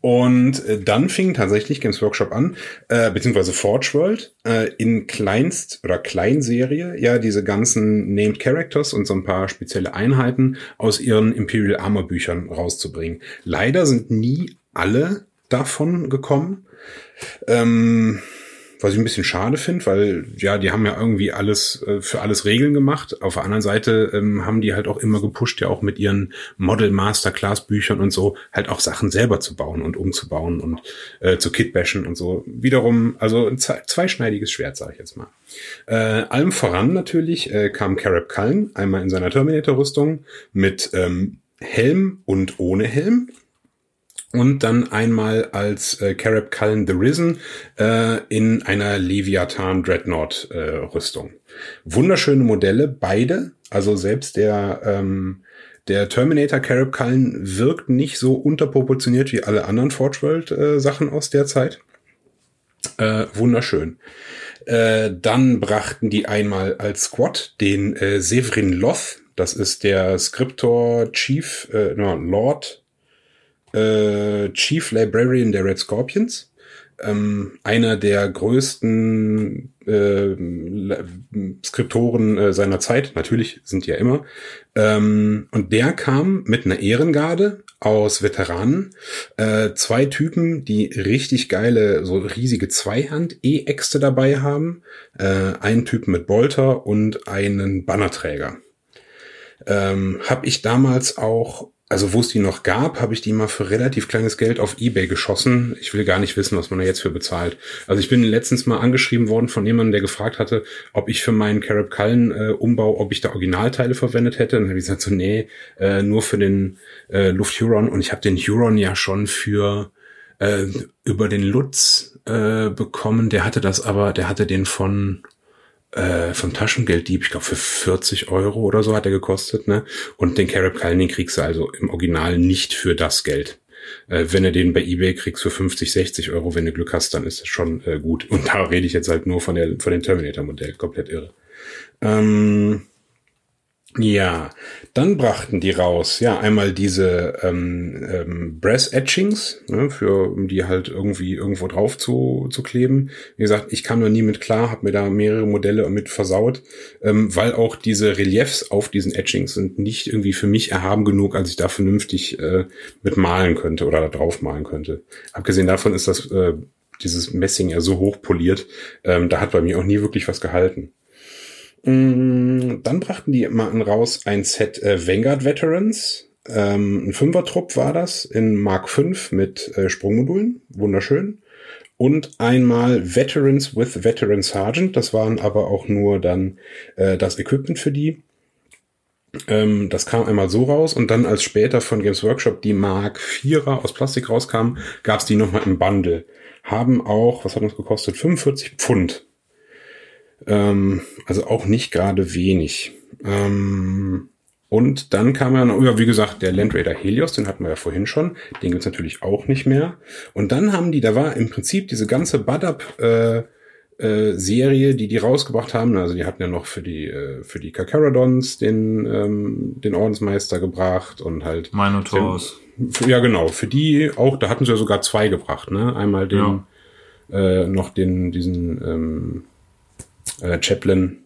Und äh, dann fing tatsächlich Games Workshop an, äh, beziehungsweise Forge World, äh, in Kleinst- oder Kleinserie, ja, diese ganzen Named Characters und so ein paar spezielle Einheiten aus ihren Imperial Armor Büchern rauszubringen. Leider sind nie alle davon gekommen. Ähm, was ich ein bisschen schade finde, weil ja, die haben ja irgendwie alles äh, für alles Regeln gemacht. Auf der anderen Seite ähm, haben die halt auch immer gepusht, ja auch mit ihren Model Masterclass Büchern und so halt auch Sachen selber zu bauen und umzubauen und äh, zu kitbashen und so. Wiederum, also ein zweischneidiges Schwert, sage ich jetzt mal. Äh, allem voran natürlich äh, kam Carab Cullen einmal in seiner Terminator-Rüstung mit ähm, Helm und ohne Helm und dann einmal als äh, Carab Cullen the Risen äh, in einer Leviathan Dreadnought äh, Rüstung. Wunderschöne Modelle, beide. Also selbst der ähm, der Terminator Carab Cullen wirkt nicht so unterproportioniert wie alle anderen Forge World äh, Sachen aus der Zeit. Äh, wunderschön. Äh, dann brachten die einmal als Squad den äh, Severin Loth. Das ist der Scriptor Chief, äh, Lord äh, Chief Librarian der Red Scorpions. Ähm, einer der größten äh, Skriptoren äh, seiner Zeit, natürlich sind die ja immer. Ähm, und der kam mit einer Ehrengarde aus Veteranen. Äh, zwei Typen, die richtig geile, so riesige Zweihand-E-Äxte dabei haben. Äh, einen Typen mit Bolter und einen Bannerträger. Ähm, habe ich damals auch, also wo es die noch gab, habe ich die mal für relativ kleines Geld auf Ebay geschossen. Ich will gar nicht wissen, was man da jetzt für bezahlt. Also ich bin letztens mal angeschrieben worden von jemandem, der gefragt hatte, ob ich für meinen Carab Cullen äh, Umbau, ob ich da Originalteile verwendet hätte. Und dann habe ich gesagt so, nee, äh, nur für den äh, Luft Huron. Und ich habe den Huron ja schon für äh, über den Lutz äh, bekommen. Der hatte das aber, der hatte den von äh, vom Taschengelddieb, ich glaube für 40 Euro oder so hat er gekostet, ne? Und den Carab Cullen, den kriegst du also im Original nicht für das Geld. äh, wenn du den bei eBay kriegst für 50, 60 Euro, wenn du Glück hast, dann ist das schon äh, gut. Und da rede ich jetzt halt nur von der von dem Terminator-Modell, komplett irre. Ähm, ja, dann brachten die raus, ja, einmal diese ähm, ähm, Brass Etchings, ne, für um die halt irgendwie irgendwo drauf zu, zu kleben. Wie gesagt, ich kam noch nie mit klar, habe mir da mehrere Modelle mit versaut, ähm, weil auch diese Reliefs auf diesen Etchings sind nicht irgendwie für mich erhaben genug, als ich da vernünftig äh, mit malen könnte oder da drauf malen könnte. Abgesehen davon ist das äh, dieses Messing ja so hoch poliert, ähm, da hat bei mir auch nie wirklich was gehalten. Mm, Dann brachten die mal raus ein Set äh, Vanguard Veterans. Ähm, ein Fünfer-Trupp war das in Mark V mit äh, Sprungmodulen. Wunderschön. Und einmal Veterans with Veteran Sergeant. Das waren aber auch nur dann äh, das Equipment für die. Ähm, das kam einmal so raus und dann als später von Games Workshop die Mark 4er aus Plastik rauskam, gab's die nochmal im Bundle. Haben auch, was hat uns gekostet? 45 Pfund. Ähm, also auch nicht gerade wenig. Ähm, und dann kam ja noch, ja, wie gesagt, der Land Raider Helios, den hatten wir ja vorhin schon. Den gibt's natürlich auch nicht mehr. Und dann haben die, da war im Prinzip diese ganze Bud-Up, äh, äh, Serie, die die rausgebracht haben. Also die hatten ja noch für die äh, für die Kakaradons den ähm, den Ordensmeister gebracht und halt Minotaurs. ja genau für die auch. Da hatten sie ja sogar zwei gebracht. Ne, einmal den äh, noch den diesen ähm, äh, Chaplin.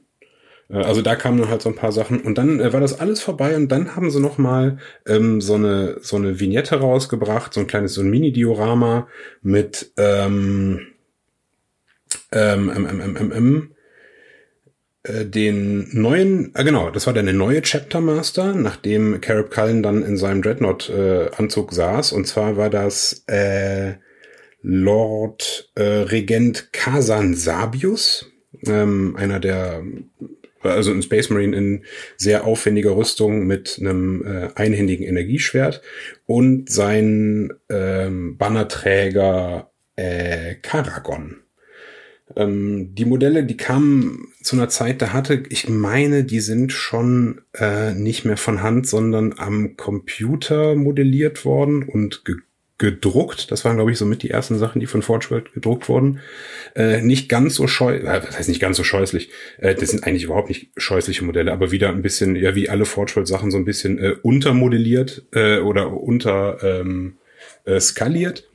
Äh, Also da kamen dann halt so ein paar Sachen und dann äh, war das alles vorbei und dann haben sie noch mal ähm, so eine so eine Vignette rausgebracht, so ein kleines so ein Mini-Diorama mit ähm, ähm, ähm, ähm, ähm, ähm, ähm, äh, den neuen, ah genau, das war dann der neue Chapter Master, nachdem Carib Cullen dann in seinem Dreadnought-Anzug saß. Und zwar war das äh, Lord äh, Regent Kasan Sabius, ähm, einer der, also ein Space Marine in sehr aufwendiger Rüstung mit einem äh, einhändigen Energieschwert und sein ähm, Bannerträger äh, Karagon. Ähm, die Modelle, die kamen zu einer Zeit, da hatte, ich meine, die sind schon äh, nicht mehr von Hand, sondern am Computer modelliert worden und ge gedruckt. Das waren, glaube ich, somit die ersten Sachen, die von Forge World gedruckt wurden. Äh, nicht ganz so scheu, äh, was heißt nicht ganz so scheußlich. Äh, das sind eigentlich überhaupt nicht scheußliche Modelle, aber wieder ein bisschen, ja, wie alle Forge World Sachen, so ein bisschen äh, untermodelliert äh, oder unter ähm, äh, skaliert.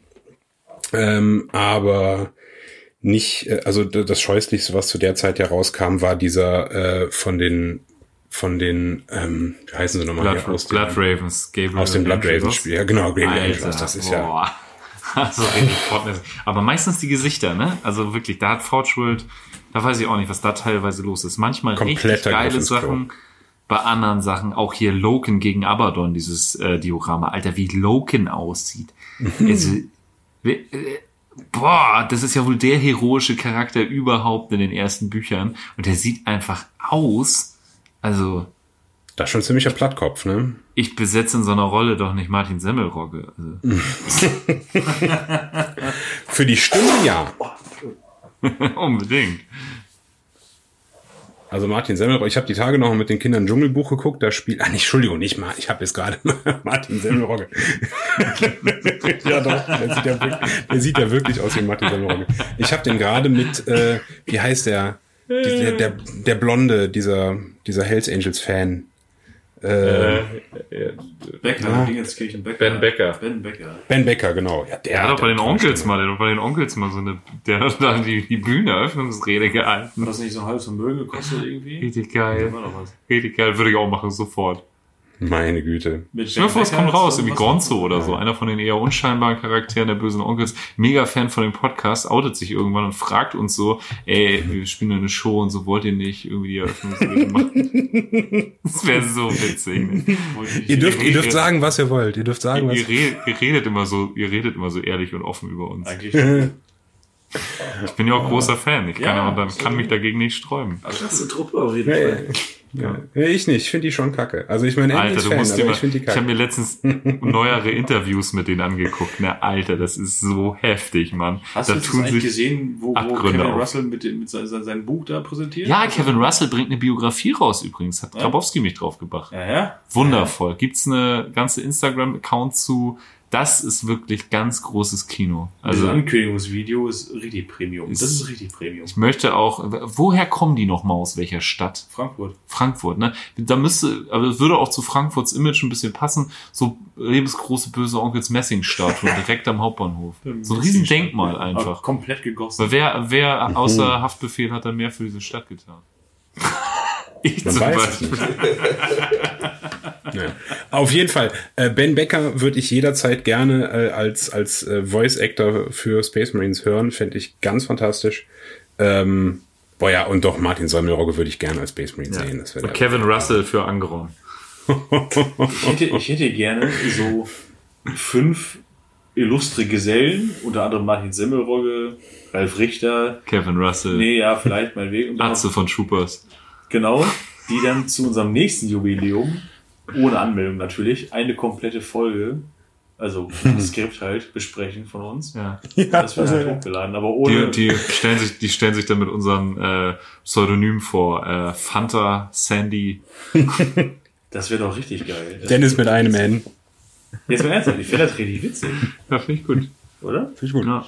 Ähm, aber nicht, äh, also das Scheußlichste, was zu der Zeit herauskam, war dieser äh, von den von den, ähm, wie heißen sie nochmal Blood, hier aus Blood dem, Ravens, Gabriel. aus dem Blood. Ravens Spiel. Ja, genau, Gabriel Alter, Angels, das ist ja. boah. (laughs) Also richtig sportmäßig. Aber meistens die Gesichter, ne? Also wirklich, da hat Forge World, da weiß ich auch nicht, was da teilweise los ist. Manchmal richtig Kompletter geile ins Klo. Sachen. Bei anderen Sachen, auch hier Loken gegen Abaddon, dieses äh, Diorama. Alter, wie Loken aussieht. (laughs) also, äh, boah, das ist ja wohl der heroische Charakter überhaupt in den ersten Büchern. Und der sieht einfach aus, also Das ist schon ziemlicher Plattkopf, ne? ich besetze in so einer Rolle doch nicht Martin Semmelrogge. Also, (laughs) Für die Stimme ja. (laughs) unbedingt. Also Martin Semmelrogge, ich habe die Tage noch mit den Kindern Dschungelbuch geguckt, da spielt, ah nicht, Entschuldigung, nicht mal, ich habe jetzt gerade (laughs) Martin Semmelrogge. ja doch, der sieht ja, wirklich, der sieht ja wirklich aus wie Martin Semmelrogge. Ich habe den gerade mit, äh, wie heißt der, der, der, der Blonde, dieser, dieser Hells Angels Fan. Äh, Becker, Ja. Dingenskirchen Becker. Ben Becker. Ben Becker. ben Becker, genau. Ja, Der hat doch bei den der Onkels mal, der hat bei den Onkels mal so eine, der hat da die, die Bühneneröffnungsrede Hat gehalten. das nicht so ein halbes Vermögen gekostet irgendwie? Richtig geil. Richtig geil, würde ich auch machen, sofort. Meine Güte. Stell dir vor, es kommt raus, ist irgendwie Gonzo oder so, einer von den eher unscheinbaren Charakteren der bösen Onkels, mega Fan von dem Podcast, outet sich irgendwann und fragt uns so, ey, wir spielen eine Show und so, wollt ihr nicht irgendwie die Eröffnungsrede (laughs) machen? Das wäre so witzig. Ne? Ich- Ihr dürft, ihr dürft sagen, was ihr wollt. Ihr dürft sagen, Ihr, was ihr, redet, ihr redet immer so, ihr redet immer so ehrlich und offen über uns. Eigentlich schon. Ich bin ja auch großer Fan. Ich kann, Ja, kann mich dagegen nicht sträuben. Klasse Truppe auf jeden Fall. Ja. Nee, ich nicht. Ich finde die schon kacke. Also ich meine, Alter, du Fan, musst dir aber mal, ich finde die ich habe mir letztens neuere Interviews mit denen angeguckt. Ne, Alter, das ist so heftig, Mann. Hast da du das tun eigentlich sich gesehen, wo, wo Kevin auf. Russell mit, mit sein, sein, seinem Buch da präsentiert? Ja, Kevin Russell bringt eine Biografie raus übrigens. Hat Ja. Grabowski mich draufgebracht. Ja, ja. Wundervoll. Gibt's eine ganze Instagram-Account zu Das ist wirklich ganz großes Kino. Also Also Ankündigungsvideo ist richtig Premium. Das ist richtig Premium. ich möchte auch, woher kommen die nochmal aus welcher Stadt? Frankfurt. Frankfurt, ne? Da müsste, aber es würde auch zu Frankfurts Image ein bisschen passen. So lebensgroße böse Onkels Messing-Statue (laughs) direkt am Hauptbahnhof. So ein riesen Denkmal Aber einfach. komplett gegossen. Weil wer, wer außer Haftbefehl hat da mehr für diese Stadt getan? (laughs) Ich Man zum Beispiel. Ja. Auf jeden Fall. Äh, ben Becker würde ich jederzeit gerne äh, als, als äh, Voice Actor für Space Marines hören. Fände ich ganz fantastisch. Ähm, boah ja, und doch Martin Semmelrogge würde ich gerne als Space Marine sehen. Das Und Kevin Russell für Angeron. Ich hätte, ich hätte gerne so fünf illustre Gesellen, unter anderem Martin Semmelrogge, Ralf Richter, Kevin Russell. nee, ja, vielleicht. Und dann Atze von Troopers. Genau, die dann zu unserem nächsten Jubiläum, ohne Anmeldung natürlich, eine komplette Folge, also das (laughs) Skript halt, besprechen von uns. Ja. Das wird halt hochgeladen, aber ohne. Die, die, stellen sich, die stellen sich dann mit unseren äh, Pseudonymen vor. Äh, Fanta, Sandy. (laughs) das wäre doch richtig geil. Das, Dennis mit einem N. jetzt mal ernsthaft, ich finde das richtig witzig, Ja, finde ich gut. oder? Finde ich gut. Ja.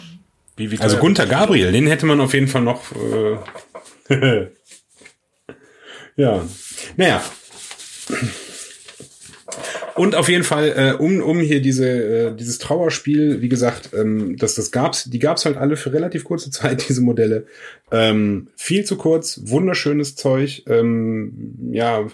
Wie, wie Also Gunther Gabriel, den hätte man auf jeden Fall noch. Äh, (laughs) ja. Naja. Und auf jeden Fall, äh, um, um hier diese, äh, dieses Trauerspiel, wie gesagt, ähm, das, das gab's, die gab's halt alle für relativ kurze (laughs) Zeit, diese Modelle. Ähm, viel zu kurz, wunderschönes Zeug. Ähm, ja,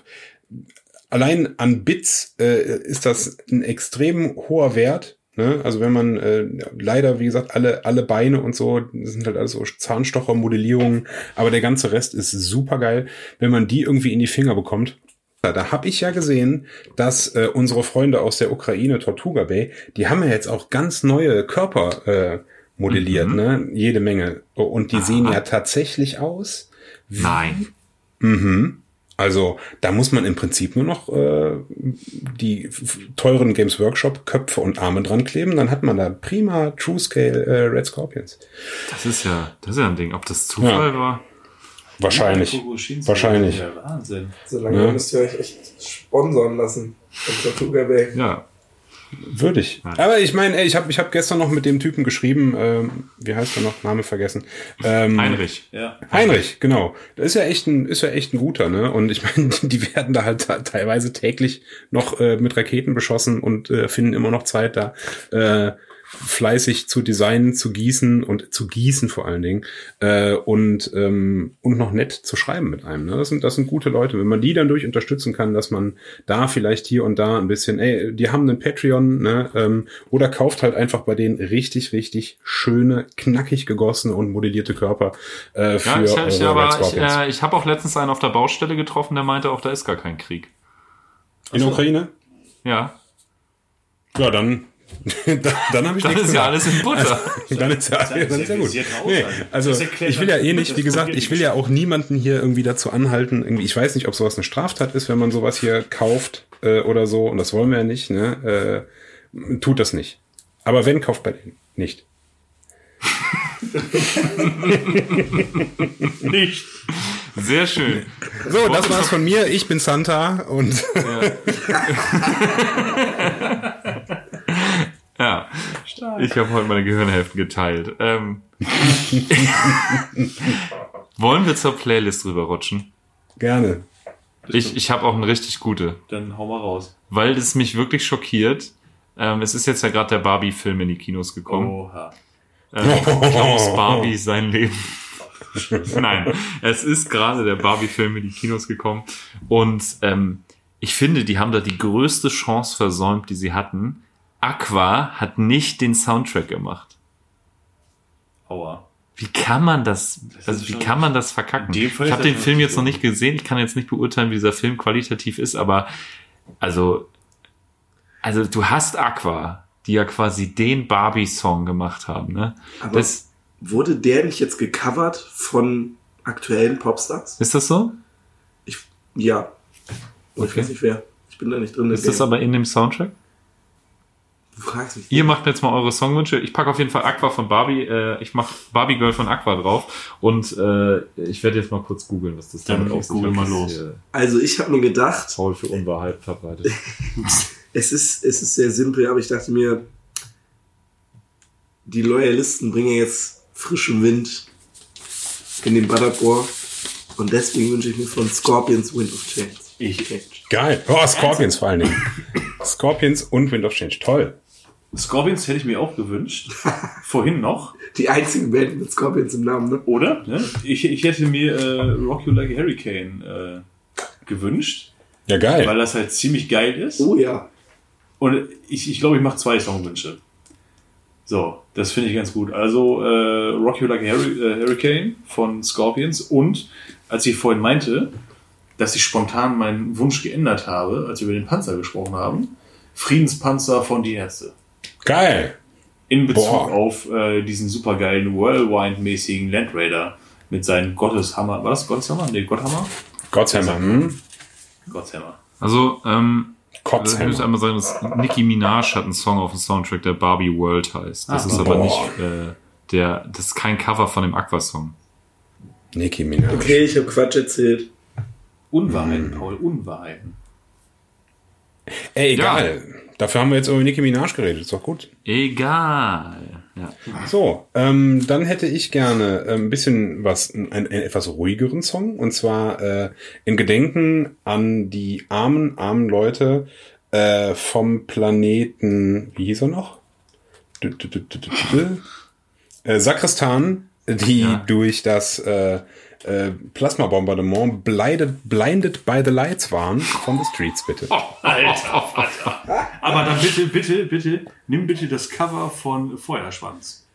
allein an Bits äh, ist das ein extrem hoher Wert. Ne? Also wenn man äh, leider, wie gesagt, alle, alle Beine und so, das sind halt alles so Zahnstocher-Modellierungen, aber der ganze Rest ist super geil, wenn man die irgendwie in die Finger bekommt. Ja, Da habe ich ja gesehen, dass äh, unsere Freunde aus der Ukraine, Tortuga Bay, die haben ja jetzt auch ganz neue Körper äh, modelliert, ne? Jede Menge. Und die sehen ja tatsächlich aus. wie- Nein. Mhm. Also da muss man im Prinzip nur noch äh, die teuren Games Workshop Köpfe und Arme dran kleben, dann hat man da prima True Scale äh, Red Scorpions. Das ist ja, das ist ja ein Ding. Ob das Zufall war? Wahrscheinlich. Ja, Wahrscheinlich. Ja, Wahnsinn. So lange Ja. müsst ihr euch echt sponsern lassen. von Tortuga Bay. Ja. Würde ich. Aber ich meine, ey, ich habe ich hab gestern noch mit dem Typen geschrieben, ähm, wie heißt er noch? Name vergessen. Ähm, Heinrich. Ja. Heinrich, genau. Das ist ja echt ein, ist ja echt ein guter, ne? Und ich (laughs) meine, die werden da halt teilweise täglich noch äh, mit Raketen beschossen und äh, finden immer noch Zeit da, äh, fleißig zu designen, zu gießen und zu gießen vor allen Dingen äh, und ähm, und noch nett zu schreiben mit einem. Ne? Das sind das sind gute Leute. Wenn man die dann durch unterstützen kann, dass man da vielleicht hier und da ein bisschen, ey, die haben einen Patreon, ne? Ähm, oder kauft halt einfach bei denen richtig richtig schöne, knackig gegossene und modellierte Körper äh, für Ja, ich, ich, eure aber ich, äh, ich habe auch letztens einen auf der Baustelle getroffen, der meinte auch, da ist gar kein Krieg. In der Ukraine? Ja, Ja, dann (laughs) dann, dann habe ich dann nichts ist ja alles in Butter. Dann ist ja, dann ist ja gut. Nee, also ich will ja eh nicht, wie gesagt, ich will ja auch niemanden hier irgendwie dazu anhalten. Irgendwie, ich weiß nicht, ob sowas eine Straftat ist, wenn man sowas hier kauft äh, oder so. Und das wollen wir ja nicht. Ne? Äh, tut das nicht. Aber wenn, kauft bei denen nicht. (laughs) Nicht. Sehr schön. So, das war's von mir. Ich bin Santa und Ja, (laughs) (laughs) ich habe heute meine Gehirnhälften geteilt. Ähm, (laughs) wollen wir zur Playlist rüberrutschen? gerne. Ich, ich habe auch eine richtig gute, Dann hau mal raus. weil es mich wirklich schockiert. Ähm, es ist jetzt ja gerade der Barbie-Film in die Kinos gekommen. Oha. Äh, Klaus Barbie sein Leben. (laughs) Nein, es ist gerade der Barbie-Film in die Kinos gekommen. Und ähm, ich finde, die haben da die größte Chance versäumt, die sie hatten. Aqua hat nicht den Soundtrack gemacht. Aua. Wie kann man das, Das also wie kann man das verkacken? Ich habe den Film jetzt noch nicht gesehen. Ich kann jetzt nicht beurteilen, wie dieser Film qualitativ ist, aber also, also du hast Aqua, die ja quasi den Barbie-Song gemacht haben, ne? Aber Das, wurde der nicht jetzt gecovert von aktuellen Popstars? ist das so? Ich, ja. Ich Okay. weiß nicht wer. Ich bin da nicht drin. Ist das aber in dem Soundtrack? Du fragst mich. Ihr macht mir jetzt mal eure Songwünsche. Ich packe auf jeden Fall Aqua von Barbie. Äh, ich mache Barbie Girl von Aqua drauf. Und äh, ich werde jetzt mal kurz googeln, was das Dann damit auf sich google mal los. ist, Also ich habe mir gedacht, Paul für Unwahrheit verbreitet. (laughs) es ist, es ist sehr simpel, aber ich dachte mir, die Loyalisten bringen jetzt frischen Wind in den Butterbohr. Und deswegen wünsche ich mir von Scorpions Wind of Change. Ich. Geil. Oh, Scorpions vor allen Dingen. (laughs) Scorpions und Wind of Change. Toll. Scorpions hätte ich mir auch gewünscht. (laughs) Vorhin noch. Die einzige Band mit Scorpions im Namen, ne? Oder? Ne? Ich, ich hätte mir äh, Rock You Like a Hurricane äh, gewünscht, Ja, geil. weil das halt ziemlich geil ist. Oh ja. Und ich, ich glaube, ich mache zwei Songwünsche. So, das finde ich ganz gut. Also äh, Rock You Like a äh, Hurricane von Scorpions und als ich vorhin meinte, dass ich spontan meinen Wunsch geändert habe, als wir über den Panzer gesprochen haben, Friedenspanzer von Die Ärzte. Geil. In Bezug Boah. auf äh, diesen supergeilen Whirlwind-mäßigen Land Raider mit seinen Gotteshammer. War das Gotteshammer? Nee, Gotthammer? Gotthammer. Hm? Gotthammer. Also, ähm, ich Kotzhammer. muss einmal sagen, dass Nicki Minaj hat einen Song auf dem Soundtrack, der Barbie World heißt. Das Ah. ist aber Boah. nicht äh, der, das ist kein Cover von dem Aqua-Song. Nicki Minaj. Okay, ich habe Quatsch erzählt. Unwahrheiten, Paul, Unwahrheiten. Ey, egal. Dafür haben wir jetzt über Nicki Minaj geredet. Ist doch gut. Egal. Ja. So, ähm, dann hätte ich gerne äh, ein bisschen was, einen, einen etwas ruhigeren Song. Und zwar äh, in Gedenken an die armen, armen Leute äh, vom Planeten, wie hieß er noch? Dü- dü- dü- Äh, Sakristan, die Ja. durch das äh, äh, Plasmabombardement blinded, blinded by the lights waren von The Streets, bitte. (laughs) Alter, Vater. Aber dann bitte, bitte, bitte, nimm bitte das Cover von Feuerschwanz.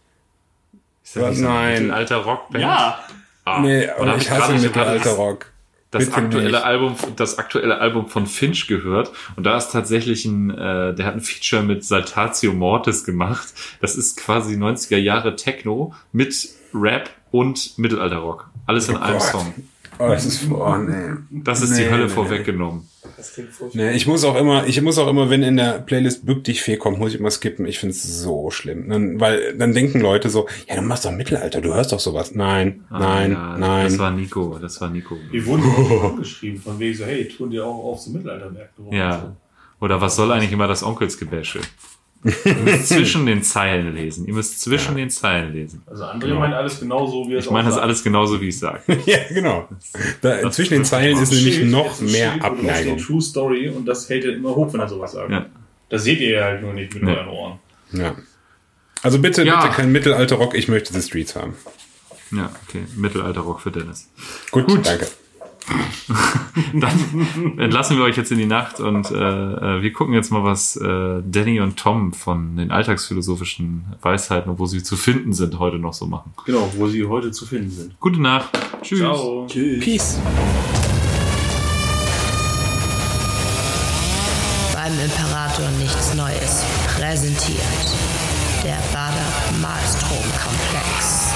Ist das so Nein. ein alter Rockband? Ja. Ah, Nee, und aber ich hasse Mittelalter das- Rock. das Bitte aktuelle nicht. Album, das aktuelle Album von Finch gehört und da ist tatsächlich ein, äh, der hat ein Feature mit Saltatio Mortis gemacht. Das ist quasi 90er Jahre Techno mit Rap und Mittelalterrock. Alles in einem Gott. Song. Oh, das ist, oh, nee. Das ist die Nee, Hölle nee, vorweggenommen. Das klingt furchtbar. Nee, ich muss auch immer, ich muss auch immer, wenn in der Playlist Bück dich Fee kommt, muss ich immer skippen. Ich find's so schlimm. Dann, weil dann denken Leute so, ja, du machst doch Mittelalter, du hörst doch sowas. Nein, Ah, nein, ja, nein. Das war Nico, das war Nico. Die wurden auch (laughs) angeschrieben, von wegen so, hey, tun dir auch auf so Mittelaltermärkten rum. Ja. Oder was soll eigentlich immer das Onkelsgebäsche? Ihr müsst (laughs) zwischen den Zeilen lesen. Ihr müsst zwischen den Zeilen lesen. Also andere meinen alles genauso, wie es Ich meine das sagt. alles genauso, wie ich sage. (laughs) ja, genau. Da, zwischen den Zeilen ist nämlich Schild, noch mehr Schild, wo drauf steht Abneigung. True Story und das hält er immer hoch, wenn er sowas sagt. Ja. Das seht ihr ja halt nur nicht mit Nee. euren Ohren. Ja. Also bitte, Ja. bitte kein Mittelalter Rock, ich möchte The Streets haben. Ja, okay. Mittelalterrock für Dennis. Gut, danke. (laughs) Dann entlassen wir euch jetzt in die Nacht und äh, äh, wir gucken jetzt mal, was äh, Danny und Tom von den alltagsphilosophischen Weisheiten und wo sie zu finden sind, heute noch so machen. Genau, wo sie heute zu finden sind. Gute Nacht. Tschüss. Ciao. Peace. Beim Imperator nichts Neues präsentiert. Der Bader Malstrom Komplex.